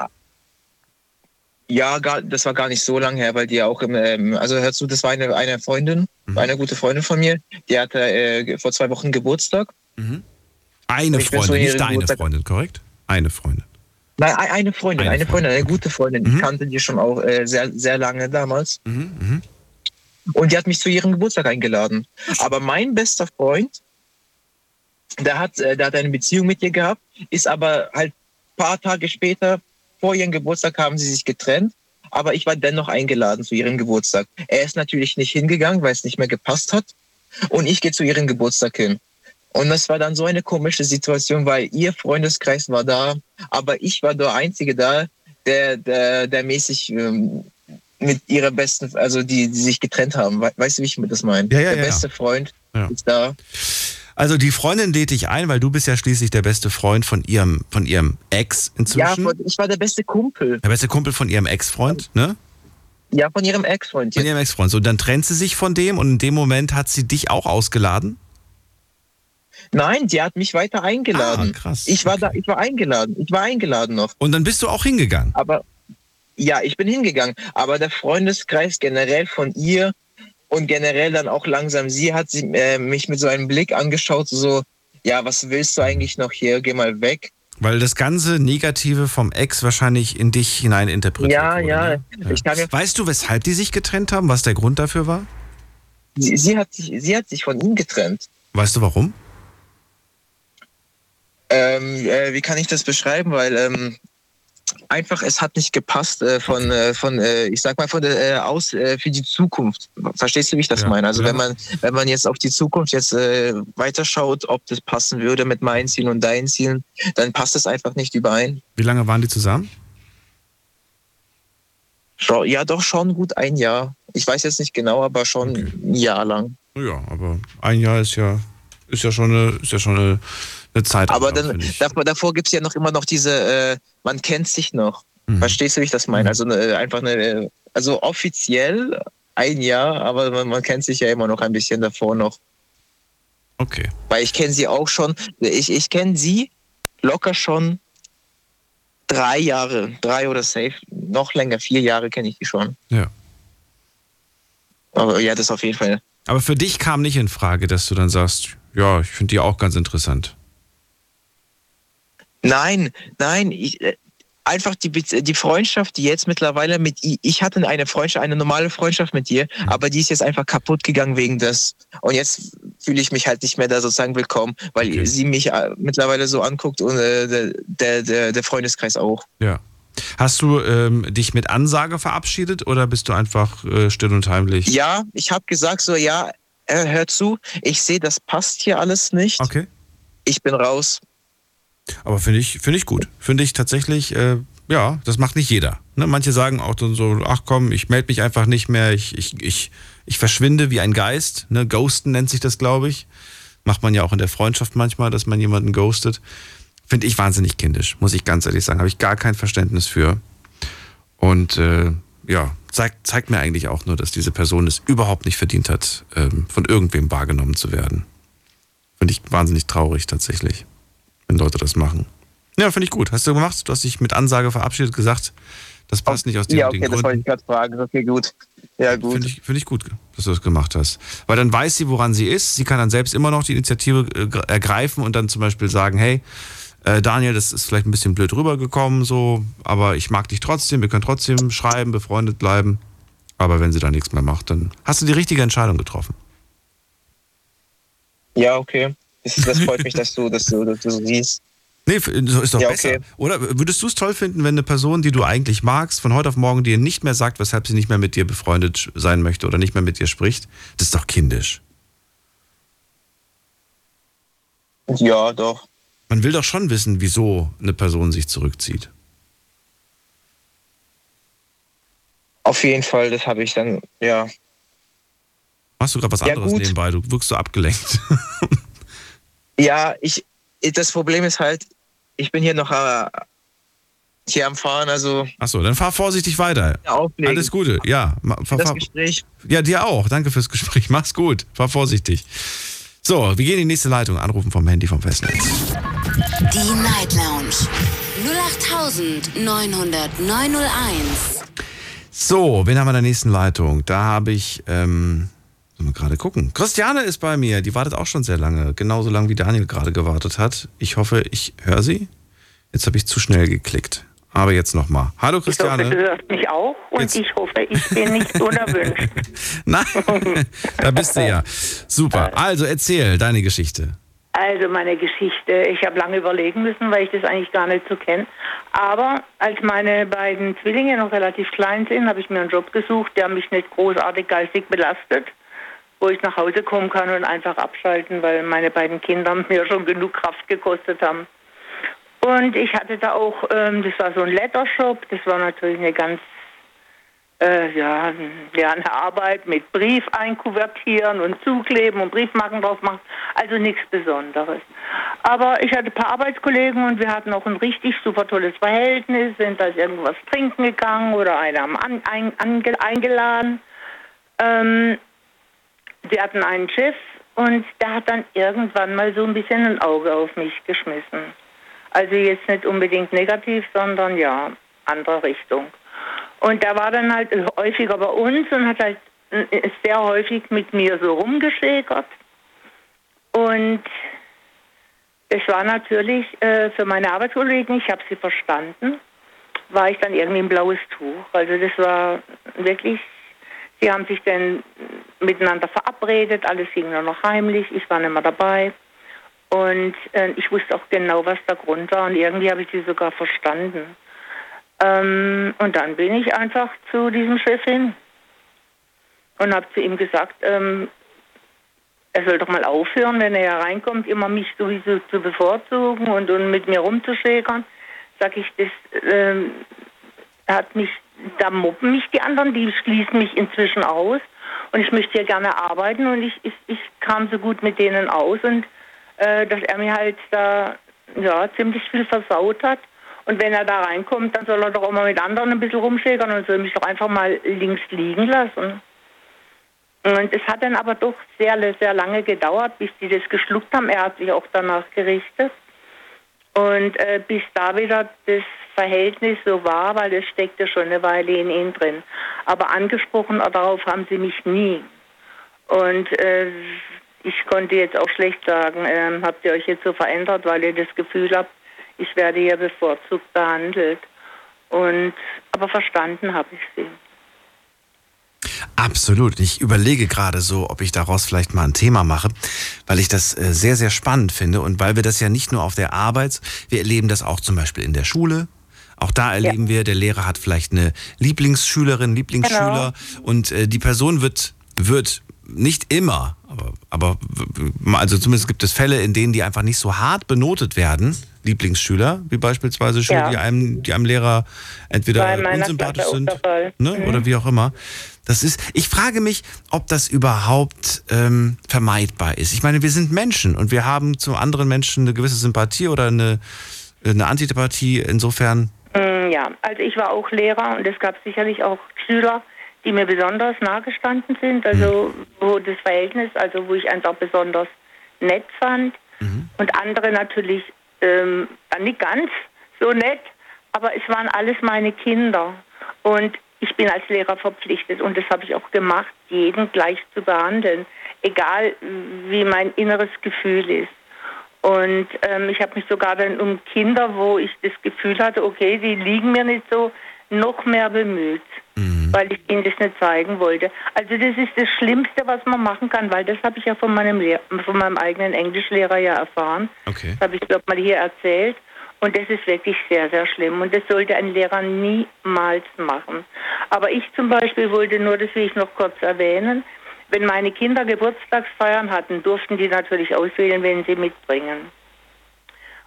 ja, gar, das war gar nicht so lange her, weil die ja auch im, ähm, also hörst du, das war eine, eine Freundin, eine gute Freundin von mir, die hatte äh, vor zwei Wochen Geburtstag. Mhm. Eine Ich zu Freundin, nicht ihrem deine Geburtstag- Freundin, korrekt? Eine Freundin. Nein, ein- eine Freundin, Eine eine, Freundin, eine gute Freundin. Mhm. Ich kannte die schon auch äh, sehr, sehr lange damals. Mhm, Und die hat mich zu ihrem Geburtstag eingeladen. Aber mein bester Freund, der hat, äh, der hat eine Beziehung mit ihr gehabt, ist aber halt ein paar Tage später, vor ihrem Geburtstag, haben sie sich getrennt. Aber ich war dennoch eingeladen zu ihrem Geburtstag. Er ist natürlich nicht hingegangen, weil es nicht mehr gepasst hat. Und ich gehe zu ihrem Geburtstag hin. Und das war dann so eine komische Situation, weil ihr Freundeskreis war da, aber ich war der Einzige da, der, der, der mäßig ähm, mit ihrer besten, also die, die sich getrennt haben. We- Weißt du, wie ich das meine? Ja, ja, der ja. beste Freund ist da. Also die Freundin lädt dich ein, weil du bist ja schließlich der beste Freund von ihrem, von ihrem Ex Ja, inzwischen. von- ich war der beste Kumpel. der beste Kumpel von ihrem Ex-Freund, ne? Ja, von ihrem Ex-Freund. Von ihrem Ex-Freund. So, dann trennt sie sich von dem und in dem Moment hat sie dich auch ausgeladen? Nein, die hat mich weiter eingeladen. Ah, krass. Ich war da, ich war eingeladen. Ich war eingeladen noch. Und dann bist du auch hingegangen? Aber ja, ich bin hingegangen. Aber der Freundeskreis generell von ihr und generell dann auch langsam sie hat sie, äh, mich mit so einem Blick angeschaut, so, ja, was willst du eigentlich noch hier? Geh mal weg. Weil das ganze Negative vom Ex wahrscheinlich in dich hinein interpretiert Ja, wurde. ja. ne? Mir, Weißt du, weshalb die sich getrennt haben? Was der Grund dafür war? sie, sie, hat sich, sie hat sich von ihm getrennt. Weißt du warum? Ähm, äh, wie kann ich das beschreiben? Weil ähm, einfach es hat nicht gepasst äh, von, äh, von äh, ich sag mal, von der äh, aus äh, für die Zukunft. Verstehst du, wie ich das Ja, meine? Also ja. wenn man, wenn man jetzt auf die Zukunft jetzt äh, weiterschaut, ob das passen würde mit meinen Zielen und deinen Zielen, dann passt es einfach nicht überein. Wie lange waren die zusammen? Ja, doch schon gut ein Jahr. Ich weiß jetzt nicht genau, aber schon ein Jahr lang. Ja, aber ein Jahr ist ja, ist ja schon eine, ist ja schon eine, eine Zeit. Aber dann, davor, davor gibt es ja noch immer noch diese, äh, man kennt sich noch. Mhm. Verstehst du, wie ich das meine? Also eine, einfach eine, äh, also offiziell ein Jahr, aber man, man kennt sich ja immer noch ein bisschen davor noch. Okay. Weil ich kenne sie auch schon, ich, ich kenne sie locker schon drei Jahre, drei oder safe, noch länger, vier Jahre kenne ich die schon. Ja. Aber ja, das auf jeden Fall. Aber für dich kam nicht in Frage, dass du dann sagst, ja, ich finde die auch ganz interessant. Nein, nein, ich, äh, einfach die, die Freundschaft, die jetzt mittlerweile mit i- ich hatte eine Freundschaft, eine normale Freundschaft mit ihr, aber die ist jetzt einfach kaputt gegangen wegen des. Und jetzt fühle ich mich halt nicht mehr da sozusagen willkommen, weil sie mich äh, mittlerweile so anguckt und äh, der, der, der, Freundeskreis auch. Ja. Hast du ähm, dich mit Ansage verabschiedet oder bist du einfach äh, still und heimlich? Ja, ich habe gesagt so, ja, hör zu, ich sehe, das passt hier alles nicht. Okay. Ich bin raus. Aber finde ich, finde ich gut. Finde ich tatsächlich, äh, ja, das macht nicht jeder. Ne? Manche sagen auch dann so, ach komm, ich melde mich einfach nicht mehr, ich, ich, ich, ich verschwinde wie ein Geist. Ne? Ghosten nennt sich das, glaube ich. Macht man ja auch in der Freundschaft manchmal, dass man jemanden ghostet. Finde ich wahnsinnig kindisch, muss ich ganz ehrlich sagen. Habe ich gar kein Verständnis für. Und äh, ja, zeigt, zeigt mir eigentlich auch nur, dass diese Person es überhaupt nicht verdient hat, ähm, von irgendwem wahrgenommen zu werden. Finde ich wahnsinnig traurig tatsächlich, wenn Leute das machen. Ja, finde ich gut. Hast du gemacht? Du hast dich mit Ansage verabschiedet, gesagt, das passt nicht aus den Ja, und den okay, das wollte Gründen. ich gerade fragen. Okay, gut. Ja, gut. Finde ich, finde ich gut, dass du das gemacht hast. Weil dann weiß sie, woran sie ist. Sie kann dann selbst immer noch die Initiative äh, ergreifen und dann zum Beispiel sagen, hey, äh, Daniel, das ist vielleicht ein bisschen blöd rübergekommen, so, aber ich mag dich trotzdem, wir können trotzdem schreiben, befreundet bleiben. Aber wenn sie da nichts mehr macht, dann hast du die richtige Entscheidung getroffen. Ja, okay. Das, freut mich, dass du, dass du, dass du so siehst. Nee, so ist doch Ja, besser. okay. Oder würdest du es toll finden, wenn eine Person, die du eigentlich magst, von heute auf morgen dir nicht mehr sagt, weshalb sie nicht mehr mit dir befreundet sein möchte oder nicht mehr mit dir spricht? Das ist doch kindisch. Ja, doch. Man will doch schon wissen, wieso eine Person sich zurückzieht. Auf jeden Fall, das habe ich dann, ja. Machst du gerade was Ja, anderes gut. nebenbei? Du wirkst so abgelenkt. Ja, ich, das Problem ist halt, ich bin hier noch äh, hier am Fahren, also Achso, dann fahr vorsichtig weiter. auflegen. Alles Gute, ja. Fahr, das Gespräch. ja, dir auch. Danke fürs Gespräch. Mach's gut. Fahr vorsichtig. So, wir gehen in die nächste Leitung. Anrufen vom Handy vom Festnetz. Die Night Lounge 0890901. So, wen haben wir in der nächsten Leitung? Da habe ich ähm, Mal gerade gucken. Christiane ist bei mir. Die wartet auch schon sehr lange. Genauso lange wie Daniel gerade gewartet hat. Ich hoffe, ich höre sie. Jetzt habe ich zu schnell geklickt. Aber jetzt nochmal. Hallo Christiane. Ich hoffe, du hörst mich auch und Jetzt- ich hoffe, ich bin nicht unerwünscht. Nein, da bist du ja. Super. Also erzähl deine Geschichte. Also meine Geschichte, ich habe lange überlegen müssen, weil ich das eigentlich gar nicht so kenne. Aber als meine beiden Zwillinge noch relativ klein sind, habe ich mir einen Job gesucht, der mich nicht großartig geistig belastet, wo ich nach Hause kommen kann und einfach abschalten, weil meine beiden Kinder mir schon genug Kraft gekostet haben. Und ich hatte da auch, ähm, das war so ein Lettershop, das war natürlich eine ganz, äh, ja, ja, eine Arbeit mit Brief einkuvertieren und zukleben und Briefmarken drauf machen, also nichts Besonderes. Aber ich hatte ein paar Arbeitskollegen und wir hatten auch ein richtig super tolles Verhältnis, sind da irgendwas trinken gegangen oder einer haben an, ein, ange, eingeladen. Ähm, wir hatten einen Chef und der hat dann irgendwann mal so ein bisschen ein Auge auf mich geschmissen. Also jetzt nicht unbedingt negativ, sondern ja, andere Richtung. Und der war dann halt häufiger bei uns und hat halt äh, sehr häufig mit mir so rumgeschäkert. Und es war natürlich äh, für meine Arbeitskollegen, ich habe sie verstanden, war ich dann irgendwie ein blaues Tuch. Also das war wirklich, sie haben sich dann miteinander verabredet, alles ging nur noch heimlich, ich war nicht mehr dabei. Und äh, ich wusste auch genau, was der Grund war und irgendwie habe ich sie sogar verstanden. Ähm, und dann bin ich einfach zu diesem Chef hin und habe zu ihm gesagt, ähm, er soll doch mal aufhören, wenn er hereinkommt, immer mich sowieso zu bevorzugen und, und mit mir rumzuschäkern. Sag ich, das ähm, hat mich, da mobben mich die anderen, die schließen mich inzwischen aus und ich möchte hier gerne arbeiten und ich, ich, ich kam so gut mit denen aus und äh, dass er mir halt da ja, ziemlich viel versaut hat. Und wenn er da reinkommt, dann soll er doch auch mal mit anderen ein bisschen rumschäkern und soll mich doch einfach mal links liegen lassen. Und es hat dann aber doch sehr, sehr lange gedauert, bis die das geschluckt haben. Er hat sich auch danach gerichtet. Und äh, bis da wieder das Verhältnis so war, weil es steckte schon eine Weile in ihnen drin. Aber angesprochen darauf haben sie mich nie. Und äh, ich konnte jetzt auch schlecht sagen, ähm, habt ihr euch jetzt so verändert, weil ihr das Gefühl habt, ich werde hier bevorzugt behandelt. Und aber verstanden habe ich sie. Absolut. Ich überlege gerade so, ob ich daraus vielleicht mal ein Thema mache, weil ich das äh, sehr, sehr spannend finde und weil wir das ja nicht nur auf der Arbeit, wir erleben das auch zum Beispiel in der Schule. Auch da erleben wir, der Lehrer hat vielleicht eine Lieblingsschülerin, Lieblingsschüler und äh, die Person wird, wird nicht immer, aber, aber also zumindest gibt es Fälle, in denen die einfach nicht so hart benotet werden, Lieblingsschüler, wie beispielsweise Schüler, Ja. die einem, die einem Lehrer entweder unsympathisch sind ne? Mhm. oder wie auch immer. Das ist, ich frage mich, ob das überhaupt ähm, vermeidbar ist. Ich meine, wir sind Menschen und wir haben zu anderen Menschen eine gewisse Sympathie oder eine, eine Antipathie. Insofern, Ja, also ich war auch Lehrer und es gab sicherlich auch Schüler, die mir besonders nahegestanden sind, also wo das Verhältnis, also wo ich einfach besonders nett fand. Und andere natürlich ähm, dann nicht ganz so nett, aber es waren alles meine Kinder. Und ich bin als Lehrer verpflichtet und das habe ich auch gemacht, jeden gleich zu behandeln, egal wie mein inneres Gefühl ist. Und ähm, ich habe mich sogar dann um Kinder, wo ich das Gefühl hatte, okay, die liegen mir nicht so, noch mehr bemüht, weil ich ihnen das nicht zeigen wollte. Also das ist das Schlimmste, was man machen kann, weil das habe ich ja von meinem, Lehr von meinem eigenen Englischlehrer ja erfahren. Okay. Das habe ich glaube mal hier erzählt. Und das ist wirklich sehr, sehr schlimm. Und das sollte ein Lehrer niemals machen. Aber ich zum Beispiel wollte nur, das will ich noch kurz erwähnen, wenn meine Kinder Geburtstagsfeiern hatten, durften die natürlich auswählen, wen sie mitbringen.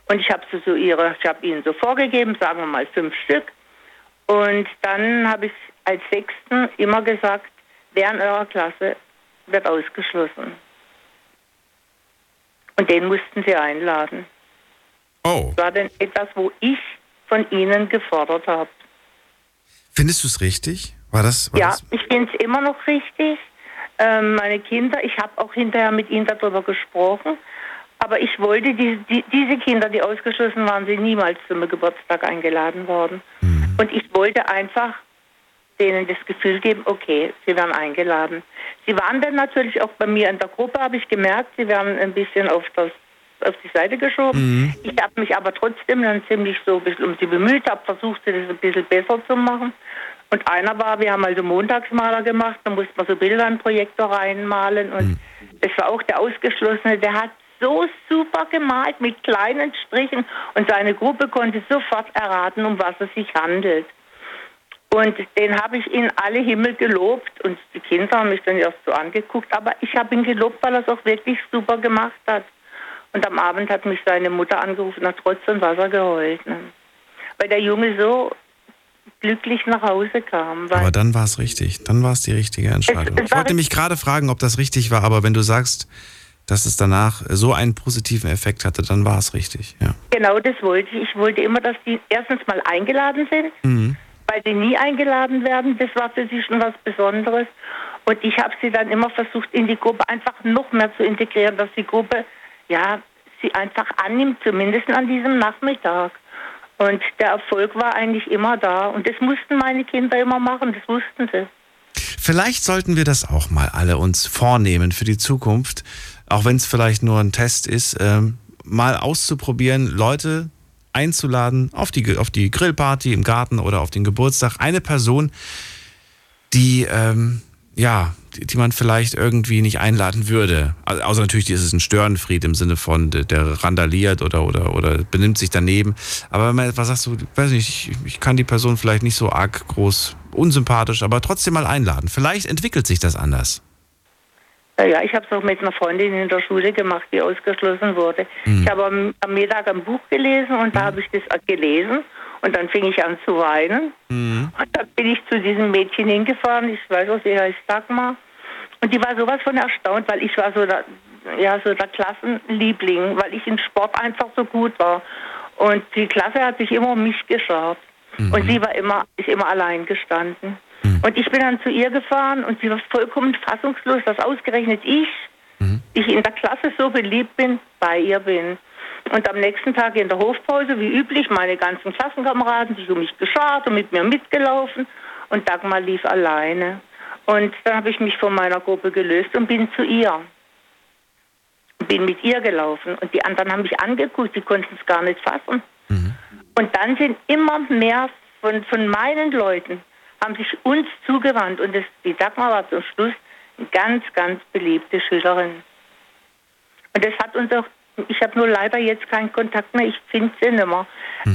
Und ich habe so, so ihre, ich habe ihnen so vorgegeben, sagen wir mal fünf Stück. Und dann habe ich als Sechsten immer gesagt, wer in eurer Klasse wird ausgeschlossen. Und den mussten sie einladen. Oh. Das war dann etwas, wo ich von ihnen gefordert habe. findest du es richtig? War das? War Ja, das? ich finde es immer noch richtig. Ähm, meine Kinder, ich habe auch hinterher mit ihnen darüber gesprochen. Aber ich wollte, die, die, diese Kinder, die ausgeschlossen waren, sind niemals zu meinem Geburtstag eingeladen worden. Und ich wollte einfach denen das Gefühl geben, okay, sie werden eingeladen. Sie waren dann natürlich auch bei mir in der Gruppe, habe ich gemerkt, sie werden ein bisschen auf, das, auf die Seite geschoben. Mhm. Ich habe mich aber trotzdem dann ziemlich so ein bisschen um sie bemüht, habe versucht, sie das ein bisschen besser zu machen. Und einer war, wir haben also Montagsmaler gemacht, da musste man so Bilder in Projektor reinmalen und das war auch der Ausgeschlossene, der hat so super gemalt mit kleinen Strichen und seine Gruppe konnte sofort erraten, um was es sich handelt. Und den habe ich in alle Himmel gelobt und die Kinder haben mich dann erst so angeguckt, aber ich habe ihn gelobt, weil er es auch wirklich super gemacht hat. Und am Abend hat mich seine Mutter angerufen, hat Trotz und Wasser geheult. Ne? Weil der Junge so glücklich nach Hause kam. Aber dann war es richtig. Dann war es die richtige Entscheidung. es Ich war wollte mich gerade fragen, ob das richtig war, aber wenn du sagst, dass es danach so einen positiven Effekt hatte, dann war es richtig. Ja. Genau das wollte ich. Ich wollte immer, dass die erstens mal eingeladen sind, Mhm. weil sie nie eingeladen werden. Das war für sie schon was Besonderes. Und ich habe sie dann immer versucht, in die Gruppe einfach noch mehr zu integrieren, dass die Gruppe, ja, sie einfach annimmt, zumindest an diesem Nachmittag. Und der Erfolg war eigentlich immer da. Und das mussten meine Kinder immer machen, das wussten sie. Vielleicht sollten wir das auch mal alle uns vornehmen für die Zukunft, auch wenn es vielleicht nur ein Test ist, ähm, mal auszuprobieren, Leute einzuladen auf die, auf die Grillparty im Garten oder auf den Geburtstag. Eine Person, die, ähm, ja, die, man vielleicht irgendwie nicht einladen würde. Also, außer natürlich ist es ein Störenfried im Sinne von, der- randaliert oder, oder, oder benimmt sich daneben. Aber wenn man etwas sagst, du, weiß nicht, ich, ich kann die Person vielleicht nicht so arg groß unsympathisch, aber trotzdem mal einladen. Vielleicht entwickelt sich das anders. Ja, ich habe es auch mit einer Freundin in der Schule gemacht, die ausgeschlossen wurde. Mhm. Ich habe am, am Mittag ein Buch gelesen und da habe ich das gelesen und dann fing ich an zu weinen. Und dann bin ich zu diesem Mädchen hingefahren, ich weiß auch, sie heißt Dagmar. Und die war sowas von erstaunt, weil ich war so der, ja, so der Klassenliebling, weil ich in Sport einfach so gut war. Und die Klasse hat sich immer um mich geschart. Und sie war immer, ist immer allein gestanden. Und ich bin dann zu ihr gefahren und sie war vollkommen fassungslos, dass ausgerechnet ich, ich in der Klasse so beliebt bin, bei ihr bin. Und am nächsten Tag in der Hofpause, wie üblich, meine ganzen Klassenkameraden sich um mich geschart und mit mir mitgelaufen und Dagmar lief alleine. Und dann habe ich mich von meiner Gruppe gelöst und bin zu ihr. Bin mit ihr gelaufen und die anderen haben mich angeguckt, die konnten es gar nicht fassen. Und dann sind immer mehr von, von meinen Leuten, haben sich uns zugewandt und das, die Dagmar war zum Schluss eine ganz, ganz beliebte Schülerin. Und das hat uns auch, ich habe nur leider jetzt keinen Kontakt mehr, ich finde sie nicht mehr,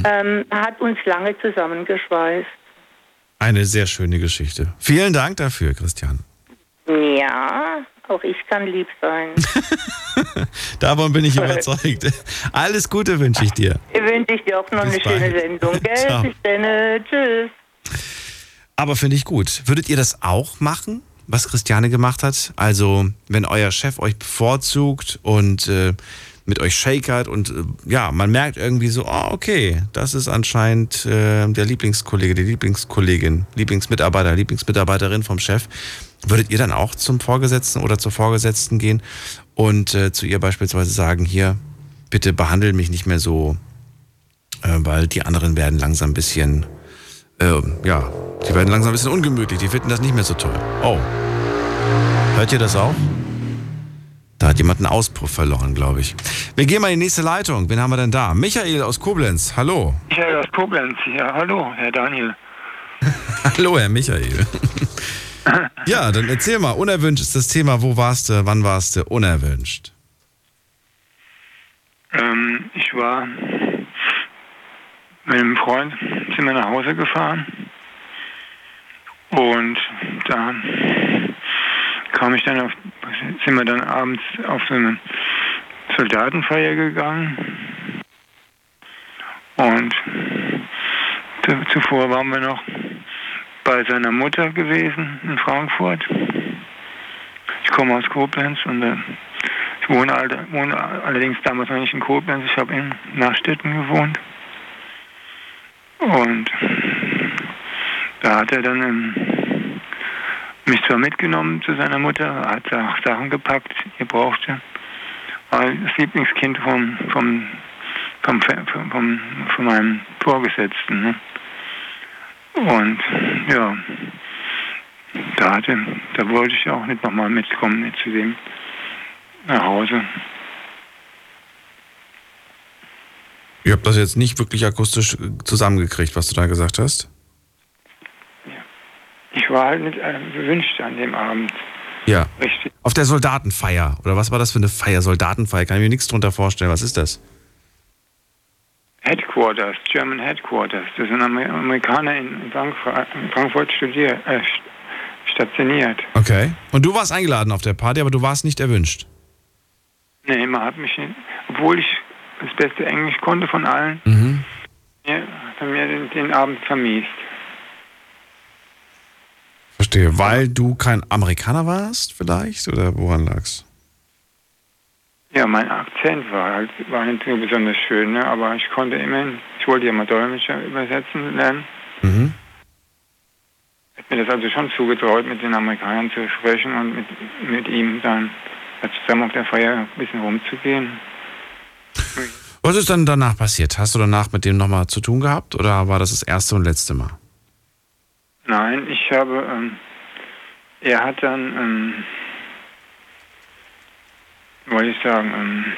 ähm, hat uns lange zusammengeschweißt. Eine sehr schöne Geschichte. Vielen Dank dafür, Christian. Ja, auch ich kann lieb sein. Davon bin ich überzeugt. Alles Gute wünsche ich dir. Ich wünsche ich dir auch noch Bis eine schöne bald. Sendung, gell? Bis dann, tschüss. Aber finde ich gut. Würdet ihr das auch machen, was Christiane gemacht hat? Also, wenn euer Chef euch bevorzugt und äh, mit euch shakert und äh, ja, man merkt irgendwie so, oh, okay, das ist anscheinend äh, der Lieblingskollege, die Lieblingskollegin, Lieblingsmitarbeiter, Lieblingsmitarbeiterin vom Chef. Würdet ihr dann auch zum Vorgesetzten oder zur Vorgesetzten gehen und äh, zu ihr beispielsweise sagen, hier, bitte behandle mich nicht mehr so, äh, weil die anderen werden langsam ein bisschen, äh, ja, die werden langsam ein bisschen ungemütlich, die finden das nicht mehr so toll. Oh. Hört ihr das auch? Da hat jemand einen Auspuff verloren, glaube ich. Wir gehen mal in die nächste Leitung. Wen haben wir denn da? Michael aus Koblenz. Hallo. Michael aus Koblenz. Ja, hallo, Herr Daniel. Hallo, Herr Michael. ja, dann erzähl mal. Unerwünscht ist das Thema. Wo warst du? Wann warst du unerwünscht? Ähm, ich war mit einem Freund, sind wir nach Hause gefahren. Und da kam ich dann auf, sind wir dann abends auf so eine Soldatenfeier gegangen. Und zu- zuvor waren wir noch bei seiner Mutter gewesen in Frankfurt. Ich komme aus Koblenz und äh, ich wohne, wohne allerdings damals noch nicht in Koblenz, ich habe in Nachstetten gewohnt. Und da hat er dann ähm, mich zwar mitgenommen zu seiner Mutter, hat auch Sachen gepackt, die er brauchte. War das Lieblingskind vom, vom, vom, vom, vom, von meinem Vorgesetzten. Ne? Und ja, da hatte, da wollte ich auch nicht nochmal mitkommen mit zu dem nach Hause. Ich habe das jetzt nicht wirklich akustisch zusammengekriegt, was du da gesagt hast. Ich war halt nicht gewünscht an dem Abend. Ja. Richtig. Auf der Soldatenfeier. Oder was war das für eine Feier? Soldatenfeier? Kann ich mir nichts drunter vorstellen. Was ist das? Headquarters, German Headquarters. Das sind Amer Amerikaner in Frankfurt, in Frankfurt studiert, äh, stationiert. Okay. Und du warst eingeladen auf der Party, aber du warst nicht erwünscht. Nee, man hat mich, nicht, obwohl ich das beste Englisch konnte von allen, Mhm. mir, hat er mir den, den Abend vermiest. Verstehe. Weil du kein Amerikaner warst, vielleicht? Oder woran lag's? Ja, mein Akzent war halt war nicht so besonders schön, ne? aber ich konnte immerhin, ich wollte ja mal Dolmetscher übersetzen lernen. Mhm. Ich habe mir das also schon zugetraut, mit den Amerikanern zu sprechen und mit, mit ihm dann zusammen auf der Feier ein bisschen rumzugehen. Was ist dann danach passiert? Hast du danach mit dem nochmal zu tun gehabt? Oder war das das erste und letzte Mal? Nein, ich habe, ähm, er hat dann, ähm, wollte ich sagen, ähm,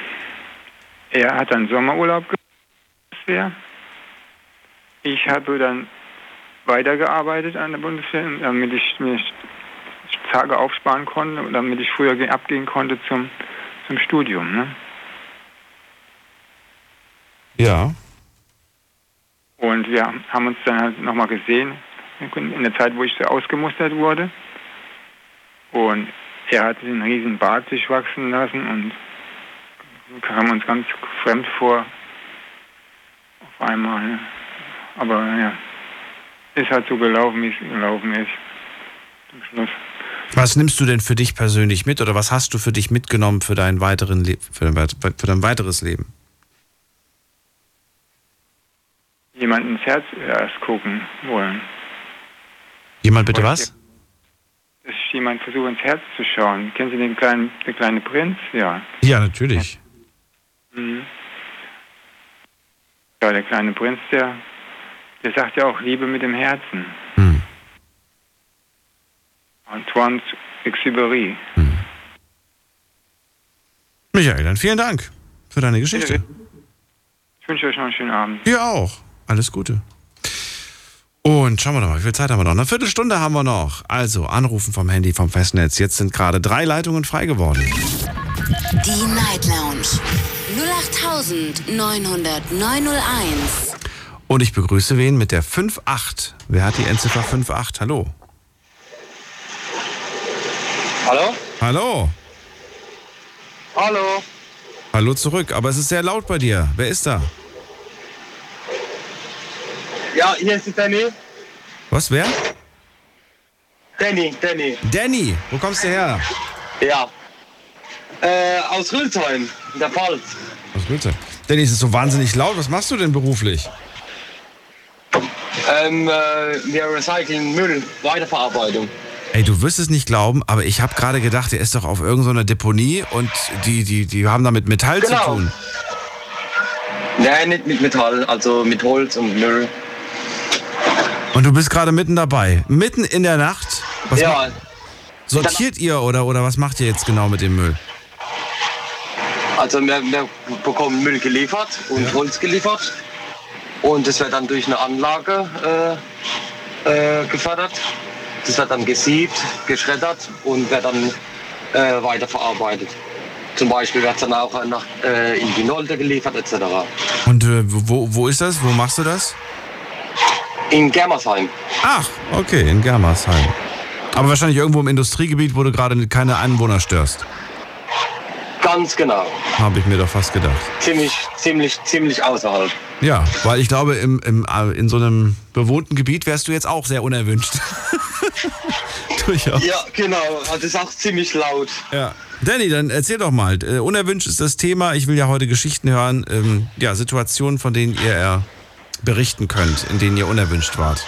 er hat dann Sommerurlaub gemacht. Ich habe dann weitergearbeitet an der Bundeswehr, damit ich mir Tage aufsparen konnte und damit ich früher ge- abgehen konnte zum, zum Studium. Ne? Ja. Und wir haben uns dann halt nochmal gesehen, in der Zeit, wo ich so ausgemustert wurde. Und er hat einen riesen Bart sich wachsen lassen und kam uns ganz fremd vor auf einmal. Ne? Aber ja, ist halt so gelaufen, wie es gelaufen ist. Zum Schluss. Was nimmst du denn für dich persönlich mit oder was hast du für dich mitgenommen für dein, weiteren Le für dein, für dein weiteres Leben? Jemand ins Herz erst gucken wollen. Jemand bitte was? Dass jemand versucht ins Herz zu schauen. Kennen Sie den kleinen, der kleine Prinz? Ja. Ja, natürlich. Mhm. Ja, der kleine Prinz, der, der sagt ja auch Liebe mit dem Herzen. Hm. Antoine Exupery. Michael, dann vielen Dank für deine Geschichte. Ich wünsche euch noch einen schönen Abend. Dir auch. Alles Gute. Und schauen wir doch mal, wie viel Zeit haben wir noch? Eine Viertelstunde haben wir noch. Also anrufen vom Handy, vom Festnetz. Jetzt sind gerade drei Leitungen frei geworden. Die Night Lounge 0890901. Und ich begrüße wen mit der 5.8. Wer hat die Endziffer 5.8? Hallo. Hallo? Hallo. Hallo? Hallo zurück. Aber es ist sehr laut bei dir. Wer ist da? Ja, hier ist Danny. Was, wer? Danny, Danny. Danny. Wo kommst du her? Ja. Äh, aus Rülsheim, in der Pfalz. Was willst du? Danny, es ist so wahnsinnig laut. Was machst du denn beruflich? Ähm, äh, wir recyceln Müll, Weiterverarbeitung. Ey, du wirst es nicht glauben, aber ich habe gerade gedacht, er ist doch auf irgendeiner Deponie und die, die, die haben da mit Metall Genau. zu tun. Nein, nicht mit Metall, also mit Holz und Müll. Und du bist gerade mitten dabei. Mitten in der Nacht. Was Ja. Sortiert ihr oder, oder was macht ihr jetzt genau mit dem Müll? Also wir, wir bekommen Müll geliefert und Holz geliefert. Und das wird dann durch eine Anlage äh, äh, gefördert. Das wird dann gesiebt, geschreddert und wird dann äh, weiterverarbeitet. Zum Beispiel wird es dann auch nach, äh, in die Nolde geliefert etc. Und äh, wo, wo ist das? Wo machst du das? In Germersheim. Ach, okay, in Germersheim. Aber wahrscheinlich irgendwo im Industriegebiet, wo du gerade keine Einwohner störst. Ganz genau. Habe ich mir doch fast gedacht. Ziemlich, ziemlich, ziemlich außerhalb. Ja, weil ich glaube, im, im, äh, in so einem bewohnten Gebiet wärst du jetzt auch sehr unerwünscht. Durchaus. Ja, genau. Also das ist auch ziemlich laut. Ja. Danny, dann erzähl doch mal. Äh, unerwünscht ist das Thema. Ich will ja heute Geschichten hören. Ähm, ja, Situationen, von denen ihr berichten könnt, in denen ihr unerwünscht wart.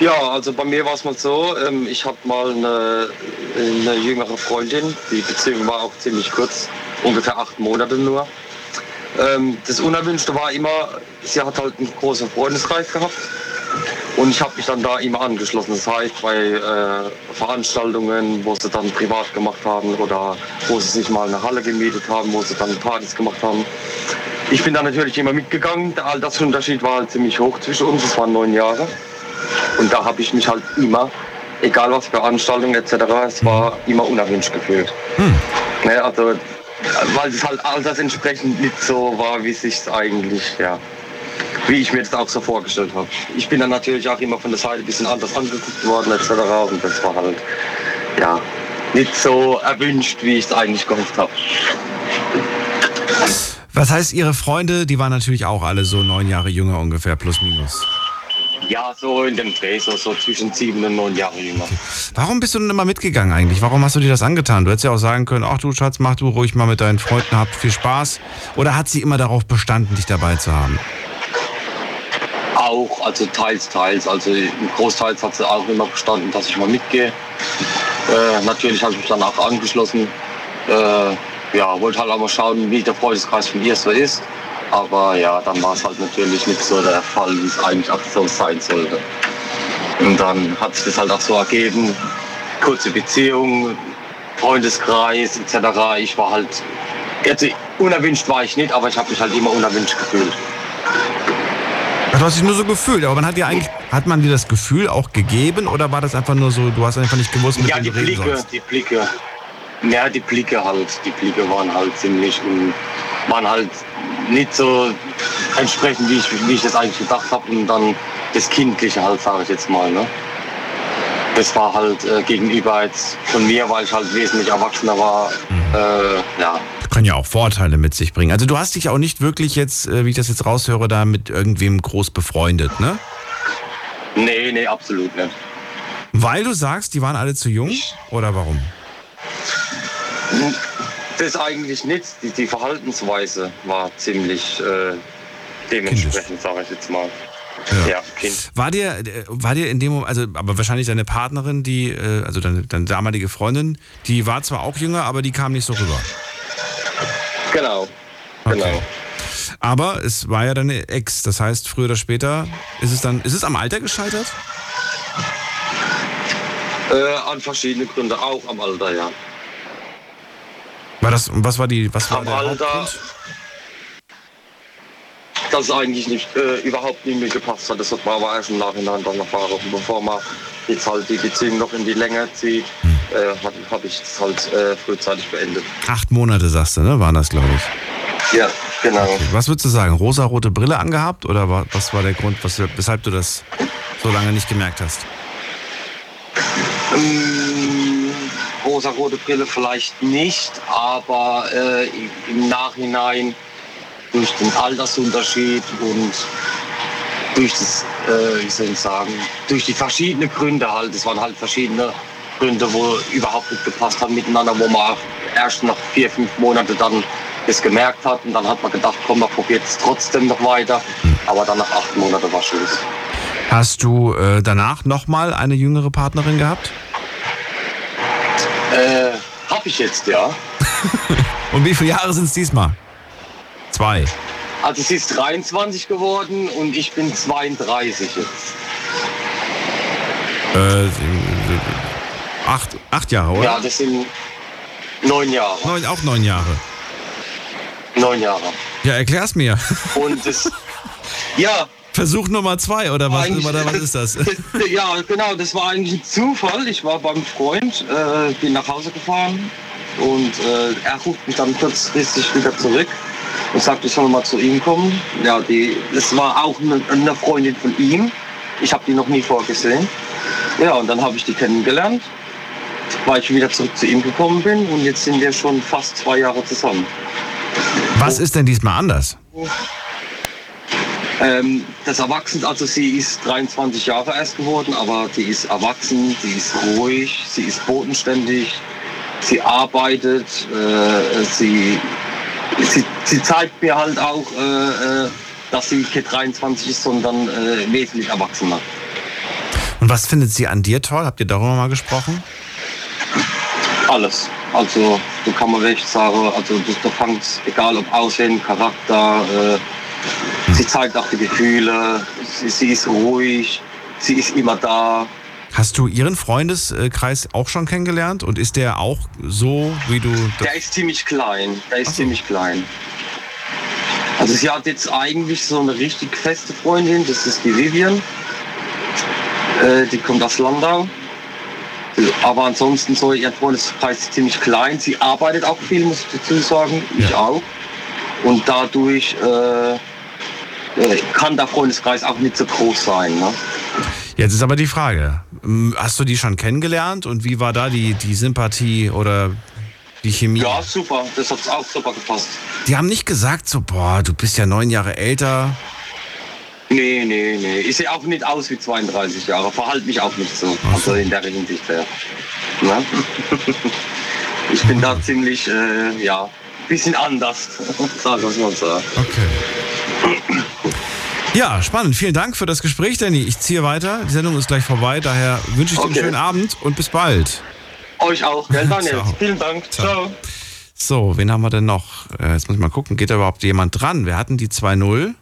Ja, also bei mir war es mal so, ähm, ich habe mal eine, eine jüngere Freundin, die Beziehung war auch ziemlich kurz, ungefähr acht Monate nur. Ähm, das Unerwünschte war immer, sie hat halt einen großen Freundeskreis gehabt Und ich habe mich dann da immer angeschlossen. Das heißt, bei äh, Veranstaltungen, wo sie dann privat gemacht haben oder wo sie sich mal eine Halle gemietet haben, wo sie dann Partys gemacht haben. Ich bin da natürlich immer mitgegangen. Der Altersunterschied war halt ziemlich hoch zwischen uns. Es waren neun Jahre. Und da habe ich mich halt immer, egal was für Veranstaltungen etc., es war immer unerwünscht gefühlt. Ne, also, weil es halt altersentsprechend nicht so war, wie es sich eigentlich, ja, wie ich mir das auch so vorgestellt habe. Ich bin dann natürlich auch immer von der Seite ein bisschen anders angeguckt worden etc. Und das war halt, ja, nicht so erwünscht, wie ich es eigentlich gehofft habe. Was heißt, Ihre Freunde, die waren natürlich auch alle so neun Jahre jünger ungefähr, plus minus. Ja, so in dem Dreh, so, so zwischen sieben und neun Jahre jünger. Warum bist du denn immer mitgegangen eigentlich? Warum hast du dir das angetan? Du hättest ja auch sagen können, ach du Schatz, mach du ruhig mal mit deinen Freunden, hab viel Spaß. Oder hat sie immer darauf bestanden, dich dabei zu haben? Auch, also teils, teils. Also großteils hat sie auch immer bestanden, dass ich mal mitgehe. Äh, natürlich habe ich mich dann auch angeschlossen. Äh, ja, wollte halt auch mal schauen, wie der Freundeskreis von ihr so ist. Aber ja, dann war es halt natürlich nicht so der Fall, wie es eigentlich auch so sein sollte. Und dann hat sich das halt auch so ergeben. Kurze Beziehung, Freundeskreis etc. Ich war halt, also unerwünscht war ich nicht, aber ich habe mich halt immer unerwünscht gefühlt. Ach, Du hast dich nur so gefühlt, aber man hat dir eigentlich, hat man dir das Gefühl auch gegeben oder war das einfach nur so, du hast einfach nicht gewusst, mit Ja, wem die du reden Blicke, sollst? die Blicke. Ja, die Blicke halt. Die Blicke waren halt ziemlich und waren halt nicht so entsprechend, wie ich, wie ich das eigentlich gedacht habe. Und dann das Kindliche halt, sage ich jetzt mal. Ne? Das war halt äh, gegenüber jetzt von mir, weil ich halt wesentlich erwachsener war. Äh, ja, Kann ja auch Vorteile mit sich bringen. Also du hast dich auch nicht wirklich jetzt, äh, wie ich das jetzt raushöre, da mit irgendwem groß befreundet, ne? nee, nee, absolut nicht. Weil du sagst, die waren alle zu jung? Oder warum? Das eigentlich nicht. Die, die Verhaltensweise war ziemlich äh, dementsprechend, sage ich jetzt mal. Ja, Kind. War dir, äh, war dir in dem Moment, also aber wahrscheinlich deine Partnerin, die, äh, also deine, deine damalige Freundin, die war zwar auch jünger, aber die kam nicht so rüber. Genau. Genau. Aber es war ja deine Ex, das heißt, früher oder später ist es dann, ist es am Alter gescheitert? Äh, an verschiedene Gründe, auch am Alter, ja. War das, was war die, was war Am der dass es eigentlich nicht, äh, überhaupt nicht mehr gepasst hat. Das hat man aber erst im Nachhinein dann erfahren. Bevor man jetzt halt die Beziehung noch in die Länge zieht, äh, habe hab ich es halt äh, frühzeitig beendet. Acht Monate, sagst du, ne? Waren das, glaube ich. Ja, genau. Was würdest du sagen? Rosa-rote Brille angehabt oder wa- was war der Grund, was, weshalb du das so lange nicht gemerkt hast? Ähm, rosa-rote Brille vielleicht nicht, aber äh, im- Nachhinein durch den Altersunterschied und durch das, äh, wie soll sagen, durch die verschiedenen Gründe halt, es waren halt verschiedene Gründe, wo überhaupt nicht gepasst haben miteinander, wo man erst nach vier, fünf Monaten dann das gemerkt hat und dann hat man gedacht, komm, man probiert es trotzdem noch weiter, aber dann nach acht Monaten war Schluss. Hast du äh, danach nochmal eine jüngere Partnerin gehabt? Äh, hab ich jetzt, ja. Und wie viele Jahre sind es diesmal? Zwei. Also sie ist 23 geworden und ich bin 32 jetzt. Äh, acht, acht Jahre, oder? Ja, das sind neun Jahre. Neun, auch neun Jahre. Neun Jahre. Ja, erklär's mir. Und das, ja, Versuch Nummer zwei, oder was, Eigentlich- oder was ist das? ja, genau, das war eigentlich ein Zufall. Ich war beim Freund, äh, bin nach Hause gefahren und äh, er ruft mich dann kurzfristig wieder zurück und sagt, ich soll mal zu ihm kommen. Ja, die, das war auch eine, eine Freundin von ihm. Ich habe die noch nie vorgesehen. Ja, und dann habe ich die kennengelernt, weil ich wieder zurück zu ihm gekommen bin und jetzt sind wir schon fast zwei Jahre zusammen. Was ist denn diesmal anders? Ähm, das Erwachsen, also sie ist 23 Jahre erst geworden, aber sie ist erwachsen, sie ist ruhig, sie ist bodenständig, sie arbeitet, äh, sie, sie, sie zeigt mir halt auch, äh, äh, dass sie nicht 23 ist, sondern äh, wesentlich erwachsener. Und was findet sie an dir toll? Habt ihr darüber mal gesprochen? Alles. Also, da kann man wirklich sagen, also da fängt egal ob Aussehen, Charakter, äh, sie zeigt auch die Gefühle, sie, sie ist ruhig, sie ist immer da. Hast du ihren Freundeskreis auch schon kennengelernt und ist der auch so, wie du. Der ist ziemlich klein. Der ist ziemlich klein. Also sie hat jetzt eigentlich so eine richtig feste Freundin, das ist die Vivian. Äh, die kommt aus Landau. Aber ansonsten so, ihr Freundeskreis ist ziemlich klein. Sie arbeitet auch viel, muss ich dazu sagen. Ich auch. Und dadurch äh, kann der Freundeskreis auch nicht so groß sein. Ne? Jetzt ist aber die Frage: Hast du die schon kennengelernt und wie war da die, die Sympathie oder die Chemie? Ja, super. Das hat auch super gepasst. Die haben nicht gesagt, so, boah, du bist ja neun Jahre älter. Nee, nee, nee. Ich sehe auch nicht aus wie 32 Jahre. Verhalte mich auch nicht so. Also in der Hinsicht her. Ne? Ich bin da ziemlich, äh, ja, bisschen anders. Sagen wir es mal so. Okay. Ja, spannend. Vielen Dank für das Gespräch, Danny. Ich ziehe weiter. Die Sendung ist gleich vorbei. Daher wünsche ich dir einen Okay. schönen Abend und bis bald. Euch auch, gell, Daniel? Ciao. Vielen Dank. Ciao. So, wen haben wir denn noch? Äh, Jetzt muss ich mal gucken, geht da überhaupt jemand dran? Wir hatten die 2-0.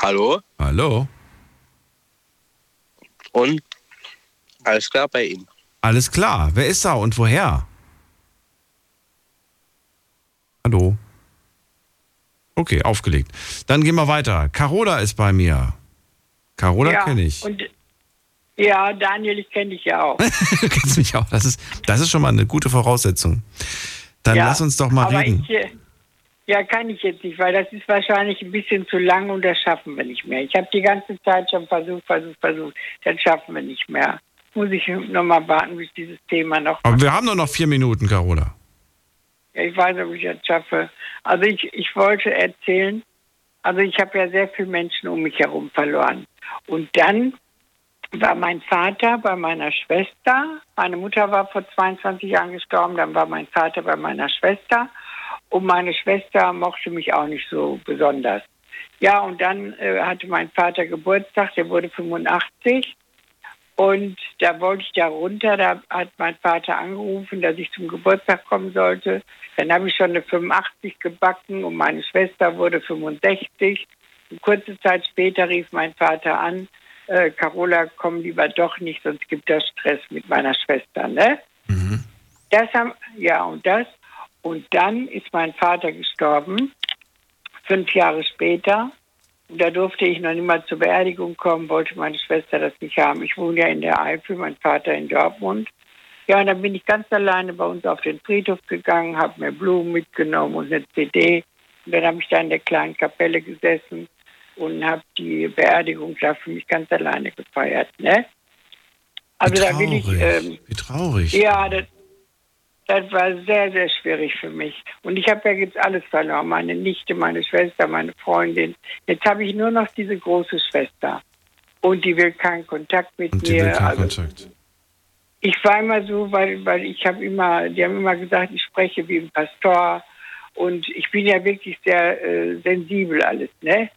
Hallo? Hallo. Und alles klar bei Ihnen? Alles klar. Wer ist da und woher? Hallo. Okay, aufgelegt. Dann gehen wir weiter. Carola ist bei mir. Carola ja, kenne ich. Und, ja, Daniel, ich kenne dich ja auch. du kennst mich auch. Das ist, das ist schon mal eine gute Voraussetzung. Dann ja, lass uns doch mal reden. Ich, äh, ja, kann ich jetzt nicht, weil das ist wahrscheinlich ein bisschen zu lang und das schaffen wir nicht mehr. Ich habe die ganze Zeit schon versucht, versucht, versucht. Das schaffen wir nicht mehr. Muss ich nochmal warten, bis dieses Thema noch. Aber wir haben nur noch vier Minuten, Carola. Ich weiß, ob ich das schaffe. Also ich, ich wollte erzählen, also ich habe ja sehr viele Menschen um mich herum verloren. Und dann war mein Vater bei meiner Schwester. Meine Mutter war vor 22 Jahren gestorben, dann war mein Vater bei meiner Schwester. Und meine Schwester mochte mich auch nicht so besonders. Ja, und dann äh, hatte mein Vater Geburtstag, der wurde 85. Und da wollte ich da runter, da hat mein Vater angerufen, dass ich zum Geburtstag kommen sollte. Dann habe ich schon eine 85 gebacken und meine Schwester wurde 65. Und kurze Zeit später rief mein Vater an, äh, Carola, komm lieber doch nicht, sonst gibt das Stress mit meiner Schwester, ne? Das haben, ja, und das. Und dann ist mein Vater gestorben, fünf Jahre später. Und da durfte ich noch nicht mal zur Beerdigung kommen, wollte meine Schwester das nicht haben. Ich wohne ja in der Eifel, mein Vater in Dortmund. Ja, und dann bin ich ganz alleine bei uns auf den Friedhof gegangen, habe mir Blumen mitgenommen und eine CD. Und dann habe ich da in der kleinen Kapelle gesessen und habe die Beerdigung da für mich ganz alleine gefeiert. Ne? Also da will ich. Ähm, Wie traurig. ja, das, das war sehr, sehr schwierig für mich. Und ich habe ja jetzt alles verloren. Meine Nichte, meine Schwester, meine Freundin. Jetzt habe ich nur noch diese große Schwester. Und die will keinen Kontakt mit Und die mir. will keinen also, Kontakt. ich war immer so, weil, weil ich habe immer, die haben immer gesagt, ich spreche wie ein Pastor. Und ich bin ja wirklich sehr äh, sensibel alles, ne?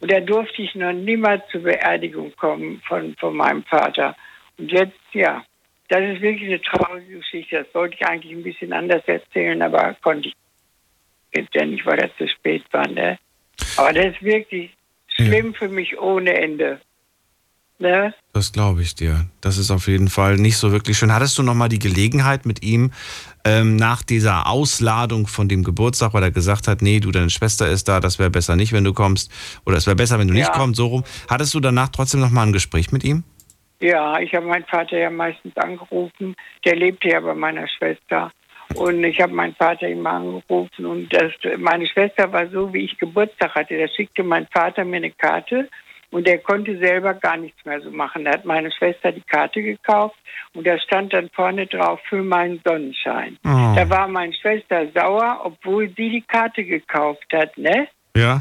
Und da durfte ich noch niemals zur Beerdigung kommen von, von meinem Vater. Und jetzt, ja, das ist wirklich eine traurige Geschichte. Das sollte ich eigentlich ein bisschen anders erzählen, aber konnte ich jetzt ja nicht, weil das zu spät war. Ne? Aber das ist wirklich schlimm für mich ohne Ende. Ne? Das glaube ich dir. Das ist auf jeden Fall nicht so wirklich schön. Hattest du noch mal die Gelegenheit mit ihm ähm, nach dieser Ausladung von dem Geburtstag, weil er gesagt hat, nee, du, deine Schwester ist da, das wäre besser nicht, wenn du kommst, oder es wäre besser, wenn du nicht Ja. kommst, so rum. Hattest du danach trotzdem noch mal ein Gespräch mit ihm? Ja, ich habe meinen Vater ja meistens angerufen. Der lebte ja bei meiner Schwester. Und ich habe meinen Vater immer angerufen. Und das, meine Schwester war so, wie ich Geburtstag hatte. Da schickte mein Vater mir eine Karte. Und er konnte selber gar nichts mehr so machen. Da hat meine Schwester die Karte gekauft. Und da stand dann vorne drauf für meinen Sonnenschein. Oh. Da war meine Schwester sauer, obwohl sie die Karte gekauft hat, ne? Ja.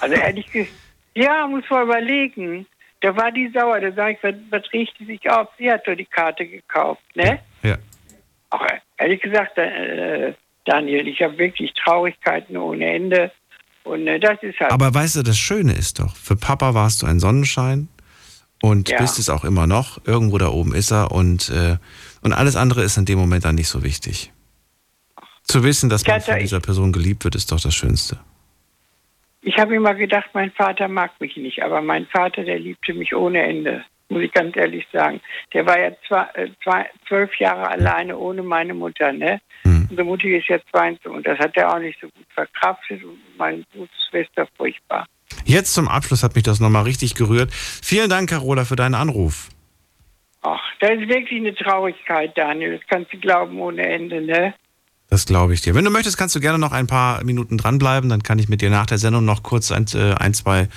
Also ehrlich gesagt, ja, muss man überlegen. Da war die sauer. Da sage ich, was, riecht die sich auf? Sie hat doch die Karte gekauft, ne? Ja. Auch ehrlich gesagt, äh, Daniel, ich habe wirklich Traurigkeiten ohne Ende. Und äh, das ist halt. Aber weißt du, das Schöne ist doch, für Papa warst du ein Sonnenschein und Ja. bist es auch immer noch. Irgendwo da oben ist er und, äh, und alles andere ist in dem Moment dann nicht so wichtig. Zu wissen, dass man von dieser Person geliebt wird, ist doch das Schönste. Ich habe immer gedacht, mein Vater mag mich nicht, aber mein Vater, der liebte mich ohne Ende, muss ich ganz ehrlich sagen. Der war ja zwei, äh, zwei, zwölf Jahre alleine ohne meine Mutter, ne? Hm. Unsere Mutter ist jetzt 20 und das hat er auch nicht so gut verkraftet und meine Schwester furchtbar. Jetzt zum Abschluss hat mich das nochmal richtig gerührt. Vielen Dank, Carola, für deinen Anruf. Ach, das ist wirklich eine Traurigkeit, Daniel. Das kannst du glauben ohne Ende, ne? Das glaube ich dir. Wenn du möchtest, kannst du gerne noch ein paar Minuten dranbleiben. Dann kann ich mit dir nach der Sendung noch kurz ein, äh, ein zwei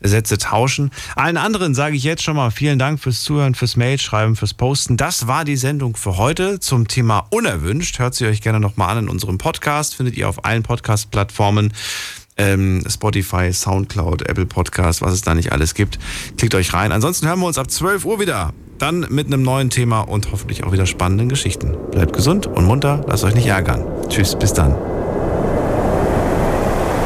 Sätze tauschen. Allen anderen sage ich jetzt schon mal vielen Dank fürs Zuhören, fürs Mailschreiben, fürs Posten. Das war die Sendung für heute zum Thema Unerwünscht. Hört sie euch gerne nochmal an in unserem Podcast. Findet ihr auf allen Podcast-Plattformen. Ähm, Spotify, Soundcloud, Apple Podcast, was es da nicht alles gibt. Klickt euch rein. Ansonsten hören wir uns ab 12 Uhr wieder. Dann mit einem neuen Thema und hoffentlich auch wieder spannenden Geschichten. Bleibt gesund und munter, lasst euch nicht ärgern. Tschüss, bis dann.